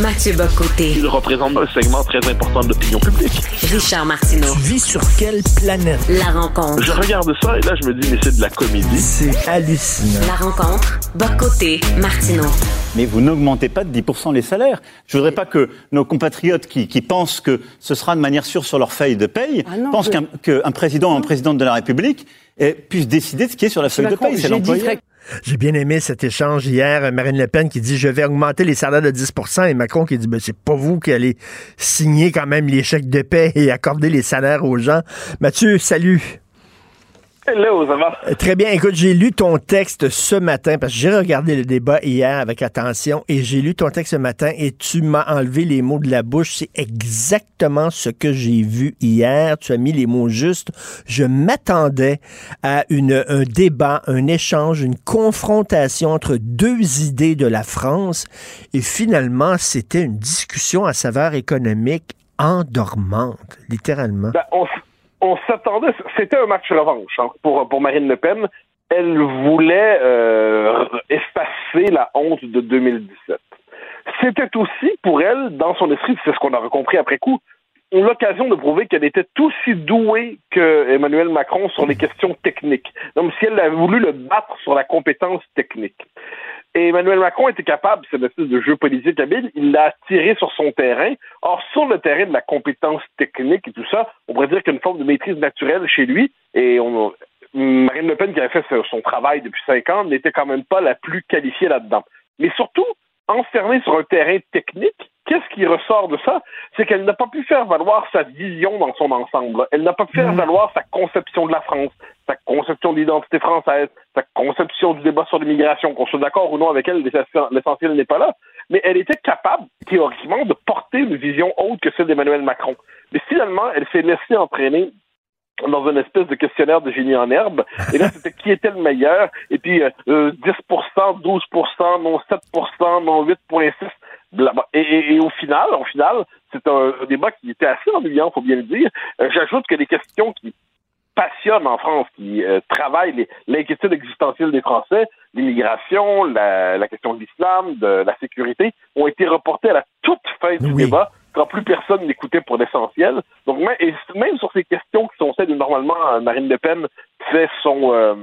Mathieu Bocoté. Il représente un segment très important de l'opinion publique. Richard Martineau. Tu vis sur quelle planète? La rencontre. Je regarde ça et là, je me dis, mais c'est de la comédie. C'est hallucinant. La rencontre. Bocoté. Martineau. Mais vous n'augmentez pas de 10 les salaires. Je voudrais pas que nos compatriotes qui, qui, pensent que ce sera de manière sûre sur leur feuille de paye ah non, pensent qu'un qu'un président ou un président de la République eh, puisse décider de ce qui est sur la feuille de paye. C'est l'employeur. J'ai bien aimé cet échange hier. Marine Le Pen qui dit je vais augmenter les salaires de 10% et Macron qui dit ben, c'est pas vous qui allez signer quand même les chèques de paix et accorder les salaires aux gens. Mathieu, salut. Hello, ça va? Euh, très bien. Écoute, j'ai lu ton texte ce matin parce que j'ai regardé le débat hier avec attention et j'ai lu ton texte ce matin et tu m'as enlevé les mots de la bouche. C'est exactement ce que j'ai vu hier. Tu as mis les mots justes. Je m'attendais à une, un débat, un échange, une confrontation entre deux idées de la France et finalement, c'était une discussion à saveur économique endormante, littéralement. Ben, on s'attendait, c'était un match revanche hein, pour, pour Marine Le Pen. Elle voulait euh, effacer la honte de 2017. C'était aussi pour elle, dans son esprit, c'est ce qu'on a compris après coup, l'occasion de prouver qu'elle était aussi douée que Emmanuel Macron sur les questions techniques. Donc, si elle a voulu le battre sur la compétence technique. Et Emmanuel Macron était capable, c'est espèce de jeu politique habile, il l'a tiré sur son terrain. Or, sur le terrain de la compétence technique et tout ça, on pourrait dire qu'il y a une forme de maîtrise naturelle chez lui. Et on, Marine Le Pen, qui avait fait son travail depuis cinq ans, n'était quand même pas la plus qualifiée là-dedans. Mais surtout, enfermée sur un terrain technique, qu'est-ce qui ressort de ça? C'est qu'elle n'a pas pu faire valoir sa vision dans son ensemble. Elle n'a pas pu faire mmh. valoir sa conception de la France, sa conception de l'identité française, sa conception du débat sur l'immigration, qu'on soit d'accord ou non avec elle, l'essentiel n'est pas là. Mais elle était capable, théoriquement, de porter une vision autre que celle d'Emmanuel Macron. Mais finalement, elle s'est laissée entraîner dans une espèce de questionnaire de génie en herbe. Et là, c'était qui était le meilleur? Et puis, 10%, 12%, non 7%, non 8,6%. Et, et, au final, au final, c'est un, débat qui était assez ennuyant, faut bien le dire. Euh, j'ajoute que les questions qui passionnent en France, qui euh, travaillent l'inquiétude existentielle des Français, l'immigration, la, la, question de l'islam, de la sécurité, ont été reportées à la toute fin du débat quand plus personne n'écoutait pour l'essentiel. Donc même, et même sur ces questions qui sont celles où normalement Marine Le Pen fait son euh,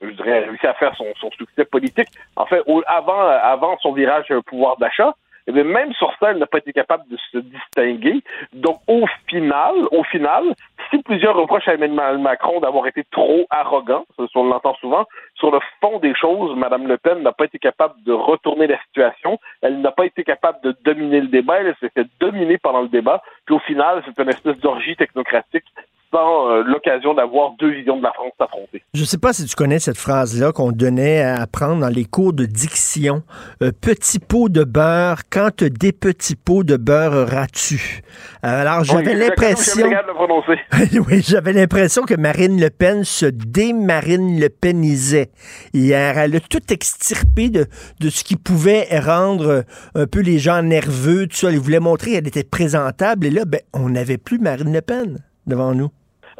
je dirais réussi à faire son, son, succès politique. En fait, avant avant son virage pouvoir d'achat, eh même sur ça, elle n'a pas été capable de se distinguer. Donc, au final, au final, si plusieurs reprochent à Emmanuel Macron d'avoir été trop arrogant, on l'entend souvent, sur le fond des choses, Mme Le Pen n'a pas été capable de retourner la situation. Elle n'a pas été capable de dominer le débat. Elle s'est fait dominer pendant le débat. Puis au final, c'est une espèce d'orgie technocratique sans euh, l'occasion d'avoir deux visions de la France s'affronter. Je ne sais pas si tu connais cette phrase-là qu'on donnait à apprendre dans les cours de diction. Euh, petit pot de beurre, quand des petits pots de beurre auras-tu? Euh, alors, j'avais l'impression... [laughs] oui, j'avais l'impression que Marine Le Pen se démarine Le Penisait hier. Elle a tout extirpé de, de ce qui pouvait rendre un peu les gens nerveux, tout ça. Elle voulait montrer qu'elle était présentable. Et là, ben, on n'avait plus Marine Le Pen devant nous?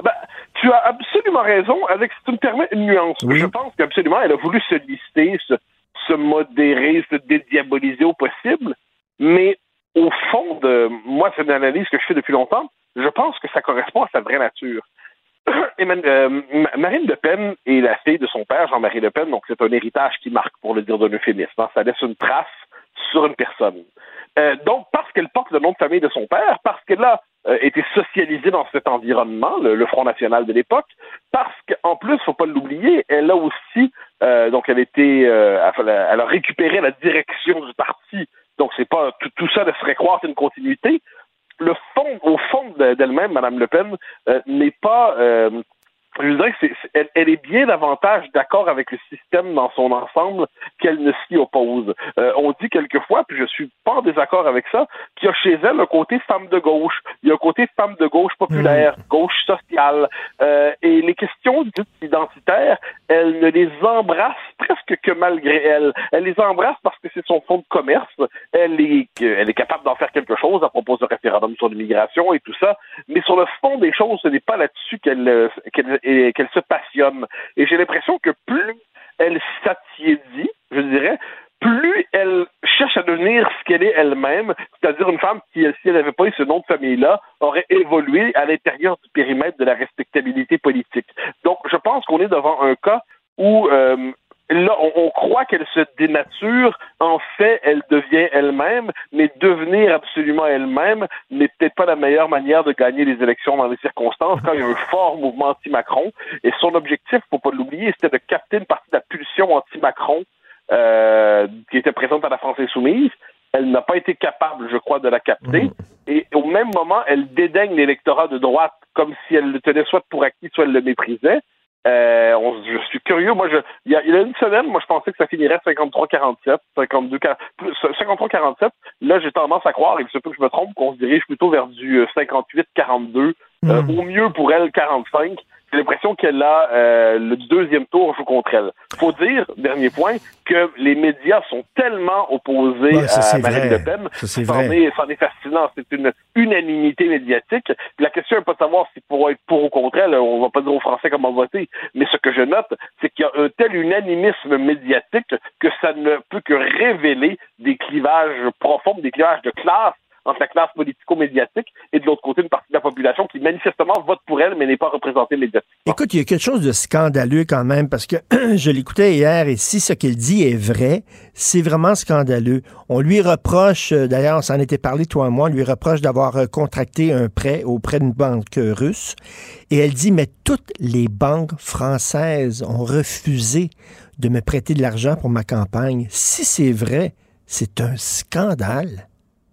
Ben, tu as absolument raison, si tu me permets, une nuance. Je pense qu'absolument, elle a voulu se lister, se, se modérer, se dédiaboliser au possible, mais au fond de moi, c'est une analyse que je fais depuis longtemps, je pense que ça correspond à sa vraie nature. [clears throat] Euh, Marine Le Pen est la fille de son père, Jean-Marie Le Pen, donc c'est un héritage qui marque, pour le dire d'un euphémisme. Hein. Ça laisse une trace sur une personne. Euh, donc, parce qu'elle porte le nom de famille de son père, parce qu'elle a été socialisée dans cet environnement, le, Front National de l'époque, parce qu'en plus, faut pas l'oublier, elle a aussi, euh, donc elle était, elle a récupéré la direction du parti. Donc, c'est pas tout, ça laisserait croire c'est une continuité. Le fond, au fond d'elle-même, Madame Le Pen n'est pas je dirais que c'est, elle, est bien davantage d'accord avec le système dans son ensemble qu'elle ne s'y oppose. Euh, on dit quelquefois, puis je suis pas en désaccord avec ça, qu'il y a chez elle un côté femme de gauche, il y a un côté femme de gauche populaire, mmh. gauche sociale, euh, et les questions dites identitaires, elle ne les embrasse presque que malgré elle. Elle les embrasse parce que c'est son fond de commerce. Elle est, elle est capable d'en faire quelque chose à propos du référendum sur l'immigration et tout ça, mais sur le fond des choses, ce n'est pas là-dessus qu'elle, euh, qu'elle et qu'elle se passionne. Et j'ai l'impression que plus elle s'attiédit, je dirais, plus elle cherche à devenir ce qu'elle est elle-même, c'est-à-dire une femme qui, si elle n'avait pas eu ce nom de famille-là, aurait évolué à l'intérieur du périmètre de la respectabilité politique. Donc, je pense qu'on est devant un cas où euh, là, on, croit qu'elle se dénature. En fait, elle devient elle-même, mais devenir absolument elle-même n'est peut-être pas la meilleure manière de gagner les élections dans les circonstances quand il y a un fort mouvement anti-Macron. Et son objectif, faut pas l'oublier, c'était de capter une partie de la pulsion anti-Macron euh, qui était présente à la France insoumise. Elle n'a pas été capable, je crois, de la capter. Mmh. Et au même moment, elle dédaigne l'électorat de droite comme si elle le tenait soit pour acquis, soit elle le méprisait. Euh, on, je suis curieux. Moi, je, il, y a, il y a une semaine, moi, je pensais que ça finirait 53-47, 52, 53-47. Là, j'ai tendance à croire, et il se peut que je me trompe, qu'on se dirige plutôt vers du 58-42. Euh, hmm. au mieux pour elle, 45 j'ai l'impression qu'elle a euh, le deuxième tour joue contre elle. Faut dire, dernier point, que les médias sont tellement opposés à Marine Le Pen. Ça, c'en est, est, fascinant. C'est une unanimité médiatique. la question n'est pas de savoir si pour être pour ou contre elle, on va pas dire aux Français comment voter. Mais ce que je note, c'est qu'il y a un tel unanimisme médiatique que ça ne peut que révéler des clivages profonds, des clivages de classe entre la classe politico-médiatique et de l'autre côté une partie de la population qui manifestement vote pour elle mais n'est pas représentée médiatiquement. Écoute, il y a quelque chose de scandaleux quand même parce que [clears throat] je l'écoutais hier et si ce qu'il dit est vrai, c'est vraiment scandaleux. On lui reproche, euh, d'ailleurs, on s'en était parlé toi et moi, on lui reproche d'avoir euh, contracté un prêt auprès d'une banque russe et elle dit mais toutes les banques françaises ont refusé de me prêter de l'argent pour ma campagne. Si c'est vrai, c'est un scandale.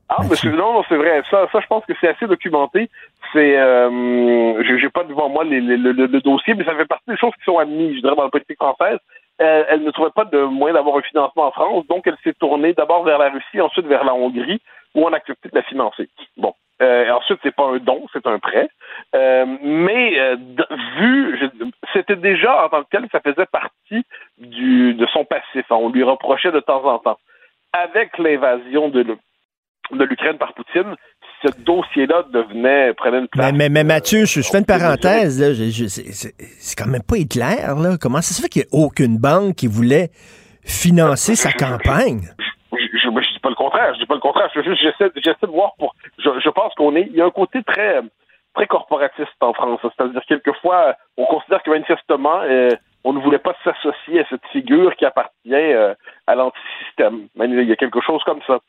Ah, mais non, non, c'est vrai. Ça, ça, je pense que c'est assez documenté. C'est, euh, j'ai pas devant moi les, le, dossier, mais ça fait partie des choses qui sont admises, je dirais, dans la politique française. Elle, ne trouvait pas de moyen d'avoir un financement en France, donc elle s'est tournée d'abord vers la Russie, ensuite vers la Hongrie, où on a accepté de la financer. Bon. Euh, ensuite, c'est pas un don, c'est un prêt. Euh, mais euh, vu, c'était déjà en tant que tel, ça faisait partie du, de son passif. On lui reprochait de temps en temps. Avec l'invasion de, de l'Ukraine par Poutine, ce dossier-là devenait, prenait une place. Mais, mais, Mathieu, je, fais une parenthèse, c'est quand même pas Hitler, là. Comment ça se fait qu'il n'y a aucune banque qui voulait financer sa campagne? Je, ne dis pas le contraire, je dis pas le contraire, j'essaie, de voir pour, je, pense qu'on est, il y a un côté très, très corporatiste en France, c'est-à-dire quelquefois, on considère que manifestement, euh, on ne voulait pas s'associer à cette figure qui appartient euh, à l'antisystème. Il y a quelque chose comme ça.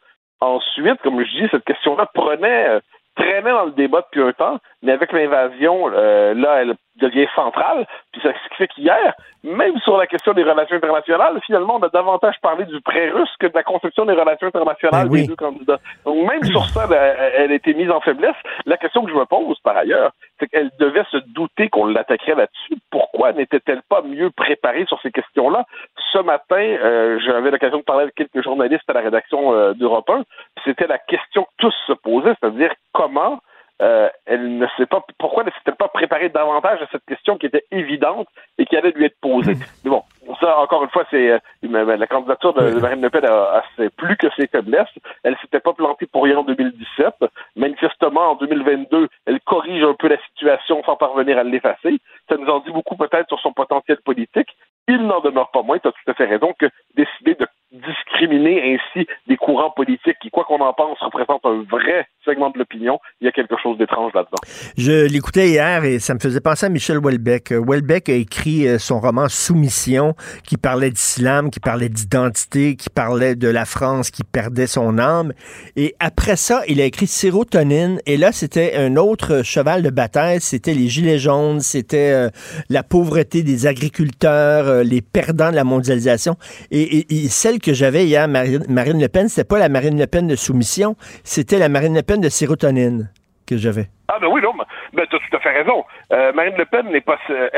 Ensuite, comme je dis, cette question-là prenait, euh, traînait dans le débat depuis un temps, mais avec l'invasion, euh, là, elle devient centrale. Puis ça, ce qui fait qu'hier, même sur la question des relations internationales, finalement, on a davantage parlé du prêt russe que de la conception des relations internationales ben des deux candidats. Donc même sur ça, elle, a été mise en faiblesse. La question que je me pose, par ailleurs, c'est qu'elle devait se douter qu'on l'attaquerait là-dessus. Pourquoi n'était-elle pas mieux préparée sur ces questions-là? Ce matin, euh, j'avais l'occasion de parler avec quelques journalistes à la rédaction euh, d'Europe 1. C'était la question que tous se posaient, c'est-à-dire comment euh, elle ne sait pas pourquoi ne s'est-elle pas préparée davantage à cette question qui était évidente et qui allait lui être posée? Mais bon, ça, encore une fois, c'est euh, la candidature de, Marine Le Pen a, a, plus que ses faiblesses. Elle s'était pas plantée pour rien en 2017. Manifestement, en 2022, elle corrige un peu la situation sans parvenir à l'effacer. Ça nous en dit beaucoup peut-être sur son potentiel politique. Il n'en demeure pas moins, tu as tout à fait raison, que décider de discriminer ainsi des courants politiques qui, quoi qu'on en pense, représentent un vrai segment de l'opinion, il y a quelque chose d'étrange là-dedans. Je l'écoutais hier et ça me faisait penser à Michel Houellebecq. Houellebecq a écrit euh, son roman Soumission, qui parlait d'islam, qui parlait d'identité, qui parlait de la France qui perdait son âme. Et après ça, il a écrit Sérotonine. Et là, c'était un autre cheval de bataille. C'était les gilets jaunes, c'était euh, la pauvreté des agriculteurs, euh, les perdants de la mondialisation. Et, et celle que j'avais hier, Marine, Le Pen, c'était pas la Marine Le Pen de soumission, c'était la Marine Le Pen de sérotonine que j'avais. Ah ben oui, non, ben, tu as tout à fait raison. Euh, Marine Le Pen n'est pas, euh,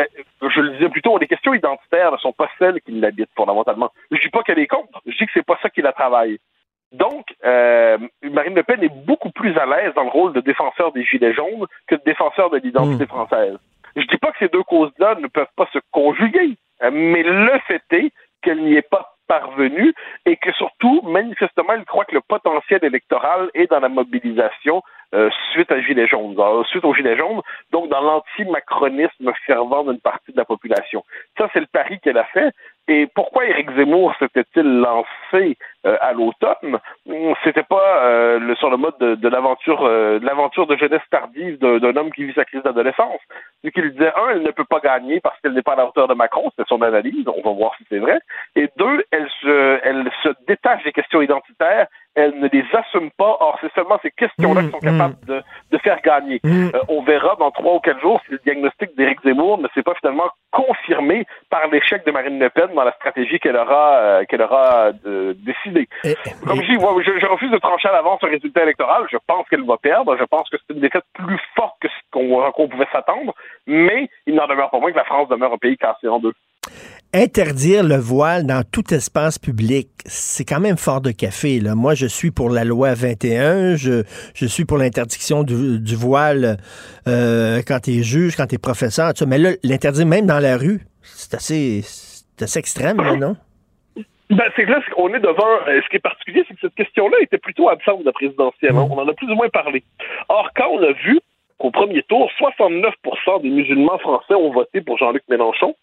je le disais plutôt, les questions identitaires ne sont pas celles qui l'habitent fondamentalement. Je dis pas qu'elle est contre, je dis que c'est pas ça qui la travaille. Donc, euh, Marine Le Pen est beaucoup plus à l'aise dans le rôle de défenseur des Gilets jaunes que de défenseur de l'identité hmm. française. Je dis pas que ces deux causes-là ne peuvent pas se conjuguer, mais le fait est qu'elle n'y est pas parvenue et que surtout, manifestement, elle croit que le potentiel électoral est dans la mobilisation euh, suite à Gilets jaunes, suite aux Gilets jaunes, donc dans l'anti-macronisme fervent d'une partie de la population. Ça, c'est le pari qu'elle a fait. Et pourquoi Éric Zemmour s'était-il lancé euh, à l'automne? C'était pas euh, sur le mode de, l'aventure, de l'aventure de jeunesse tardive d'un homme qui vit sa crise d'adolescence. C'est qu'il disait un, elle ne peut pas gagner parce qu'elle n'est pas à la hauteur de Macron, c'est son analyse. On va voir si c'est vrai. Et deux, elle se, elle se détache des questions identitaires elle ne les assume pas. Or, c'est seulement ces questions-là qui sont mmh, capables mmh. de, de, faire gagner. Mmh. Euh, on verra dans trois ou quatre jours si le diagnostic d'Éric Zemmour ne s'est pas finalement confirmé par l'échec de Marine Le Pen dans la stratégie qu'elle aura, euh, qu'elle aura euh, décidée. Comme je dis, je, refuse de trancher à l'avance un résultat électoral. Je pense qu'elle va perdre. Je pense que c'est une défaite plus forte que ce qu'on pouvait s'attendre, mais il n'en demeure pas moins que la France demeure un pays cassé en deux. Interdire le voile dans tout espace public, c'est quand même fort de café. Là. Moi, je suis pour la loi 21, je, je suis pour l'interdiction du, voile euh, quand tu es juge, quand tu es professeur, mais là, l'interdire même dans la rue, c'est assez, assez extrême, non? Ben, c'est que là, on est devant. Euh, ce qui est particulier, c'est que cette question-là était plutôt absente de la présidentielle. Hein. Mm. On en a plus ou moins parlé. Or, quand on a vu qu'au premier tour, 69% des musulmans français ont voté pour Jean-Luc Mélenchon,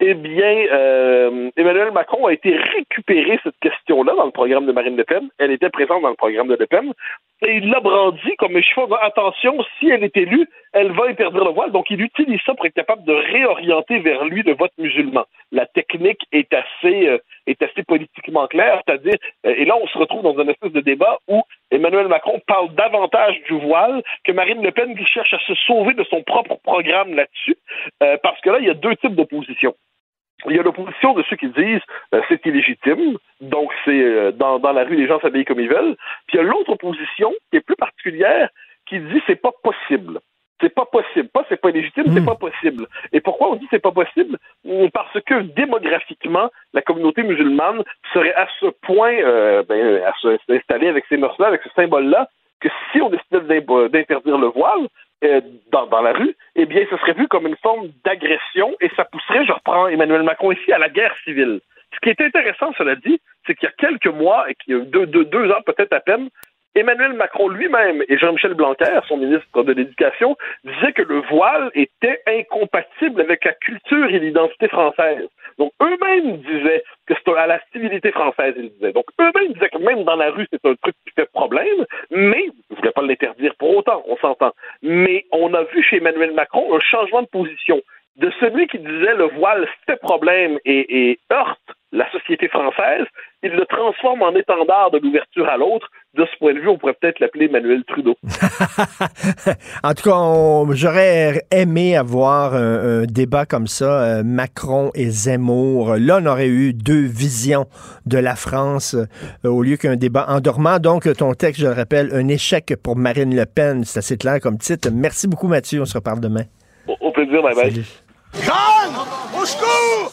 eh bien, euh, Emmanuel Macron a été récupéré cette question-là dans le programme de Marine Le Pen. Elle était présente dans le programme de Le Pen. Et il l'a brandi comme je fais attention, si elle est élue, elle va interdire le voile. Donc, il utilise ça pour être capable de réorienter vers lui le vote musulman. La technique est assez, euh, est assez politiquement claire, c'est-à-dire, euh, et là, on se retrouve dans un espèce de débat où Emmanuel Macron parle davantage du voile que Marine Le Pen qui cherche à se sauver de son propre programme là-dessus, parce que là, il y a deux types d'opposition. Il y a l'opposition de ceux qui disent euh, c'est illégitime, donc c'est euh, dans, dans la rue les gens s'habillent comme ils veulent. Puis il y a l'autre opposition qui est plus particulière qui dit c'est pas possible. C'est pas possible. Pas c'est pas illégitime, c'est hmm. pas possible. Et pourquoi on dit c'est pas possible? Parce que démographiquement, la communauté musulmane serait à ce point euh, ben, à s'installer avec ces mœurs-là, avec ce symbole-là, que si on décidait d'interdire le voile, euh, dans, la rue, eh bien, ce serait vu comme une forme d'agression et ça pousserait, je reprends Emmanuel Macron ici, à la guerre civile. Ce qui est intéressant, cela dit, c'est qu'il y a quelques mois, et qu'il y a deux ans peut-être à peine, Emmanuel Macron lui-même et Jean-Michel Blanquer, son ministre de l'Éducation, disaient que le voile était incompatible avec la culture et l'identité française. Donc eux-mêmes disaient que c'était à la civilité française, ils disaient. Donc eux-mêmes disaient que même dans la rue, c'est un truc qui fait problème, mais je ne voulais pas l'interdire pour autant, on s'entend. Mais on a vu chez Emmanuel Macron un changement de position de celui qui disait le voile fait problème et, et heurte la société française, il le transforme en étendard de l'ouverture à l'autre. De ce point de vue, on pourrait peut-être l'appeler Emmanuel Trudeau. [laughs] en tout cas, j'aurais aimé avoir un, débat comme ça, euh, Macron et Zemmour. Là, on aurait eu deux visions de la France euh, au lieu qu'un débat endormant. Donc, ton texte, je le rappelle, un échec pour Marine Le Pen. C'est assez clair comme titre. Merci beaucoup, Mathieu. On se reparle demain. Au, plaisir, bye bye. Au secours!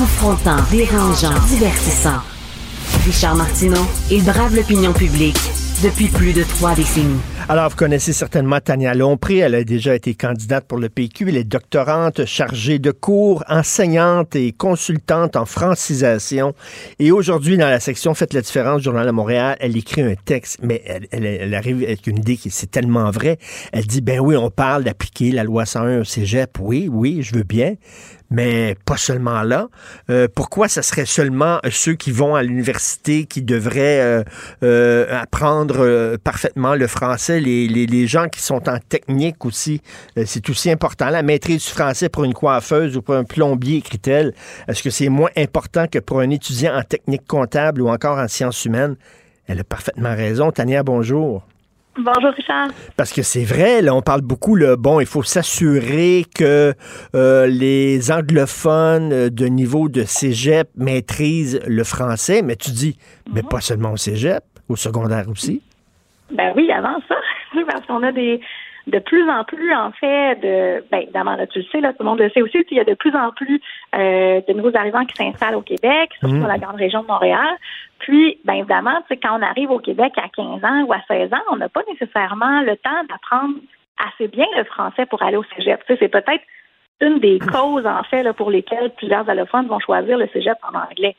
Confrontant, dérangeant, divertissant. Richard Martineau, il brave l'opinion publique depuis plus de trois décennies. Alors, vous connaissez certainement Tania Lompré. Elle a déjà été candidate pour le PQ. Elle est doctorante, chargée de cours, enseignante et consultante en francisation. Et aujourd'hui, dans la section Faites la différence, Journal de Montréal, elle écrit un texte, mais elle, arrive avec une idée qui c'est tellement vrai. Elle dit, ben oui, on parle d'appliquer la loi 101 au cégep. Oui, oui, je veux bien mais pas seulement là. Euh, pourquoi ce serait seulement ceux qui vont à l'université qui devraient euh, euh, apprendre parfaitement le français, les, gens qui sont en technique aussi, c'est aussi important. La maîtrise du français pour une coiffeuse ou pour un plombier, écrit-elle, est-ce que c'est moins important que pour un étudiant en technique comptable ou encore en sciences humaines? Elle a parfaitement raison. Tania, bonjour. Bonjour Richard. Parce que c'est vrai, là, on parle beaucoup, bon, il faut s'assurer que euh, les anglophones euh, de niveau de cégep maîtrisent le français, mais tu dis, mais pas seulement au cégep, au secondaire aussi. Ben oui, avant ça, [laughs] parce qu'on a des de plus en plus, en fait, de ben évidemment, là, tu le sais, là, tout le monde le sait aussi, il y a de plus en plus euh, de nouveaux arrivants qui s'installent au Québec, surtout mmh. dans la grande région de Montréal. Puis, bien évidemment, quand on arrive au Québec à 15 ans ou à 16 ans, on n'a pas nécessairement le temps d'apprendre assez bien le français pour aller au cégep. c'est peut-être une des causes, en fait, là, pour lesquelles plusieurs allophones vont choisir le cégep en anglais.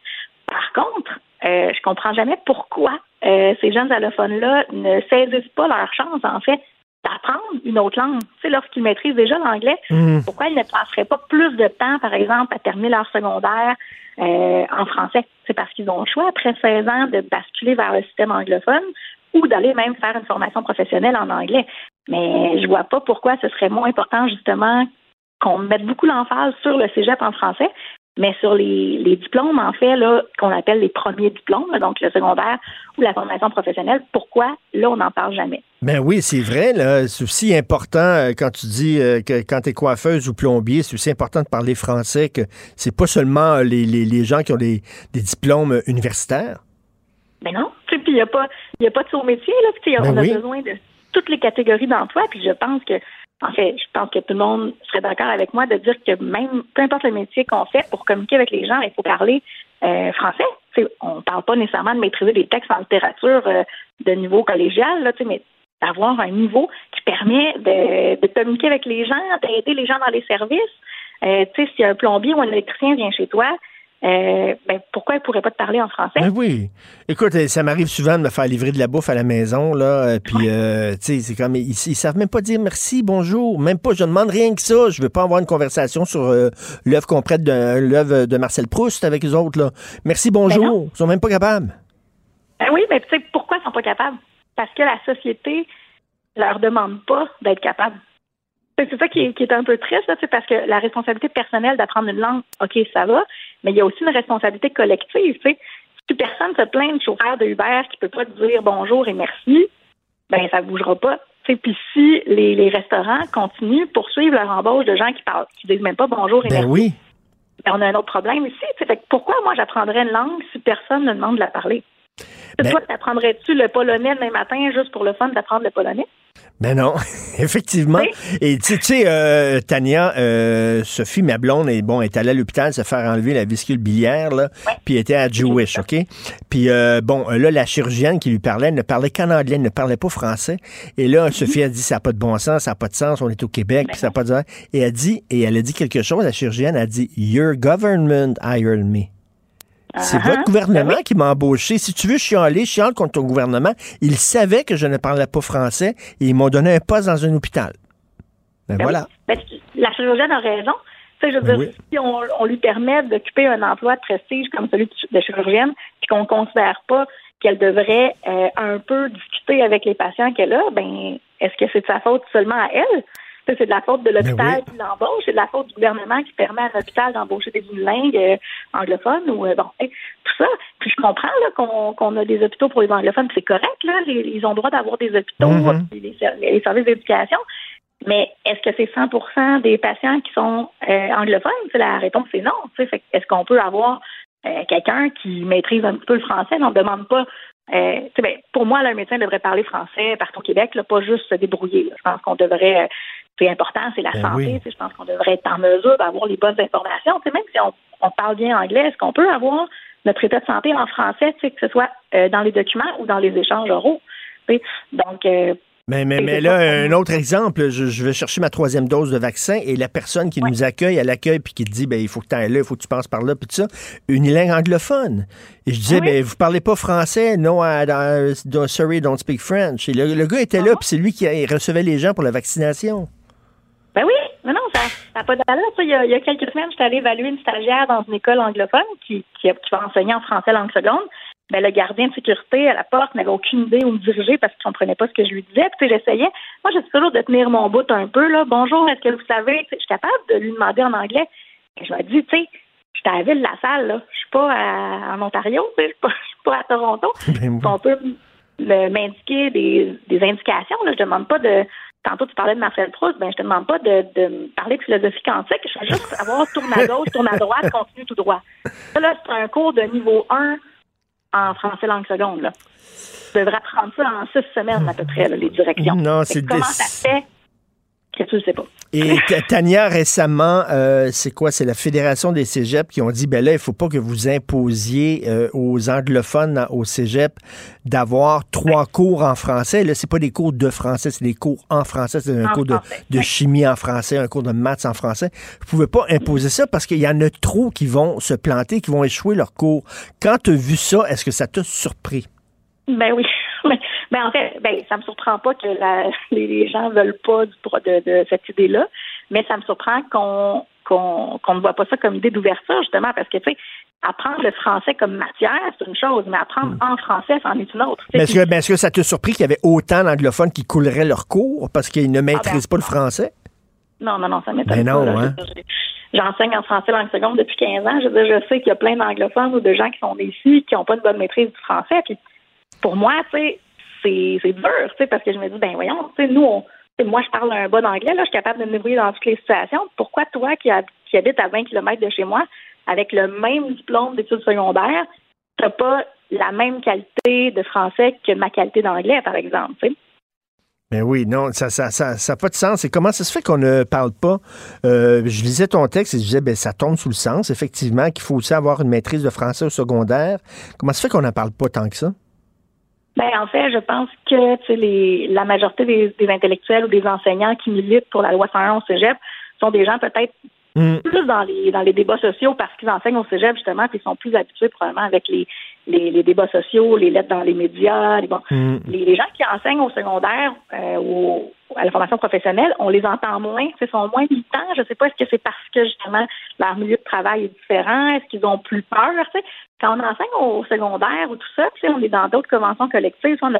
Par contre, euh, je comprends jamais pourquoi euh, ces jeunes allophones-là ne saisissent pas leur chance, en fait, d'apprendre une autre langue. Tu sais, lorsqu'ils maîtrisent déjà l'anglais, mmh. pourquoi ils ne passeraient pas plus de temps, par exemple, à terminer leur secondaire euh, en français? C'est parce qu'ils ont le choix, après 16 ans, de basculer vers le système anglophone ou d'aller même faire une formation professionnelle en anglais. Mais je vois pas pourquoi ce serait moins important, justement, qu'on mette beaucoup l'emphase sur le cégep en français, mais sur les, diplômes, en fait, là, qu'on appelle les premiers diplômes, donc le secondaire ou la formation professionnelle, pourquoi là, on n'en parle jamais? Ben oui, c'est vrai, là. C'est aussi important euh, quand tu dis euh, que quand tu es coiffeuse ou plombier, c'est aussi important de parler français que c'est pas seulement euh, les, gens qui ont des, diplômes universitaires. Ben non. Puis il n'y a pas y a pas de saut métier, là. on ben a besoin de toutes les catégories d'emploi, puis je pense que en fait, je pense que tout le monde serait d'accord avec moi de dire que même, peu importe le métier qu'on fait, pour communiquer avec les gens, il faut parler euh, français. on ne parle pas nécessairement de maîtriser des textes en littérature euh, de niveau collégial, là, mais d'avoir un niveau qui permet de, communiquer avec les gens, d'aider les gens dans les services. Euh, si un plombier ou un électricien vient chez toi, euh, ben, pourquoi elle pourrait pas te parler en français? Ben oui. Écoute, euh, ça m'arrive souvent de me faire livrer de la bouffe à la maison, là, euh, puis, tu sais, c'est comme, ils, ils, savent même pas dire merci, bonjour, même pas, je demande rien que ça, je veux pas avoir une conversation sur l'œuvre qu'on prête de l'œuvre de Marcel Proust avec les autres, là. Merci, bonjour, ils sont même pas capables. Ben oui, mais tu sais, pourquoi ils sont pas capables? Parce que la société leur demande pas d'être capables. C'est ça qui est, un peu triste, là, parce que la responsabilité personnelle d'apprendre une langue, OK, ça va, mais il y a aussi une responsabilité collective. sais. Si personne se plaint du chauffeur de Uber qui peut pas te dire bonjour et merci, ben ça ne bougera pas. Puis si les, restaurants continuent, poursuivre leur embauche de gens qui parlent, qui disent même pas bonjour et ben merci, oui. Ben on a un autre problème ici. Fait pourquoi moi j'apprendrais une langue si personne ne demande de la parler? Ben Toi, t'apprendrais-tu le polonais demain matin juste pour le fun d'apprendre le polonais? Ben non, [laughs] effectivement. Et tu sais, euh, Tania, euh, Sophie, ma blonde, est, bon, est allée à l'hôpital se faire enlever la viscule biliaire, là, puis était à Jewish, OK? Puis euh, bon, là, la chirurgienne qui lui parlait ne parlait qu'en anglais, ne parlait pas français. Et là, mhm. Sophie a dit, ça n'a pas de bon sens, ça n'a pas de sens, on est au Québec, puis ça n'a pas de sens. Et elle dit, et elle a dit quelque chose, la chirurgienne a dit, Your government hired me. C'est uh-huh. votre gouvernement ben qui m'a embauché. Si tu veux chialer, chiale contre ton gouvernement. Ils savaient que je ne parlais pas français et ils m'ont donné un poste dans un hôpital. Ben, ben voilà. Ben, la chirurgienne a raison. je veux dire, si on, lui permet d'occuper un emploi de prestige comme celui de chirurgienne, puis qu'on ne considère pas qu'elle devrait euh, un peu discuter avec les patients qu'elle a, ben est-ce que c'est de sa faute seulement à elle? C'est de la faute de l'hôpital qui l'embauche, c'est de la faute du gouvernement qui permet à l'hôpital d'embaucher des unilingues euh, anglophones ou euh, bon, tout ça. Puis je comprends qu'on a des hôpitaux pour les anglophones, c'est correct, là, ils ont le droit d'avoir des hôpitaux, mm-hmm. les, services d'éducation. Mais est-ce que c'est 100% des patients qui sont euh, anglophones? La réponse c'est non. Est-ce qu'on peut avoir quelqu'un qui maîtrise un petit peu le français? On ne demande pas ben, pour moi, un médecin devrait parler français partout au Québec, là, pas juste se débrouiller. Je pense qu'on devrait c'est important, c'est la ben santé. Je pense qu'on devrait être en mesure d'avoir les bonnes informations. même si on, parle bien anglais, est-ce qu'on peut avoir notre état de santé en français, que ce soit euh, dans les documents ou dans les échanges oraux? Donc, euh, mais, mais, mais là, un autre exemple, je, vais chercher ma troisième dose de vaccin et la personne qui nous accueille à l'accueil puis qui dit ben il faut que tu ailles là, il faut que tu passes par là, puis tout ça, une langue anglophone. Et je disais, ah ben vous parlez pas français, non, sorry, don't speak French. Et le, gars était là, ah puis c'est lui qui recevait les gens pour la vaccination. Ben oui, mais non, ça n'a pas d'allure. Il, y a, il y a quelques semaines, j'étais allée évaluer une stagiaire dans une école anglophone qui, qui, va enseigner en français langue seconde. Ben, le gardien de sécurité à la porte n'avait aucune idée où me diriger parce qu'il comprenait pas ce que je lui disais. Puis j'essayais. Moi, j'essaie toujours de tenir mon bout un peu. Là. Bonjour, est-ce que vous savez? Je suis capable de lui demander en anglais. Et je lui ai dit, tu sais, je suis à la ville de la salle, là. Je suis pas en Ontario, je suis pas, [laughs] suis pas à Toronto. Ben On peut m'indiquer des, des indications. Là. Je demande pas de Tantôt, tu parlais de Marcel Proust, ben, je te demande pas de, de parler de philosophie quantique. Je veux juste savoir tourne à gauche, tourne à droite, continue tout droit. Ça, là, c'est un cours de niveau 1 en français langue seconde, là. Tu devrais apprendre ça en six semaines, à peu près, les directions. Non, c'est Comment ça fait que tu ne sais pas? Et [laughs] Tania, récemment, euh, c'est quoi? C'est la Fédération des cégeps qui ont dit, ben là, il faut pas que vous imposiez euh, aux anglophones au cégep d'avoir trois cours en français. Là, c'est pas des cours de français, c'est des cours en français. C'est un cours de, chimie en français, un cours de maths en français. Vous pouvez pas imposer ça parce qu'il y en a trop qui vont se planter, qui vont échouer leur cours. Quand tu as vu ça, est-ce que ça t'a surpris? Ben oui. Ben, en fait, ben, ça me surprend pas que la, [laughs] les gens veulent pas de, de cette idée-là, mais ça me surprend qu'on qu'on ne voit pas ça comme idée d'ouverture, justement, parce que, tu sais, apprendre le français comme matière, c'est une chose, mais apprendre hmm. en français, c'en est une autre. Mais est-ce que, ça te surpris qu'il y avait autant d'anglophones qui couleraient leur cours parce qu'ils ne ah, maîtrisent ben, pas le français? Non, non, non, ça m'étonne ben non, Hein? J'enseigne en français langue seconde depuis 15 ans. Je veux dire, je sais qu'il y a plein d'anglophones ou de gens qui sont ici qui n'ont pas de bonne maîtrise du français. Puis pour moi, tu sais, c'est dur, tu sais, parce que je me dis, ben voyons, nous, moi, je parle un bon anglais, là, je suis capable de me dans toutes les situations. Pourquoi toi, qui, habites à 20 km de chez moi, avec le même diplôme d'études secondaires, tu n'as pas la même qualité de français que ma qualité d'anglais, par exemple, tu sais? Mais oui, non, ça n'a ça, ça, pas de sens. Et comment ça se fait qu'on ne parle pas? Euh, je lisais ton texte et je disais, ben, ça tombe sous le sens, effectivement, qu'il faut aussi avoir une maîtrise de français au secondaire. Comment ça se fait qu'on n'en parle pas tant que ça? Ben, en fait, je pense que les, la majorité des, intellectuels ou des enseignants qui militent pour la loi 101 au cégep sont des gens peut-être mm. plus dans les dans les débats sociaux parce qu'ils enseignent au cégep justement puis ils sont plus habitués probablement avec les les, débats sociaux, les lettres dans les médias. Les, bon, mm. les, gens qui enseignent au secondaire euh, ou à la formation professionnelle, on les entend moins, ils sont moins militants. Je ne sais pas, est-ce que c'est parce que justement leur milieu de travail est différent? Est-ce qu'ils ont plus peur? Quand on enseigne au secondaire ou tout ça, on est dans d'autres conventions collectives, on a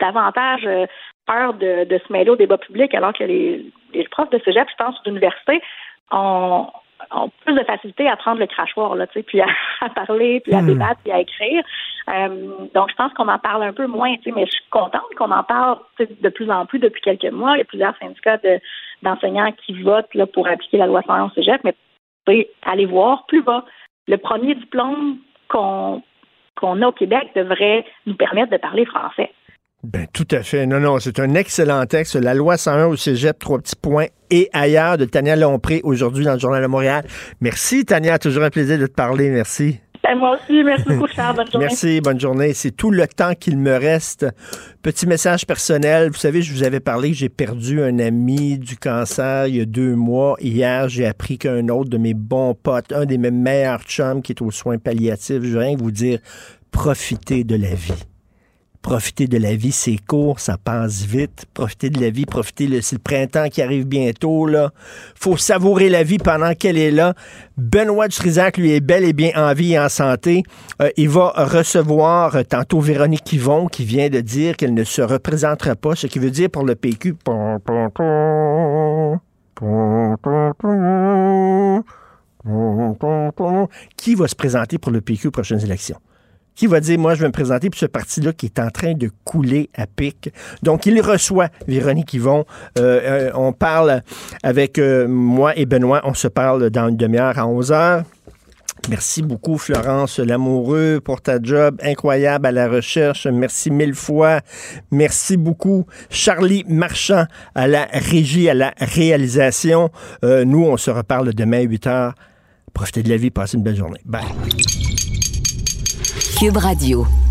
davantage euh, peur de, de, se mêler au débat public, alors que les, les profs de cégep, je pense, d'université, ont, ont plus de facilité à prendre le crachoir, là, tu sais, puis [laughs] à, parler, puis à hmm. débattre, puis à écrire. Euh, donc, je pense qu'on en parle un peu moins, tu sais, mais je suis contente qu'on en parle de plus en plus depuis quelques mois. Il y a plusieurs syndicats d'enseignants qui votent là, pour appliquer la loi 111 cégep, mais allez voir plus bas. Le premier diplôme qu'on qu'on a au Québec devrait nous permettre de parler français. Ben, tout à fait. Non, non, c'est un excellent texte. La loi 101 au cégep, trois petits points et ailleurs de Tania Lompré aujourd'hui dans le Journal de Montréal. Merci, Tania. Toujours un plaisir de te parler. Merci. Ben, moi aussi. Merci beaucoup, Charles. Bonne journée. Merci. Bonne journée. C'est tout le temps qu'il me reste. Petit message personnel. Vous savez, je vous avais parlé que j'ai perdu un ami du cancer il y a deux mois. Hier, j'ai appris qu'un autre de mes bons potes, un des mes meilleurs chums qui est aux soins palliatifs, je veux rien vous dire, profitez de la vie profiter de la vie, c'est court, ça passe vite. Profiter de la vie, profiter, c'est le printemps qui arrive bientôt, là. Faut savourer la vie pendant qu'elle est là. Benoît Dutrisac, lui, est bel et bien en vie et en santé. Euh, il va recevoir euh, tantôt Véronique Yvon, qui vient de dire qu'elle ne se représentera pas, ce qui veut dire pour le PQ... Qui va se présenter pour le PQ aux prochaines élections? Qui va dire, moi, je vais me présenter pour ce parti-là qui est en train de couler à pic. Donc, il reçoit Véronique Yvon. Euh, euh, on parle avec euh, moi et Benoît. On se parle dans une demi-heure à 11 heures. Merci beaucoup, Florence Lamoureux, pour ta job incroyable à la recherche. Merci mille fois. Merci beaucoup, Charlie Marchand, à la régie, à la réalisation. nous, on se reparle demain à 8 heures. Profitez de la vie, passez une belle journée. Bye. Cube Radio.